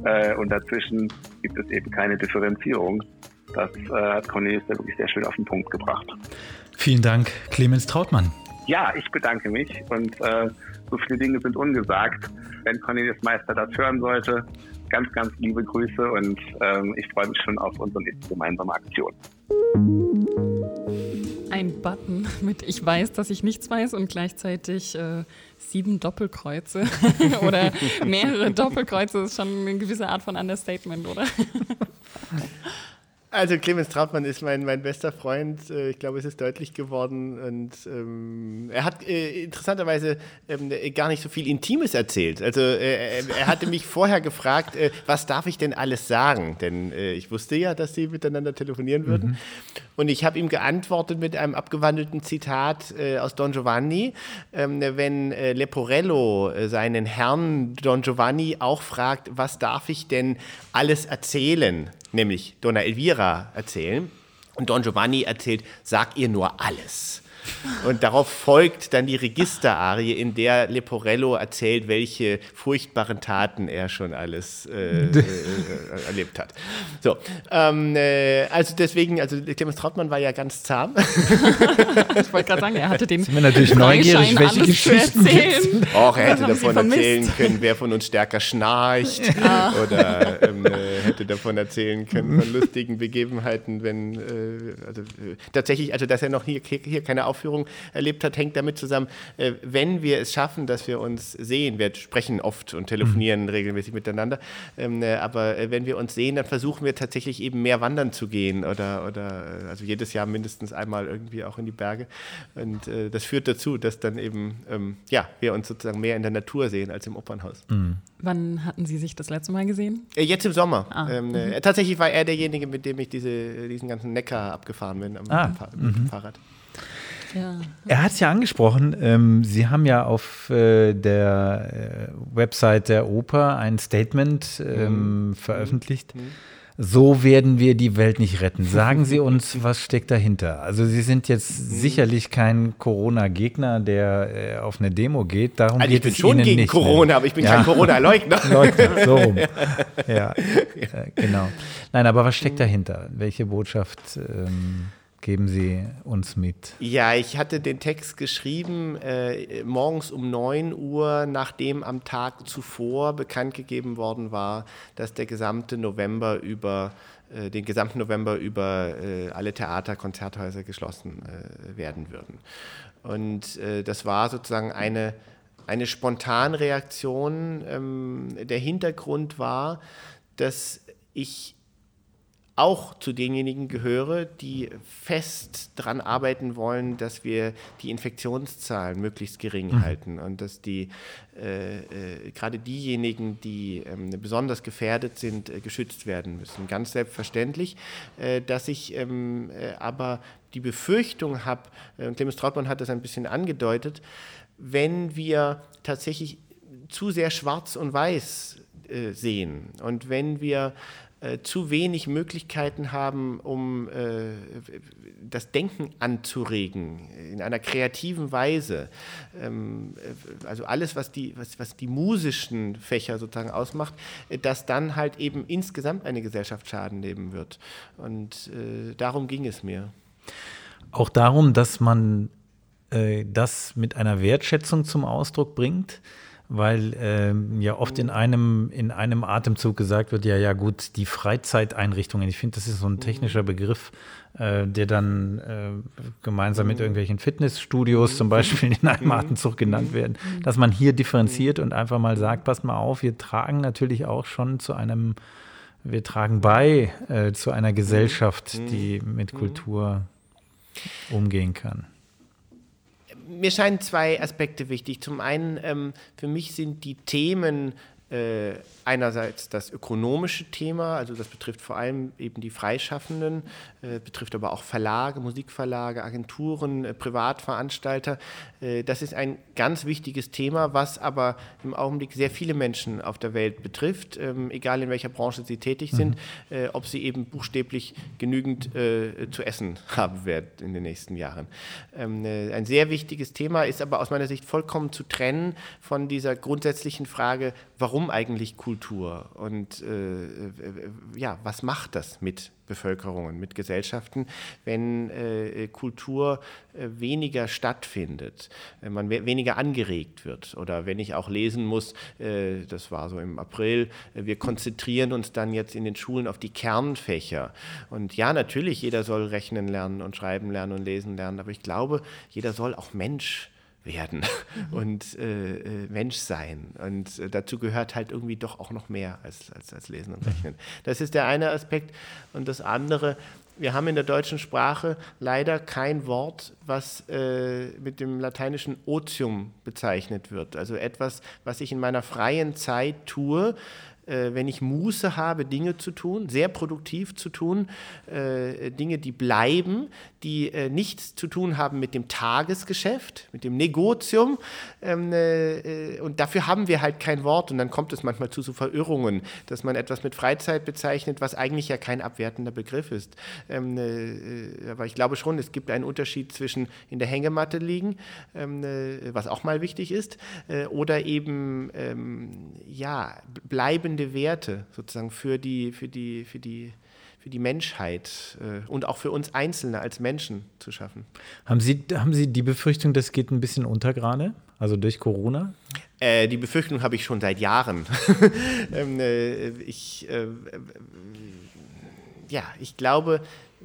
äh, und dazwischen gibt es eben keine Differenzierung. Das äh, hat Cornelius ja wirklich sehr schön auf den Punkt gebracht.
Vielen Dank, Clemens Trautmann.
Ja, ich bedanke mich und äh, so viele Dinge sind ungesagt. Wenn Cornelius Meister das hören sollte, ganz, ganz liebe Grüße und ähm, ich freue mich schon auf unsere nächste gemeinsame Aktion.
ein Button mit Ich weiß, dass ich nichts weiß und gleichzeitig äh, sieben Doppelkreuze oder mehrere Doppelkreuze ist schon eine gewisse Art von Understatement, oder?
Also Clemens Trautmann ist mein, mein bester Freund. Äh, ich glaube, es ist deutlich geworden. Und ähm, er hat äh, interessanterweise ähm, gar nicht so viel Intimes erzählt. Also äh, er hatte mich vorher gefragt, äh, was darf ich denn alles sagen? Denn äh, ich wusste ja, dass sie miteinander telefonieren würden. Mhm. Und ich habe ihm geantwortet mit einem abgewandelten Zitat äh, aus Don Giovanni. Ähm, wenn Leporello seinen Herrn Don Giovanni auch fragt, was darf ich denn alles erzählen? Nämlich Donna Elvira, erzählen. Und Don Giovanni erzählt, sag ihr nur alles. Und darauf folgt dann die Registerarie, in der Leporello erzählt, welche furchtbaren Taten er schon alles äh, äh, erlebt hat. So, ähm, äh, also deswegen, also Clemens Trautmann war ja ganz zahm.
ich wollte gerade sagen, er hatte den
Sind wir natürlich neugierig, welche Geschichten erzählen.
Och, er hätte davon erzählen können, wer von uns stärker schnarcht. Ja. Oder ähm, äh, hätte davon erzählen können von lustigen Begebenheiten, wenn äh, also, äh, tatsächlich, also dass er noch hier, hier keine Aufführung erlebt hat, hängt damit zusammen, äh, wenn wir es schaffen, dass wir uns sehen, wir sprechen oft und telefonieren mhm. regelmäßig miteinander, ähm, äh, aber äh, wenn wir uns sehen, dann versuchen wir tatsächlich eben mehr wandern zu gehen oder, oder also jedes Jahr mindestens einmal irgendwie auch in die Berge. Und das führt dazu, dass dann eben ähm, ja, wir uns sozusagen mehr in der Natur sehen als im Opernhaus. Mhm.
Wann hatten Sie sich das letzte Mal gesehen?
Jetzt im Sommer. Ah, ähm, mhm. Tatsächlich war er derjenige, mit dem ich diese, diesen ganzen Neckar abgefahren bin am, ah, am Fahrrad.
Ja. Er hat es ja angesprochen. Ähm, Sie haben ja auf äh, der äh, Website der Oper ein Statement ähm, mhm. veröffentlicht. Mhm. So werden wir die Welt nicht retten. Sagen Sie uns, was steckt dahinter? Also Sie sind jetzt mhm. sicherlich kein Corona-Gegner, der äh, auf eine Demo geht. Darum also geht
ich bin schon
Ihnen
gegen
nicht,
Corona,
ne?
aber ich bin ja. kein Corona-Leugner.
Leugner, so rum. Ja, äh, genau. Nein, aber was steckt dahinter? Welche Botschaft? Ähm, geben Sie uns mit?
Ja, ich hatte den Text geschrieben äh, morgens um 9 Uhr, nachdem am Tag zuvor bekannt gegeben worden war, dass der gesamte November über äh, den gesamten November über äh, alle Theater, Konzerthäuser geschlossen äh, werden würden. Und äh, das war sozusagen eine, eine Spontanreaktion. Ähm, der Hintergrund war, dass ich auch zu denjenigen gehöre, die fest daran arbeiten wollen, dass wir die Infektionszahlen möglichst gering mhm. halten und dass die äh, äh, gerade diejenigen, die ähm, besonders gefährdet sind, äh, geschützt werden müssen. Ganz selbstverständlich, äh, dass ich ähm, äh, aber die Befürchtung habe, äh, Clemens Trautmann hat das ein bisschen angedeutet, wenn wir tatsächlich zu sehr schwarz und weiß sehen und wenn wir äh, zu wenig Möglichkeiten haben, um äh, das Denken anzuregen in einer kreativen Weise. Ähm, äh, also alles, was die, was, was die musischen Fächer sozusagen ausmacht, äh, dass dann halt eben insgesamt eine Gesellschaft Schaden nehmen wird. Und darum ging es mir.
Auch darum, dass man das mit einer Wertschätzung zum Ausdruck bringt weil ähm, ja oft in einem, in einem Atemzug gesagt wird, ja, ja gut, die Freizeiteinrichtungen, ich finde, das ist so ein technischer Begriff, äh, der dann äh, gemeinsam mit irgendwelchen Fitnessstudios zum Beispiel in einem Atemzug genannt werden, dass man hier differenziert und einfach mal sagt, passt mal auf, wir tragen natürlich auch schon zu einem, wir tragen bei äh, zu einer Gesellschaft, die mit Kultur umgehen kann
mir scheinen zwei Aspekte wichtig. Zum einen, ähm, für mich sind die Themen äh, einerseits das ökonomische Thema, also das betrifft vor allem eben die Freischaffenden, äh, betrifft aber auch Verlage, Musikverlage, Agenturen, äh, Privatveranstalter. Äh, das ist ein ganz wichtiges Thema, was aber im Augenblick sehr viele Menschen auf der Welt betrifft, ähm, egal in welcher Branche sie tätig sind, mhm. Äh, ob sie eben buchstäblich genügend äh, zu essen haben werden in den nächsten Jahren. Ähm, ein sehr wichtiges Thema ist aber aus meiner Sicht vollkommen zu trennen von dieser grundsätzlichen Frage, warum eigentlich Kultur und äh, ja, was macht das mit Bevölkerungen, mit Gesellschaften, wenn äh, Kultur äh, weniger stattfindet, wenn man we weniger angeregt wird oder wenn ich auch lesen muss, äh, das war so im April, äh, wir konzentrieren uns dann jetzt in den Schulen auf die Kernfächer. Und ja, natürlich, jeder soll rechnen lernen und schreiben lernen und lesen lernen, aber ich glaube, jeder soll auch Mensch werden und äh, äh, Mensch sein. Und äh, dazu gehört halt irgendwie doch auch noch mehr als, als, als Lesen und Rechnen. Das ist der eine Aspekt. Und das andere, wir haben in der deutschen Sprache leider kein Wort, was äh, mit dem lateinischen Otium bezeichnet wird. Also etwas, was ich in meiner freien Zeit tue, äh, wenn ich Muße habe, Dinge zu tun, sehr produktiv zu tun, äh, Dinge, die bleiben, die äh, nichts zu tun haben mit dem Tagesgeschäft, mit dem Negotium. Ähm, äh, äh, und dafür haben wir halt kein Wort. Und dann kommt es manchmal zu so Verirrungen, dass man etwas mit Freizeit bezeichnet, was eigentlich ja kein abwertender Begriff ist. Ähm, äh, aber ich glaube schon, es gibt einen Unterschied zwischen in der Hängematte liegen, ähm, was auch mal wichtig ist, oder eben ähm, ja, bleibende Werte sozusagen für die, für die, für die für die Menschheit äh, und auch für uns Einzelne als Menschen zu schaffen.
Haben Sie, haben Sie die Befürchtung, das geht ein bisschen unter gerade? Also durch Corona?
Äh, die Befürchtung habe ich schon seit Jahren. ähm, äh, ich, äh, ja, ich glaube,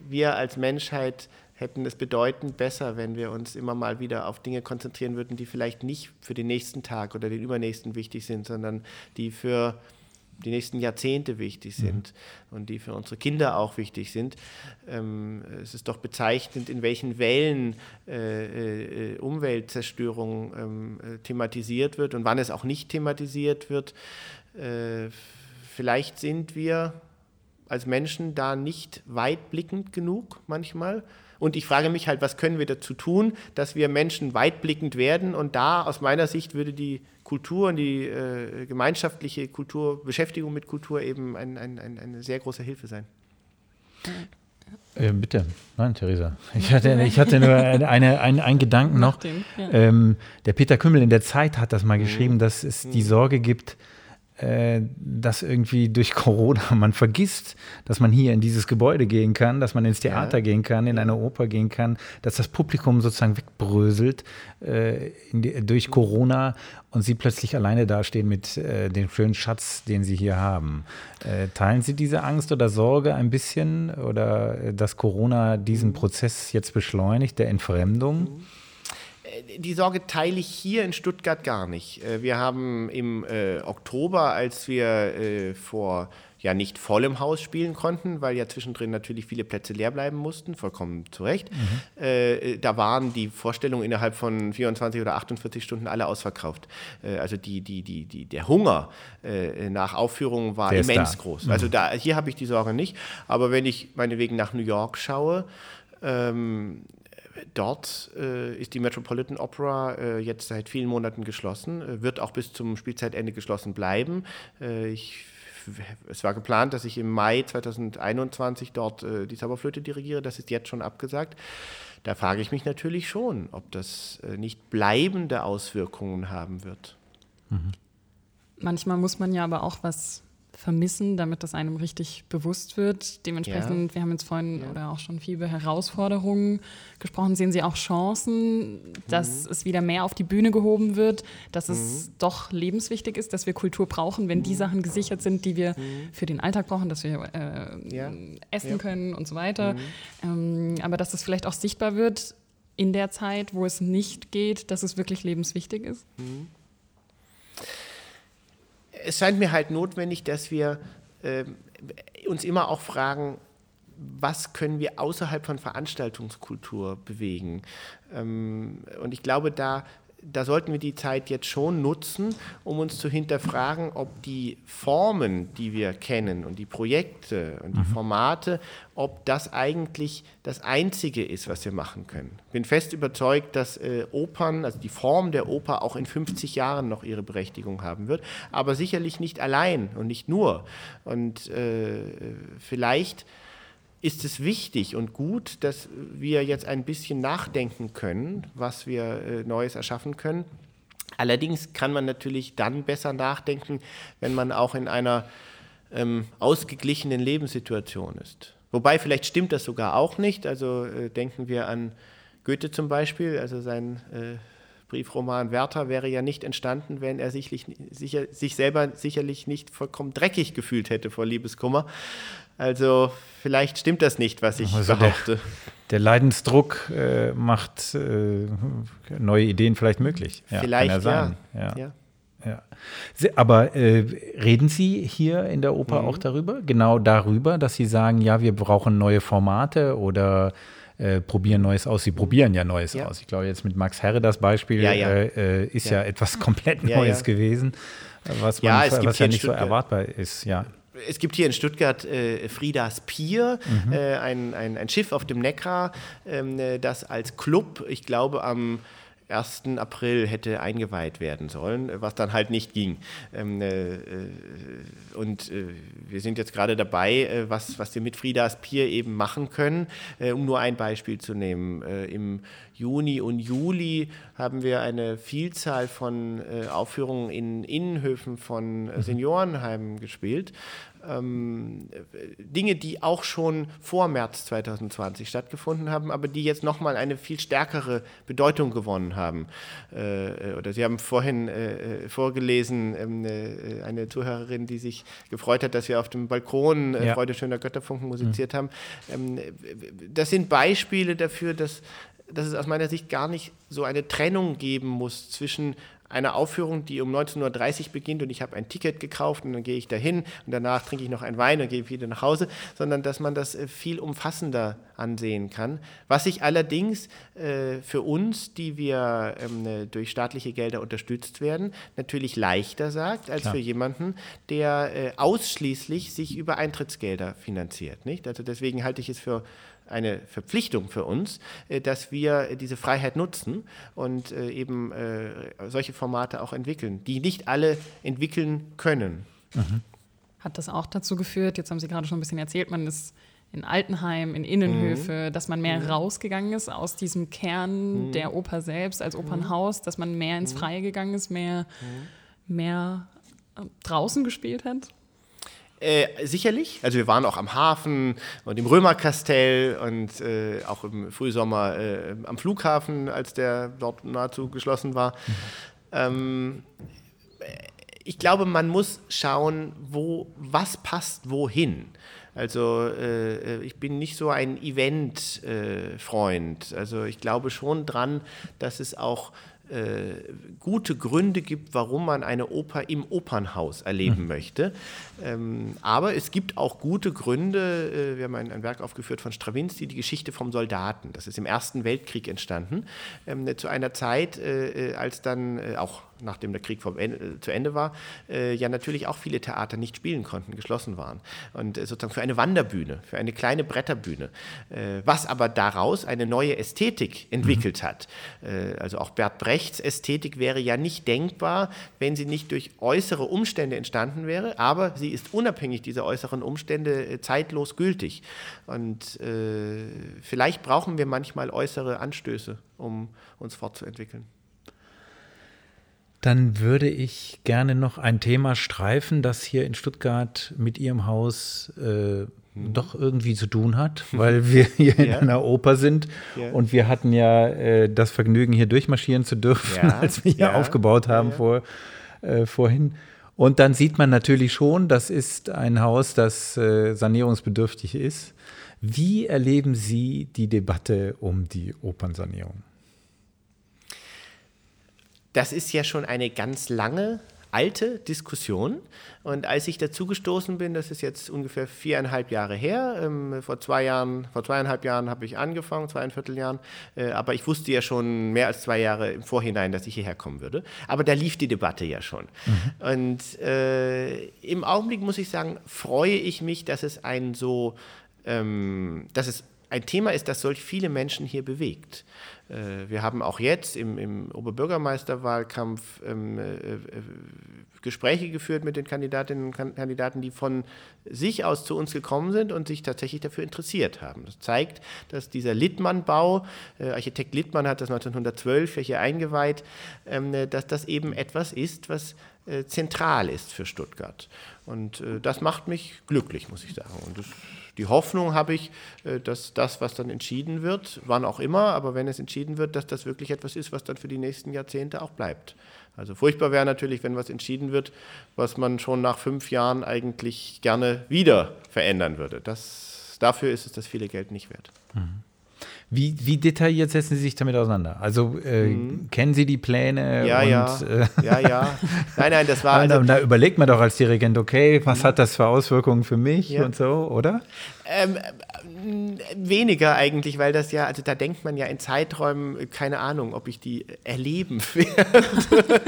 wir als Menschheit hätten es bedeutend besser, wenn wir uns immer mal wieder auf Dinge konzentrieren würden, die vielleicht nicht für den nächsten Tag oder den übernächsten wichtig sind, sondern die für die nächsten Jahrzehnte wichtig mhm. sind mhm. und die für unsere Kinder auch wichtig sind. Ähm, es ist doch bezeichnend, in welchen Wellen äh, äh, Umweltzerstörung ähm, äh, thematisiert wird und wann es auch nicht thematisiert wird. Äh, vielleicht sind wir als Menschen da nicht weitblickend genug manchmal. Und ich frage mich halt, was können wir dazu tun, dass wir Menschen weitblickend werden? Und da aus meiner Sicht würde die Kultur und die äh, gemeinschaftliche Kultur, Beschäftigung mit Kultur eben ein, ein, ein, eine sehr große Hilfe sein.
Äh, bitte, nein, Theresa. Ich hatte, ich hatte nur eine, eine, einen Gedanken noch. Ähm, der Peter Kümmel in der Zeit hat das mal mhm. geschrieben, dass es die mhm. Sorge gibt, äh, dass irgendwie durch Corona man vergisst, dass man hier in dieses Gebäude gehen kann, dass man ins Theater ja. gehen kann, in eine Oper gehen kann, dass das Publikum sozusagen wegbröselt äh, die, durch Corona und sie plötzlich alleine dastehen mit äh, dem schönen Schatz, den sie hier haben. Äh, teilen Sie diese Angst oder Sorge ein bisschen oder äh, dass Corona diesen Prozess jetzt beschleunigt, der Entfremdung?
Die Sorge teile ich hier in Stuttgart gar nicht. Äh, wir haben im äh, Oktober, als wir äh, vor ja nicht vollem Haus spielen konnten, weil ja zwischendrin natürlich viele Plätze leer bleiben mussten, vollkommen zu Recht. Mhm. Äh, da waren die Vorstellungen innerhalb von 24 oder 48 Stunden alle ausverkauft. Äh, also die, die, die, die, der Hunger äh, nach Aufführungen war der immens groß. Mhm. Also da, hier habe ich die Sorge nicht. Aber wenn ich meinetwegen nach New York schaue, ähm, Dort äh, ist die Metropolitan Opera äh, jetzt seit vielen Monaten geschlossen, äh, wird auch bis zum Spielzeitende geschlossen bleiben. Äh, ich, es war geplant, dass ich im Mai 2021 dort äh, die Zauberflöte dirigiere, das ist jetzt schon abgesagt. Da frage ich mich natürlich schon, ob das äh, nicht bleibende Auswirkungen haben wird.
Mhm. Manchmal muss man ja aber auch was vermissen, damit das einem richtig bewusst wird. Dementsprechend, ja. wir haben jetzt vorhin ja. oder auch schon viel über Herausforderungen gesprochen. Sehen Sie auch Chancen, dass mhm. es wieder mehr auf die Bühne gehoben wird, dass mhm. es doch lebenswichtig ist, dass wir Kultur brauchen, wenn die mhm. Sachen gesichert sind, die wir mhm. für den Alltag brauchen, dass wir äh, ja. essen können und so weiter. Mhm. Ähm, aber dass es vielleicht auch sichtbar wird in der Zeit, wo es nicht geht, dass es wirklich lebenswichtig ist.
Es scheint mir halt notwendig, dass wir äh, uns immer auch fragen, was können wir außerhalb von Veranstaltungskultur bewegen? Ähm, und ich glaube, da da sollten wir die Zeit jetzt schon nutzen, um uns zu hinterfragen, ob die Formen, die wir kennen und die Projekte und die mhm. Formate, ob das eigentlich das Einzige ist, was wir machen können. Ich bin fest überzeugt, dass äh, Opern, also die Form der Oper auch in 50 Jahren noch ihre Berechtigung haben wird, aber sicherlich nicht allein und nicht nur. Und äh, vielleicht ist es wichtig und gut, dass wir jetzt ein bisschen nachdenken können, was wir äh, Neues erschaffen können. Allerdings kann man natürlich dann besser nachdenken, wenn man auch in einer ähm, ausgeglichenen Lebenssituation ist. Wobei vielleicht stimmt das sogar auch nicht. Also äh, denken wir an Goethe zum Beispiel, also sein äh, Briefroman Werther wäre ja nicht entstanden, wenn er sich, sicher, sich selber sicherlich nicht vollkommen dreckig gefühlt hätte vor Liebeskummer. Also vielleicht stimmt das nicht, was ich also behaupte.
Der, der Leidensdruck äh, macht äh, neue Ideen vielleicht möglich.
Ja, vielleicht
sein. Ja. ja. ja. Aber äh, reden Sie hier in der Oper mhm. auch darüber? Genau darüber, dass Sie sagen, ja, wir brauchen neue Formate oder äh, probieren Neues aus. Sie probieren ja Neues ja. aus. Ich glaube, jetzt mit Max Herre das Beispiel
ja, ja.
Äh, ist ja. etwas komplett Neues gewesen, was, man,
ja,
was ja nicht so erwartbar ist. Ja.
Es gibt hier in Stuttgart äh, Friedas Pier, mhm. äh, ein, ein, ein, Schiff auf dem Neckar, ähm, äh, das als Club, ich glaube, am 1. April hätte eingeweiht werden sollen, was dann halt nicht ging. Ähm, äh, äh, und äh, wir sind jetzt gerade dabei, äh, was, was wir mit Friedas Pier eben machen können, äh, um nur ein Beispiel zu nehmen. Äh, Im Juni und Juli haben wir eine Vielzahl von Aufführungen in Innenhöfen von mhm. Seniorenheimen gespielt ähm, Dinge, die auch schon vor März 2020 stattgefunden haben, aber die jetzt nochmal eine viel stärkere Bedeutung gewonnen haben. Äh, oder Sie haben vorhin äh, vorgelesen, ähm, äh, eine Zuhörerin, die sich gefreut hat, dass wir auf dem Balkon äh, ja. Freude schöner Götterfunken musiziert mhm. haben. Ähm, das sind Beispiele dafür, dass dass es aus meiner Sicht gar nicht so eine Trennung geben muss zwischen einer Aufführung, die um 19.30 Uhr beginnt und ich habe ein Ticket gekauft und dann gehe ich dahin und danach trinke ich noch einen Wein und gehe wieder nach Hause, sondern dass man das äh, viel umfassender ansehen kann. Was sich allerdings äh, für uns, die wir ähm, äh, durch staatliche Gelder unterstützt werden, natürlich leichter sagt, als Klar. für jemanden, der äh, ausschließlich sich über Eintrittsgelder finanziert. Nicht? Also deswegen halte ich es für eine Verpflichtung für uns, äh, dass wir diese Freiheit nutzen und äh, eben äh, solche Formate auch entwickeln, die nicht alle entwickeln können.
Mhm. Hat das auch dazu geführt, jetzt haben Sie gerade schon ein bisschen erzählt, man ist in Altenheim, in Innenhöfe, mhm. dass man mehr mhm. rausgegangen ist aus diesem Kern mhm. der Oper selbst als Opernhaus, dass man mehr ins mhm. Freie gegangen ist, mehr, mhm. mehr draußen gespielt hat?
Äh, sicherlich. Also wir waren auch am Hafen und im Römerkastell und äh, auch im Frühsommer äh, am Flughafen, als der dort nahezu geschlossen war. Mhm. Ähm, ich glaube, man muss schauen, wo, was passt wohin. Also äh, ich bin nicht so ein Event-Freund. Äh, also ich glaube schon dran, dass es auch äh, gute Gründe gibt, warum man eine Oper im Opernhaus erleben mhm. möchte. Ähm, aber es gibt auch gute Gründe. Äh, wir haben ein, ein, Werk aufgeführt von Stravinsky, die Geschichte vom Soldaten. Das ist im Ersten Weltkrieg entstanden, ähm, zu einer Zeit, äh, äh als dann äh, auch nachdem der Krieg Ende, äh, zu Ende war, äh, ja natürlich auch viele Theater nicht spielen konnten, geschlossen waren. Und äh, sozusagen für eine Wanderbühne, für eine kleine Bretterbühne, äh, was aber daraus eine neue Ästhetik entwickelt mhm. hat. Äh, also auch Bert Brechts Ästhetik wäre ja nicht denkbar, wenn sie nicht durch äußere Umstände entstanden wäre, aber sie ist unabhängig dieser äußeren Umstände äh, zeitlos gültig. Und vielleicht brauchen wir manchmal äußere Anstöße, um uns fortzuentwickeln.
Dann würde ich gerne noch ein Thema streifen, das hier in Stuttgart mit Ihrem Haus äh, mhm. doch irgendwie zu tun hat, weil wir hier in einer Oper sind ja. und wir hatten ja äh, das Vergnügen, hier durchmarschieren zu dürfen, ja. als wir hier aufgebaut haben Vor, äh, vorhin. Und dann sieht man natürlich schon, das ist ein Haus, das äh, sanierungsbedürftig ist. Wie erleben Sie die Debatte um die Opernsanierung?
Das ist ja schon eine ganz lange alte Diskussion. Und als ich dazu gestoßen bin, das ist jetzt ungefähr viereinhalb Jahre her, ähm, vor zwei Jahren, vor zweieinhalb Jahren habe ich angefangen, zweieinviertel Jahren, äh, aber ich wusste ja schon mehr als zwei Jahre im Vorhinein, dass ich hierher kommen würde. Aber da lief die Debatte ja schon. Mhm. Und äh, im Augenblick muss ich sagen, freue ich mich, dass es ein so, ähm, dass es ein Thema ist, das solch viele Menschen hier bewegt. Äh, wir haben auch jetzt im, im Oberbürgermeisterwahlkampf ähm, äh, äh, Gespräche geführt mit den Kandidatinnen und Kandidaten, die von sich aus zu uns gekommen sind und sich tatsächlich dafür interessiert haben. Das zeigt, dass dieser Littmann-Bau, äh, Architekt Littmann hat das 1912 hier eingeweiht, ähm, dass das eben etwas ist, was äh, zentral ist für Stuttgart. Und äh, das macht mich glücklich, muss ich sagen. Und das die Hoffnung habe ich, äh, dass das, was dann entschieden wird, wann auch immer, aber wenn es entschieden wird, dass das wirklich etwas ist, was dann für die nächsten Jahrzehnte auch bleibt. Also furchtbar wäre natürlich, wenn was entschieden wird, was man schon nach fünf Jahren eigentlich gerne wieder verändern würde. Das, dafür ist es das viele Geld nicht wert. Mhm.
Wie, wie detailliert setzen Sie sich damit auseinander? Also äh, mhm. kennen Sie die Pläne?
Ja,
und,
ja. Äh, ja, ja. Nein, nein, das war.
Also, da überlegt man doch als Dirigent, okay, was mhm. hat das für Auswirkungen für mich ja. und so, oder?
Ähm, weniger eigentlich, weil das ja, also da denkt man ja in Zeiträumen, keine Ahnung, ob ich die erleben werde.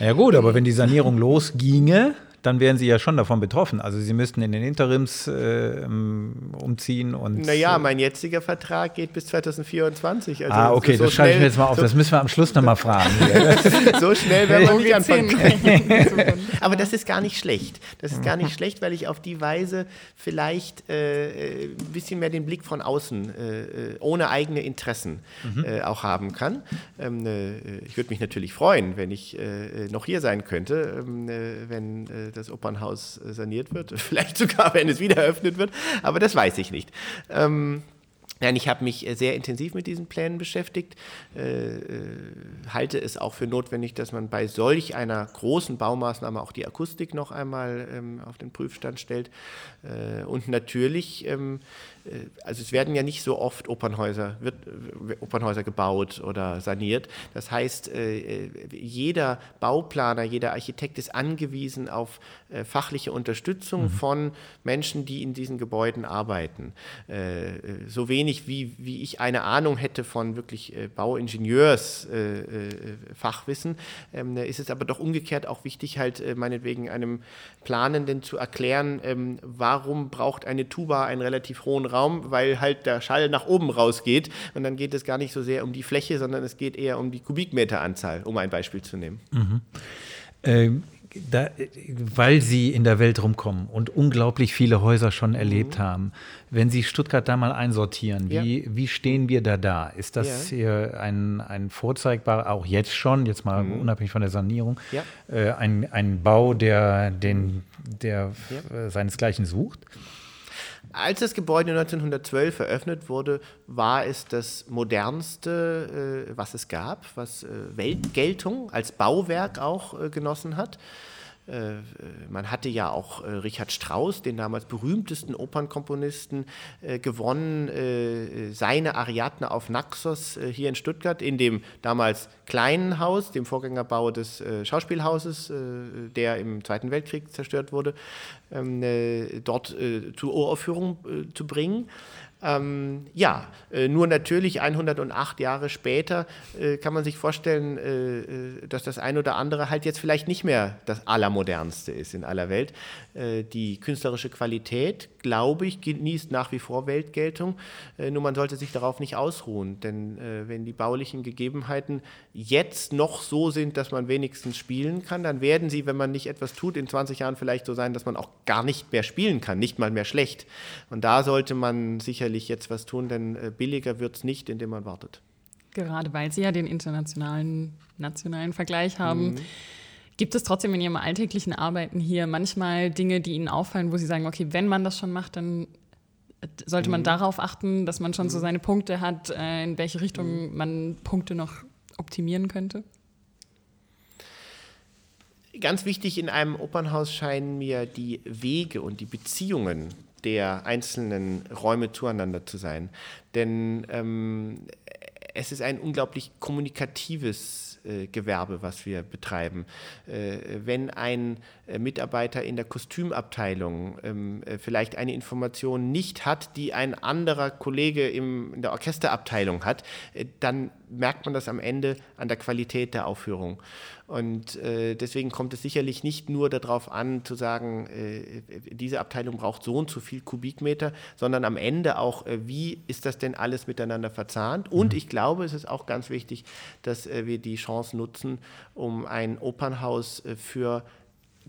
ja, gut, aber wenn die Sanierung losginge, dann wären Sie ja schon davon betroffen. Also Sie müssten in den Interims äh, umziehen und.
Naja, mein jetziger Vertrag geht bis 2024.
Also ah, okay, so das schreibe ich mir jetzt mal auf. So das müssen wir am Schluss nochmal fragen.
so schnell werden wir nicht anfangen können. Aber das ist gar nicht schlecht. Das ist gar nicht schlecht, weil ich auf die Weise vielleicht äh, ein bisschen mehr den Blick von außen, äh, ohne eigene Interessen mhm. äh, auch haben kann. Ähm, äh, ich würde mich natürlich freuen, wenn ich äh, noch hier sein könnte, ähm, wenn das Opernhaus äh, saniert wird, vielleicht sogar, wenn es wieder eröffnet wird, aber das weiß ich nicht. Ähm, Nein, ich habe mich äh, sehr intensiv mit diesen Plänen beschäftigt, äh, äh, halte es auch für notwendig, dass man bei solch einer großen Baumaßnahme auch die Akustik noch einmal ähm, auf den Prüfstand stellt. Äh, und natürlich ähm, äh, also es werden ja nicht so oft Opernhäuser, wird, äh, Opernhäuser gebaut oder saniert. Das heißt, äh, jeder Bauplaner, jeder Architekt ist angewiesen auf fachliche Unterstützung mhm. von Menschen, die in diesen Gebäuden arbeiten. So wenig wie, wie ich eine Ahnung hätte von wirklich Bauingenieursfachwissen, ähm, ist es aber doch umgekehrt auch wichtig, halt meinetwegen einem Planenden zu erklären, ähm, warum braucht eine Tuba einen relativ hohen Raum, weil halt der Schall nach oben rausgeht. Und dann geht es gar nicht so sehr um die Fläche, sondern es geht eher um die Kubikmeteranzahl, um ein Beispiel zu nehmen.
Mhm. Ähm, da, weil Sie in der Welt rumkommen und unglaublich viele Häuser schon erlebt mhm. haben, wenn Sie Stuttgart da mal einsortieren, wie, ja. wie stehen wir da da? Ist das ja. hier ein, ein vorzeigbarer, auch jetzt schon, jetzt mal mhm. unabhängig von der Sanierung, ja. äh, ein, ein Bau, der, den, der seinesgleichen sucht?
Als das Gebäude 1912 eröffnet wurde, war es das modernste, äh, was es gab, was äh, Weltgeltung als Bauwerk auch äh, genossen hat. Äh, man hatte ja auch äh, Richard Strauss, den damals berühmtesten Opernkomponisten, äh, gewonnen, seine Ariadne auf Naxos hier in Stuttgart, in dem damals kleinen Haus, dem Vorgängerbau des Schauspielhauses, der im Zweiten Weltkrieg zerstört wurde, ähm, dort zur Uraufführung zu bringen. Ähm, ja, äh, nur natürlich 108 Jahre später äh, kann man sich vorstellen, äh, äh, dass das ein oder andere halt jetzt vielleicht nicht mehr das Allermodernste ist in aller Welt. Äh, die künstlerische Qualität, glaube ich, genießt nach wie vor Weltgeltung. Äh, nur man sollte sich darauf nicht ausruhen, denn wenn die baulichen Gegebenheiten jetzt noch so sind, dass man wenigstens spielen kann, dann werden sie, wenn man nicht etwas tut, in 20 Jahren vielleicht so sein, dass man auch gar nicht mehr spielen kann, nicht mal mehr schlecht. Und da sollte man sicherlich sicherlich jetzt was tun, denn äh, billiger wird es nicht, indem man wartet.
Gerade weil Sie ja den internationalen, nationalen Vergleich haben. Mhm. Gibt es trotzdem in Ihrem alltäglichen Arbeiten hier manchmal Dinge, die Ihnen auffallen, wo Sie sagen, okay, wenn man das schon macht, dann äh, sollte man mhm. darauf achten, dass man schon mhm. so seine Punkte hat, äh, in welche Richtung mhm. man Punkte noch optimieren könnte?
Ganz wichtig in einem Opernhaus scheinen mir die Wege und die Beziehungen der einzelnen Räume zueinander zu sein. Denn ähm, es ist ein unglaublich kommunikatives äh, Gewerbe, was wir betreiben. Äh, wenn ein äh, Mitarbeiter in der Kostümabteilung ähm, äh, vielleicht eine Information nicht hat, die ein anderer Kollege im, in der Orchesterabteilung hat, äh, dann merkt man das am Ende an der Qualität der Aufführung. Und äh, deswegen kommt es sicherlich nicht nur darauf an, zu sagen, äh, diese Abteilung braucht so und so viel Kubikmeter, sondern am Ende auch, äh, wie ist das denn alles miteinander verzahnt? Und mhm. ich glaube, es ist auch ganz wichtig, dass äh, wir die Chance nutzen, um ein Opernhaus äh, für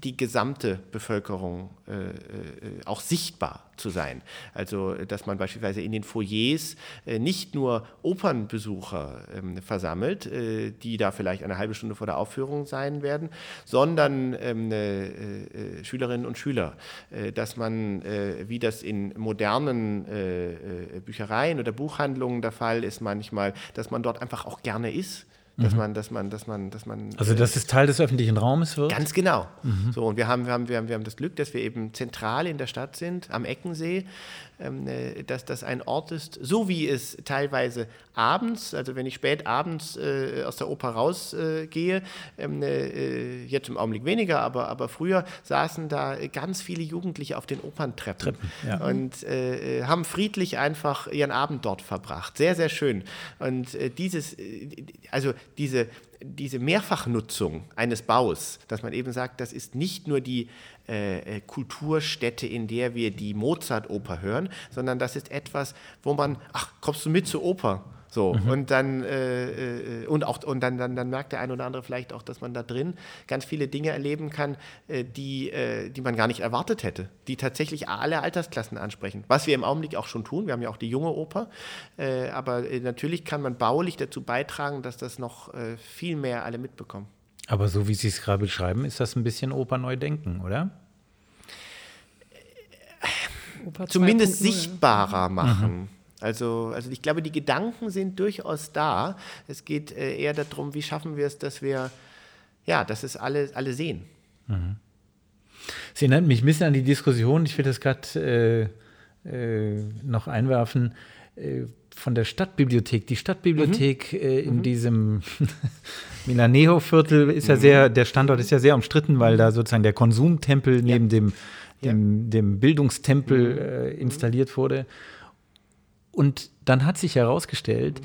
die gesamte Bevölkerung äh, äh, auch sichtbar zu sein. Also, dass man beispielsweise in den Foyers äh, nicht nur Opernbesucher ähm, versammelt, äh, die da vielleicht eine halbe Stunde vor der Aufführung sein werden, sondern ähm, äh, äh, Schülerinnen und Schüler. dass man, wie das in modernen Büchereien oder Buchhandlungen der Fall ist, manchmal, dass man dort einfach auch gerne ist dass mhm. man, dass man, dass man, dass man.
Also dass es Teil des öffentlichen Raumes wird?
Ganz genau. Mhm. So, und wir haben, wir, haben, wir, haben, wir haben das Glück, dass wir eben zentral in der Stadt sind, am Eckensee, äh, dass das ein Ort ist, so wie es teilweise abends, also wenn ich spät abends äh, aus der Oper rausgehe, äh, ähm, äh, jetzt im Augenblick weniger, aber, aber früher saßen da ganz viele Jugendliche auf den Operntreppen Treppen, ja. und äh, äh, haben friedlich einfach ihren Abend dort verbracht. Sehr, sehr schön. Und dieses, also diese, diese Mehrfachnutzung eines Baus, dass man eben sagt, das ist nicht nur die äh, äh, Kulturstätte, in der wir die Mozart-Oper hören, sondern das ist etwas, wo man, ach, kommst du mit zur Oper? So, mhm. und dann, äh, äh, und auch, und dann, dann, dann merkt der ein oder andere vielleicht auch, dass man da drin ganz viele Dinge erleben kann, äh, die, äh, die man gar nicht erwartet hätte, die tatsächlich alle Altersklassen ansprechen. Was wir im Augenblick auch schon tun, wir haben ja auch die junge Oper, aber natürlich kann man baulich dazu beitragen, dass das noch viel mehr alle mitbekommen.
Aber so wie Sie es gerade beschreiben, ist das ein bisschen Oper neu denken, oder?
Zumindest sichtbarer machen. Mhm. Also, also ich glaube, die Gedanken sind durchaus da. Es geht äh, eher darum, wie schaffen wir es, dass wir, ja, dass es alle, alle sehen. Mhm.
Sie erinnert mich ein bisschen an die Diskussion, ich will das gerade äh, äh, noch einwerfen, äh, von der Stadtbibliothek. Die Stadtbibliothek mhm. Äh, in mhm. diesem Milaneo-Viertel ist ja mhm. sehr, der Standort ist ja sehr umstritten, weil da sozusagen der Konsumtempel neben ja. dem, dem, dem Bildungstempel mhm. äh, installiert wurde. Und dann hat sich herausgestellt,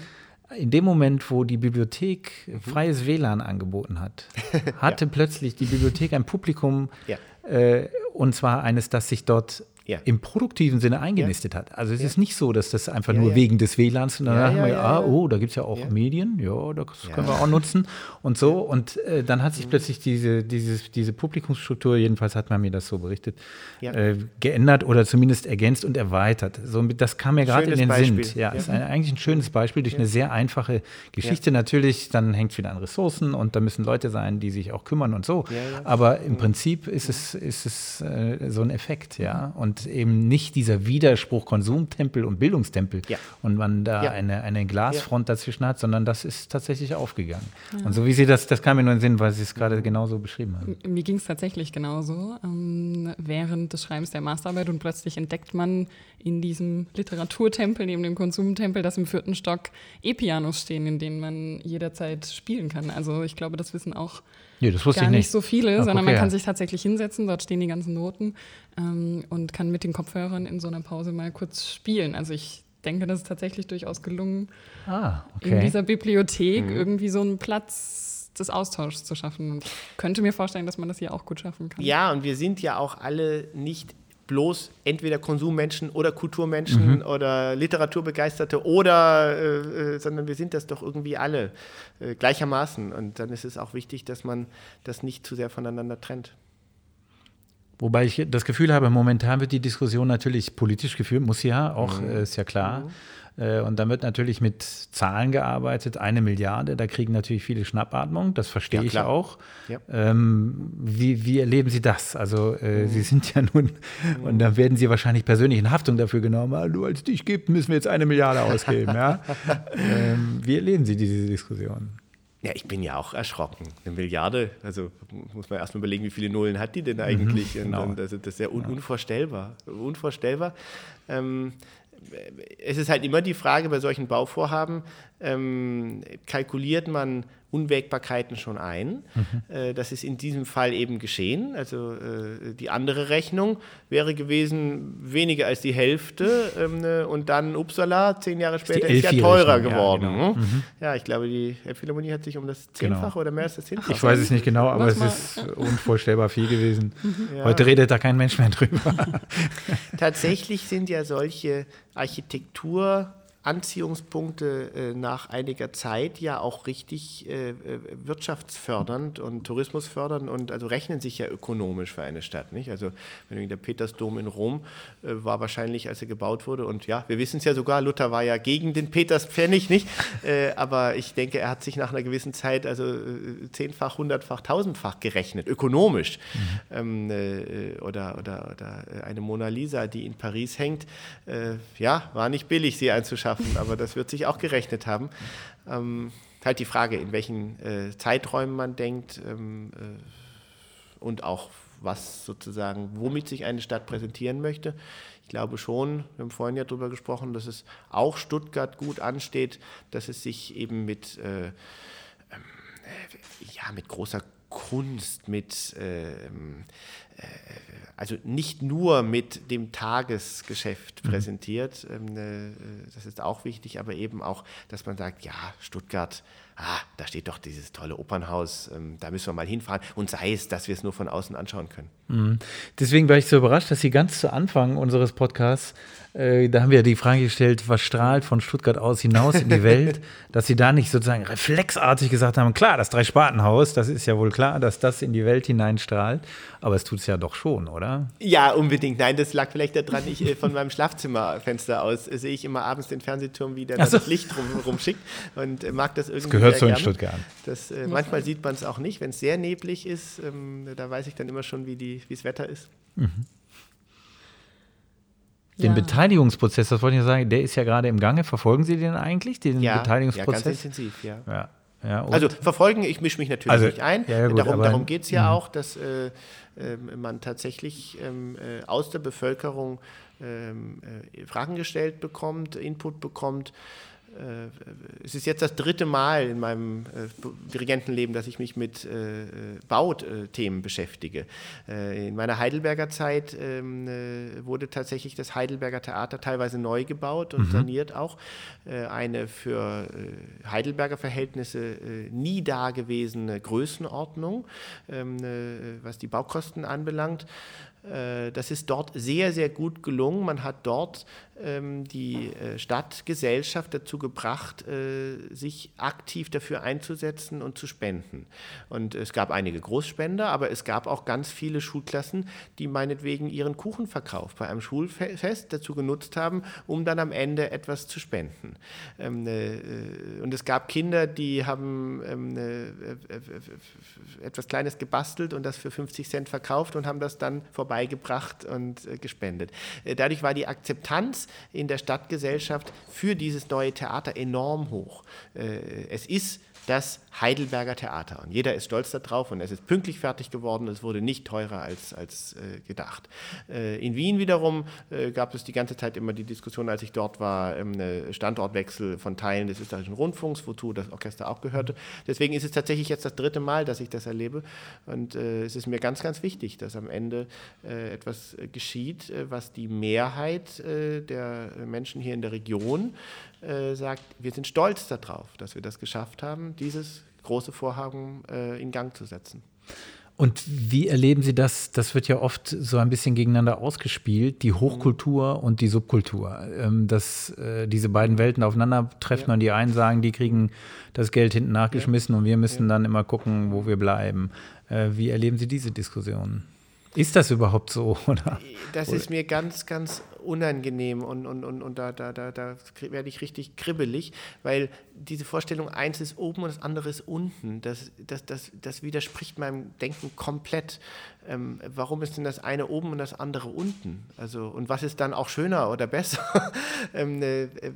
in dem Moment, wo die Bibliothek mhm. freies WLAN angeboten hat, hatte ja. plötzlich die Bibliothek ein Publikum, ja. äh, und zwar eines, das sich dort ja. im produktiven Sinne eingenistet ja. hat. Also es ja. ist nicht so, dass das einfach nur wegen des WLANs, und dann haben wir, ah, oh, da gibt es ja auch Medien, ja, das können wir auch nutzen und so. Und äh, dann hat sich mhm. plötzlich diese, dieses, diese Publikumsstruktur, jedenfalls hat man mir das so berichtet, äh, geändert oder zumindest ergänzt und erweitert. So, das kam mir gerade in den Beispiel. Sinn. Ja, ist ein, eigentlich ein schönes Beispiel durch eine sehr einfache Geschichte. Natürlich, dann hängt es wieder an Ressourcen und da müssen Leute sein, die sich auch kümmern und so. Aber im Prinzip ist es, ist es äh, so ein Effekt, ja. Und und eben nicht dieser Widerspruch Konsumtempel und Bildungstempel ja. und man da ja. eine, eine Glasfront ja. dazwischen hat, sondern das ist tatsächlich aufgegangen. Und so wie Sie das, das kam mir nur in den Sinn, weil Sie es gerade genauso beschrieben haben.
Mir ging es tatsächlich genauso. Ähm, während des Schreibens der Masterarbeit und plötzlich entdeckt man in diesem Literaturtempel, neben dem Konsumtempel, dass im vierten Stock E-Pianos stehen, in denen man jederzeit spielen kann. Also ich glaube, das wissen auch
Nee, das
wusste gar ich nicht. nicht so viele, Ach, sondern okay, man kann sich tatsächlich hinsetzen, dort stehen die ganzen Noten ähm, und kann mit den Kopfhörern in so einer Pause mal kurz spielen. Also ich denke, das ist tatsächlich durchaus gelungen, ah, okay. in dieser Bibliothek mhm. irgendwie so einen Platz des Austauschs zu schaffen. Und ich könnte mir vorstellen, dass man das hier auch gut schaffen kann.
Ja, und wir sind ja auch alle nicht bloß entweder Konsummenschen oder Kulturmenschen mhm. oder Literaturbegeisterte oder, äh, äh, sondern wir sind das doch irgendwie alle äh, gleichermaßen. Und dann ist es auch wichtig, dass man das nicht zu sehr voneinander trennt.
Wobei ich das Gefühl habe, momentan wird die Diskussion natürlich politisch geführt, muss ja, auch mhm. Äh, ist ja klar. Mhm. Äh, und dann wird natürlich mit Zahlen gearbeitet, eine Milliarde, da kriegen natürlich viele Schnappatmung, das verstehe ja, ich auch. Ja. Ähm, wie, wie, erleben Sie das? Also äh, mhm. Sie sind ja nun, mhm. und dann werden Sie wahrscheinlich persönlich in Haftung dafür genommen, ah, nur als dich gibt, müssen wir jetzt eine Milliarde ausgeben. ja? ähm, wie erleben Sie diese Diskussion?
Ja, ich bin ja auch erschrocken. Eine Milliarde, also muss man erstmal überlegen, wie viele Nullen hat die denn eigentlich? Mhm, genau. und, also das ist ja un unvorstellbar. Unvorstellbar. Ähm, es ist halt immer die Frage bei solchen Bauvorhaben, ähm, kalkuliert man Unwägbarkeiten schon ein. Mhm. Äh, das ist in diesem Fall eben geschehen. Also äh, die andere Rechnung wäre gewesen weniger als die Hälfte ähm, äh, und dann Uppsala zehn Jahre später ist, ist ja teurer geworden. Ja, genau. mhm. ja, ich glaube, die Philharmonie hat sich um das. Zehnfache genau. oder mehr als das Zehnfache.
Ich weiß es nicht genau, aber es ist unvorstellbar viel gewesen. Ja. Heute redet da kein Mensch mehr drüber.
Tatsächlich sind ja solche Architektur- Anziehungspunkte äh, nach einiger Zeit ja auch richtig äh, äh, wirtschaftsfördernd und tourismusfördernd und also rechnen sich ja ökonomisch für eine Stadt. Nicht? Also wenn der Petersdom in Rom war wahrscheinlich, als er gebaut wurde und ja, wir wissen es ja sogar, Luther war ja gegen den Peterspfennig, nicht? Aber ich denke, er hat sich nach einer gewissen Zeit also zehnfach, hundertfach, tausendfach gerechnet, ökonomisch. Mhm. Ähm, oder, oder, oder eine Mona Lisa, die in Paris hängt, ja, war nicht billig, sie einzuschaffen schaffen, aber das wird sich auch gerechnet haben. Ähm, halt die Frage, in welchen äh, Zeiträumen man denkt ähm, äh, und auch was sozusagen, womit sich eine Stadt präsentieren möchte. Ich glaube schon, wir haben vorhin ja darüber gesprochen, dass es auch Stuttgart gut ansteht, dass es sich eben mit, äh, ähm, äh ja, mit großer Kunst, mit ähm, äh, also nicht nur mit dem Tagesgeschäft mhm. präsentiert, ähm, äh, das ist auch wichtig, aber eben auch, dass man sagt, ja, Stuttgart, ah, da steht doch dieses tolle Opernhaus, ähm, da müssen wir mal hinfahren und sei es, dass wir es nur von außen anschauen können.
Mhm. Deswegen war ich so überrascht, dass Sie ganz zu Anfang unseres Podcasts äh, da haben wir die Frage gestellt, was strahlt von Stuttgart aus hinaus in die Welt, dass sie da nicht sozusagen reflexartig gesagt haben, klar, das Dreispartenhaus, das ist ja wohl klar, dass das in die Welt hineinstrahlt, aber es tut es ja doch schon, oder?
Ja, unbedingt. Nein, das lag vielleicht daran, ich äh, von meinem Schlafzimmerfenster aus äh, sehe ich immer abends den Fernsehturm, wie der so. das Licht rum, rumschickt und äh, mag das irgendwie Das
gehört so in Stuttgart.
Das, äh, manchmal sieht man es auch nicht, wenn es sehr neblig ist, ähm, da weiß ich dann immer schon, wie es Wetter ist. Mhm.
Den ja. Beteiligungsprozess, das wollte ich sagen, der ist ja gerade im Gange. Verfolgen Sie den eigentlich, den
ja,
Beteiligungsprozess?
Ja, ganz intensiv, ja. ja. Ja, also verfolgen, ich mische mich natürlich also, nicht ein. Ja, gut, darum darum geht es ja mh. auch, dass äh, äh, man tatsächlich ähm, äh, aus der Bevölkerung ähm, äh, Fragen gestellt bekommt, Input bekommt es ist jetzt das dritte Mal in meinem äh, Dirigentenleben, dass ich mich mit äh, äh Bauthemen beschäftige. Äh, in meiner Heidelberger Zeit ähm, äh, wurde tatsächlich das Heidelberger Theater teilweise neu gebaut und mhm. saniert auch. eine für Heidelberger Verhältnisse nie dagewesene Größenordnung, ähm, was die Baukosten anbelangt. Das ist dort sehr, sehr gut gelungen. Man hat dort die äh, Stadtgesellschaft dazu gebracht, äh, sich aktiv dafür einzusetzen und zu spenden. Und es gab einige Großspender, aber es gab auch ganz viele Schulklassen, die meinetwegen ihren Kuchenverkauf bei einem Schulfest dazu genutzt haben, um dann am Ende etwas zu spenden. Ähm, äh, und es gab Kinder, die haben ähm, etwas Kleines gebastelt und das für 50 Cent verkauft und haben das dann vorbeigebracht und gespendet. Dadurch war die Akzeptanz in der Stadtgesellschaft für dieses neue Theater enorm hoch. Äh, es ist das Heidelberger Theater. Und jeder ist stolz darauf und es ist pünktlich fertig geworden. Es wurde nicht teurer als, als äh, gedacht. Äh, in Wien wiederum äh, gab es die ganze Zeit immer die Diskussion, als ich dort war, ähm, Standortwechsel von Teilen des österreichischen Rundfunks, wozu das Orchester auch gehörte. Deswegen ist es tatsächlich jetzt das dritte Mal, dass ich das erlebe. Und äh, es ist mir ganz, ganz wichtig, dass am Ende äh, etwas geschieht, äh, was die Mehrheit der Menschen hier in der Region sagt, wir sind stolz darauf, dass wir das geschafft haben, dieses große Vorhaben äh, in Gang zu setzen.
Und wie erleben Sie das? Das wird ja oft so ein bisschen gegeneinander ausgespielt, die Hochkultur und die Subkultur. Ähm, dass äh, diese beiden Welten aufeinandertreffen ja. und die einen sagen, die kriegen das Geld hinten nachgeschmissen ja. und wir müssen ja. dann immer gucken, wo wir bleiben. Äh, wie erleben Sie diese Diskussion? Ist das überhaupt so? Oder?
Das ist mir ganz, ganz unangenehm und, und, und, und da, da, da, da werde ich richtig kribbelig, weil diese Vorstellung, eins ist oben und das andere ist unten, das, das, das, das widerspricht meinem Denken komplett. Ähm, warum ist denn das eine oben und das andere unten? Also, und was ist dann auch schöner oder besser? ähm, äh, äh,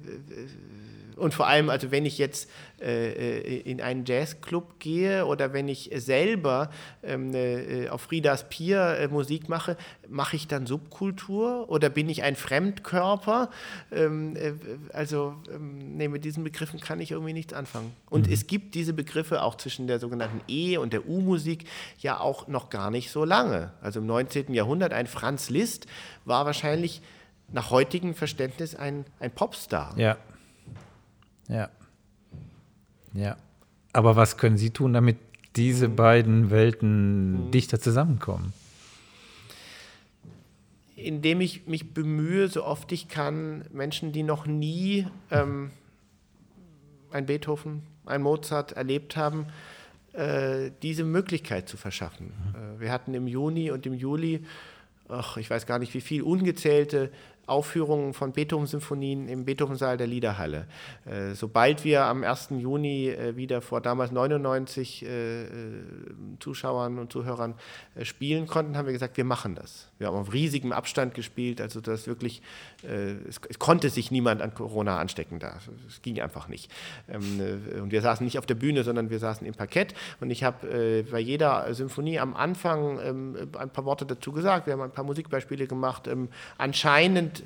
Und vor allem, also wenn ich jetzt äh, äh, in einen Jazzclub gehe oder wenn ich selber ähm, äh, auf Friedas Pier äh, Musik mache, mache ich dann Subkultur oder bin ich ein Fremdkörper? Ähm, äh, also ähm, nee, mit diesen Begriffen kann ich irgendwie nichts anfangen. Und es gibt diese Begriffe auch zwischen der sogenannten E- und der U-Musik ja auch noch gar nicht so lange. Also im 19. Jahrhundert ein Franz Liszt war wahrscheinlich nach heutigem Verständnis ein, ein Popstar.
Ja. Ja. Ja. Aber was können Sie tun, damit diese beiden Welten dichter zusammenkommen?
indem ich mich bemühe, so oft ich kann, Menschen, die noch nie ähm, ein Beethoven, ein Mozart erlebt haben, äh, diese Möglichkeit zu verschaffen. Äh, wir hatten im Juni und im Juli, ach, ich weiß gar nicht wie viel, ungezählte Aufführungen von Beethoven-Symphonien im Beethoven-Saal der Liederhalle. Äh, sobald wir am 1. Juni äh, wieder vor damals 99 äh, Zuschauern und Zuhörern spielen konnten, haben wir gesagt, wir machen das. Wir haben auf riesigem Abstand gespielt, also das wirklich, es, konnte sich niemand an Corona anstecken da. Es ging einfach nicht. Ähm, und wir saßen nicht auf der Bühne, sondern wir saßen im Parkett und ich habe bei jeder Symphonie am Anfang ähm, ein paar Worte dazu gesagt. Wir haben ein paar Musikbeispiele gemacht. Ähm,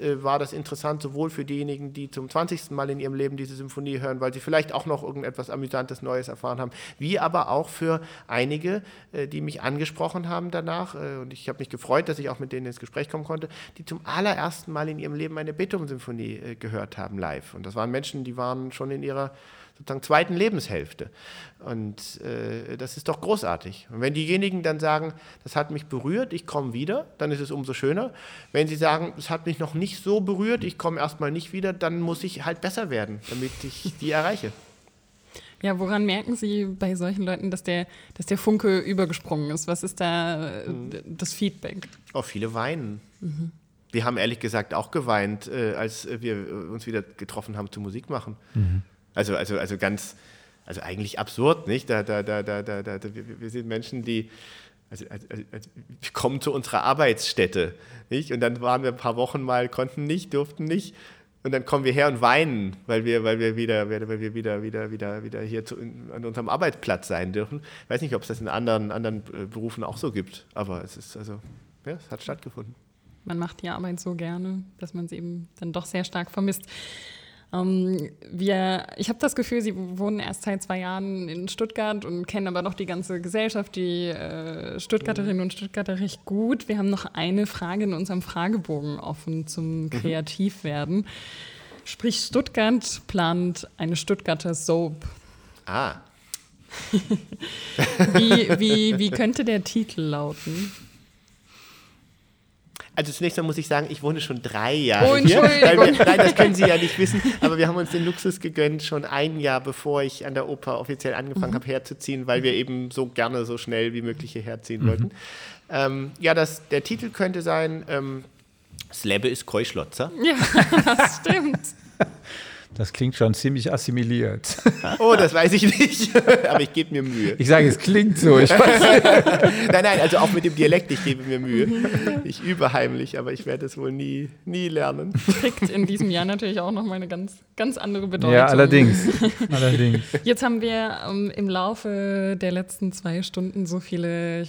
äh, war das interessant, sowohl für diejenigen, die zum 20. Mal in ihrem Leben diese Symphonie hören, weil sie vielleicht auch noch irgendetwas Amüsantes Neues erfahren haben, wie aber auch für einige, äh, die mich angesprochen haben danach. Äh, und ich habe mich gefreut, dass ich auch mit denen ins Gespräch kommen konnte, die zum allerersten Mal in ihrem Leben eine Beethoven-Symphonie äh, gehört haben live. Und das waren Menschen, die waren schon in ihrer sozusagen zweiten Lebenshälfte. Und äh, das ist doch großartig. Und wenn diejenigen dann sagen, das hat mich berührt, ich komme wieder, dann ist es umso schöner. Wenn sie sagen, es hat mich noch nicht so berührt, ich komme erstmal nicht wieder, dann muss ich halt besser werden, damit ich die erreiche.
Ja, woran merken Sie bei solchen Leuten, dass der, dass der Funke übergesprungen ist? Was ist da mhm. das Feedback?
Oh, viele weinen. Mhm. Wir haben ehrlich gesagt auch geweint, äh, als wir uns wieder getroffen haben zu Musik machen. Mhm. Also, also, also ganz, also eigentlich absurd, nicht? Da, da, da, da, da, da, wir, sind Menschen, die, also, also, also, wir kommen zu unserer Arbeitsstätte, nicht? Und dann waren wir ein paar Wochen mal, konnten nicht, durften nicht. Und dann kommen wir her und weinen, weil wir, weil wir wieder, weil wir wieder, wieder, wieder, wieder hier zu, an unserem Arbeitsplatz sein dürfen. Ich weiß nicht, ob es das in anderen, anderen äh, Berufen auch so gibt, aber es ist also, ja, es hat stattgefunden.
Man macht die Arbeit so gerne, dass man sie eben dann doch sehr stark vermisst. Ähm, wir, ich habe das Gefühl, Sie wohnen erst seit zwei Jahren in Stuttgart und kennen aber noch die ganze Gesellschaft, die äh, Stuttgarterinnen und Stuttgarter recht gut. Wir haben noch eine Frage in unserem Fragebogen offen zum mhm. Kreativwerden. Sprich, Stuttgart plant eine Stuttgarter Soap.
Ah.
wie, wie, wie könnte der Titel lauten?
Also zunächst mal muss ich sagen, ich wohne schon drei Jahre oh, hier. Wir, nein, das können Sie ja nicht wissen, aber wir haben uns den Luxus gegönnt, schon ein Jahr bevor ich an der Oper offiziell angefangen mhm. habe, herzuziehen, weil wir eben so gerne so schnell wie möglich hierher ziehen mhm. wollten. Ähm, ja, das, der Titel könnte sein, ähm, Slebbe ist Keuschlotzer.
Ja, das stimmt.
Das klingt schon ziemlich assimiliert.
Oh, das weiß ich nicht. Aber ich gebe mir Mühe.
Ich sage, es klingt so. nein,
nein, also auch mit dem Dialekt, ich gebe mir Mühe. Ich übe heimlich, aber ich werde es wohl nie, nie lernen.
Kriegt in diesem Jahr natürlich auch nochmal eine ganz, ganz andere Bedeutung.
Ja, allerdings. allerdings.
Jetzt haben wir ähm, im Laufe der letzten zwei Stunden so viele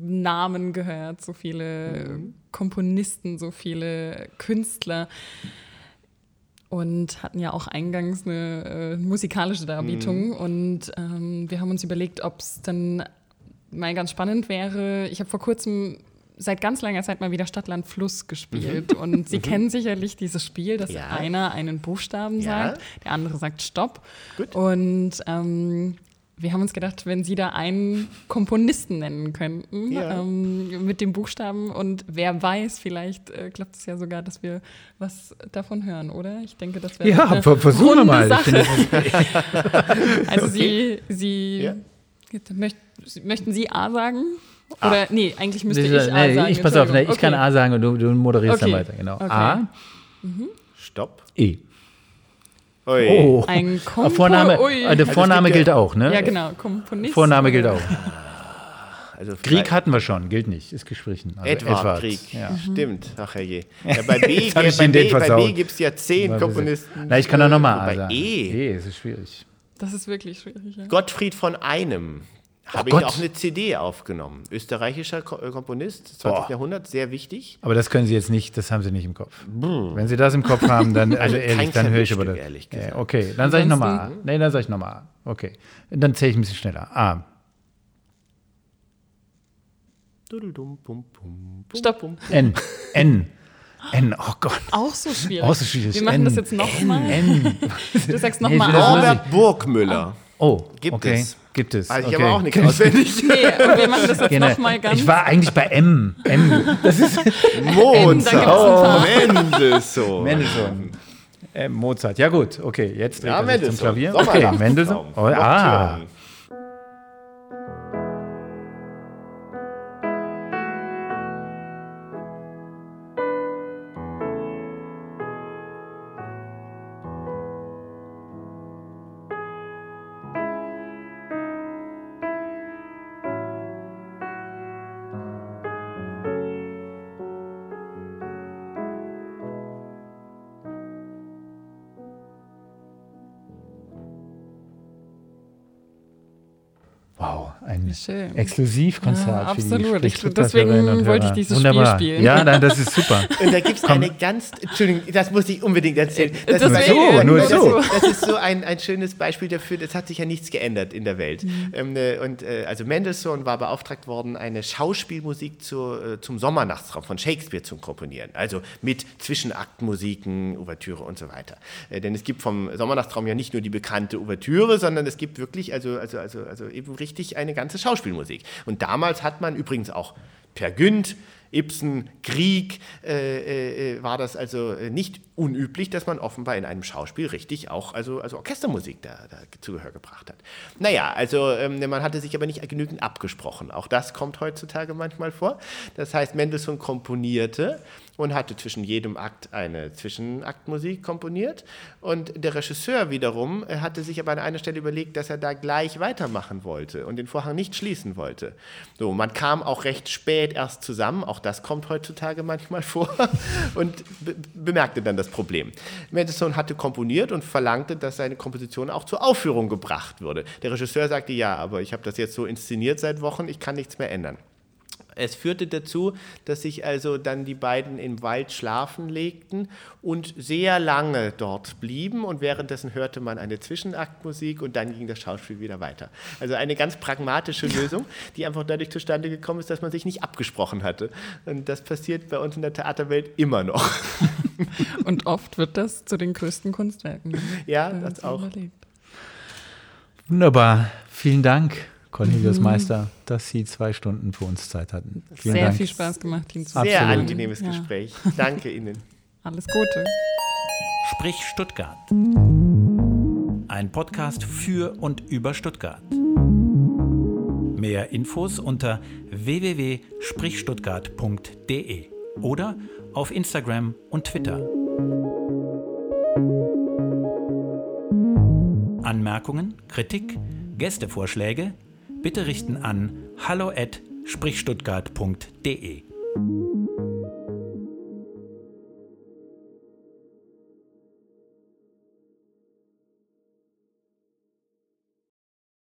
Namen gehört, so viele mhm. Komponisten, so viele Künstler und hatten ja auch eingangs eine äh, musikalische Darbietung. Mhm. Und ähm, wir haben uns überlegt, ob es dann mal ganz spannend wäre. Ich habe vor kurzem seit ganz langer Zeit mal wieder Stadtland Fluss gespielt. Mhm. Und Sie mhm. kennen sicherlich dieses Spiel, dass ja. einer einen Buchstaben ja. sagt, der andere sagt Stopp. Gut. Und ähm, wir haben uns gedacht, wenn Sie da einen Komponisten nennen könnten ja. ähm, mit dem Buchstaben und wer weiß, vielleicht äh, klappt es ja sogar, dass wir was davon hören, oder? Ich denke, das wäre
ja, eine versuchen wir mal.
Sache. also okay. Sie, Sie ja. möcht, möchten Sie A sagen? Oder ah. nee, eigentlich müsste ich A nee, sagen.
Ich pass auf, nee, ich okay. kann A sagen und du, du moderierst okay. dann weiter, genau. A.
Mhm. Stopp.
E.
Ui.
Oh.
Ein Kompo
Vorname, Ui. Der also Vorname gilt auch, ne?
Ja, genau. Komponist.
Vorname gilt auch.
Also
Krieg hatten wir schon, gilt nicht, ist gestrichen. Also
Edward, Krieg.
Ja.
Stimmt. Ach herrje. Ja, bei B, bei B, bei B gibt es ja zehn Komponisten.
Na, ich kann da nochmal
Bei
sagen.
E.
E, es ist schwierig.
Das ist wirklich schwierig. Ja.
Gottfried von Einem. Habe ich
Gott.
auch eine CD aufgenommen. Österreichischer äh, Komponist, 20.
Boah.
Jahrhundert, sehr wichtig.
Aber das können Sie jetzt nicht, das haben Sie nicht im Kopf. Wenn Sie das im Kopf haben, dann, also
Also
ehrlich, dann höre ich aber das.
Ehrlich gesagt.
Ja, okay, dann sage ich nochmal A. Nee, dann sage ich nochmal A. Okay. Dann zähle ich ein bisschen schneller. A.
Pum,
Stopp.
N. N. N. Oh Gott.
Auch so schwierig.
Auch so schwierig.
Wir machen
N.
das jetzt nochmal.
N.
Du sagst nochmal
ich
A.
Norbert Burgmüller.
Oh,
Gibt
okay.
es.
Gibt es.
Also ich
okay.
habe auch nichts auswendig.
Nee, und wir machen das jetzt
Genau.
nochmal ganz.
Ich war eigentlich bei M. M. Das ist
Mozart. Oh, Mendelssohn.
Mendelssohn. M. Mozart. Ja gut, okay. Jetzt dreht
Ja,
er sich zum
Mendelssohn.
Klavier. Okay, Mendelssohn. Oh, ah.
Schön.
Exklusivkonzert.
Ja,
für die
absolut. Ich- deswegen
und
wollte ich dieses
Wunderbar.
Spiel spielen.
Ja, nein, das ist super.
Und da gibt es eine ganz, Entschuldigung, das muss ich unbedingt erzählen. Das,
Das
ist,
will-
nur
das,
so.
Ist, das ist so ein, ein schönes Beispiel dafür, das hat sich ja nichts geändert in der Welt. Ähm, äh, und äh, also Mendelssohn war beauftragt worden, eine Schauspielmusik zur, äh, zum Sommernachtsraum von Shakespeare zu komponieren. Also mit Zwischenaktmusiken, Ouvertüre und so weiter. Denn es gibt vom Sommernachtsraum ja nicht nur die bekannte Ouvertüre, sondern es gibt wirklich, also, also, also, also eben richtig eine ganze Schauspielmusik. Und damals hat man übrigens auch Per Günd, Ibsen, Grieg, äh, äh, war das also äh, nicht unüblich, dass man offenbar in einem Schauspiel richtig auch also, also Orchestermusik da, da zu gebracht hat. Naja, also ähm, man hatte sich aber nicht genügend abgesprochen. Auch das kommt heutzutage manchmal vor. Das heißt, Mendelssohn komponierte und hatte zwischen jedem Akt eine Zwischenaktmusik komponiert. Und der Regisseur wiederum äh, hatte sich aber an einer Stelle überlegt, dass er da gleich weitermachen wollte und den Vorhang nicht schließen wollte. So, man kam auch recht spät erst zusammen, auch das kommt heutzutage manchmal vor, und be bemerkte dann das Problem. Mendelssohn hatte komponiert und verlangte, dass seine Komposition auch zur Aufführung gebracht würde. Der Regisseur sagte, ja, aber ich habe das jetzt so inszeniert seit Wochen, ich kann nichts mehr ändern. Es führte dazu, dass sich also dann die beiden im Wald schlafen legten und sehr lange dort blieben und währenddessen hörte man eine Zwischenaktmusik und dann ging das Schauspiel wieder weiter. Also eine ganz pragmatische Lösung, die einfach dadurch zustande gekommen ist, dass man sich nicht abgesprochen hatte. Und das passiert bei uns in der Theaterwelt immer noch.
Und oft wird das zu den größten Kunstwerken.
Ja, das auch.
überlegt.
Wunderbar. Vielen Dank, Cornelius Meister, dass Sie zwei Stunden für uns Zeit hatten. Vielen
Sehr
Dank.
viel Spaß gemacht, Ihnen zu
Sehr
Absolut.
angenehmes
Ja.
Gespräch. Danke Ihnen.
Alles Gute.
Sprich Stuttgart. Ein Podcast für und über Stuttgart. Mehr Infos unter www.sprichstuttgart.de oder auf Instagram und Twitter. Anmerkungen, Kritik, Gästevorschläge bitte richten an hallo@sprichstuttgart.de.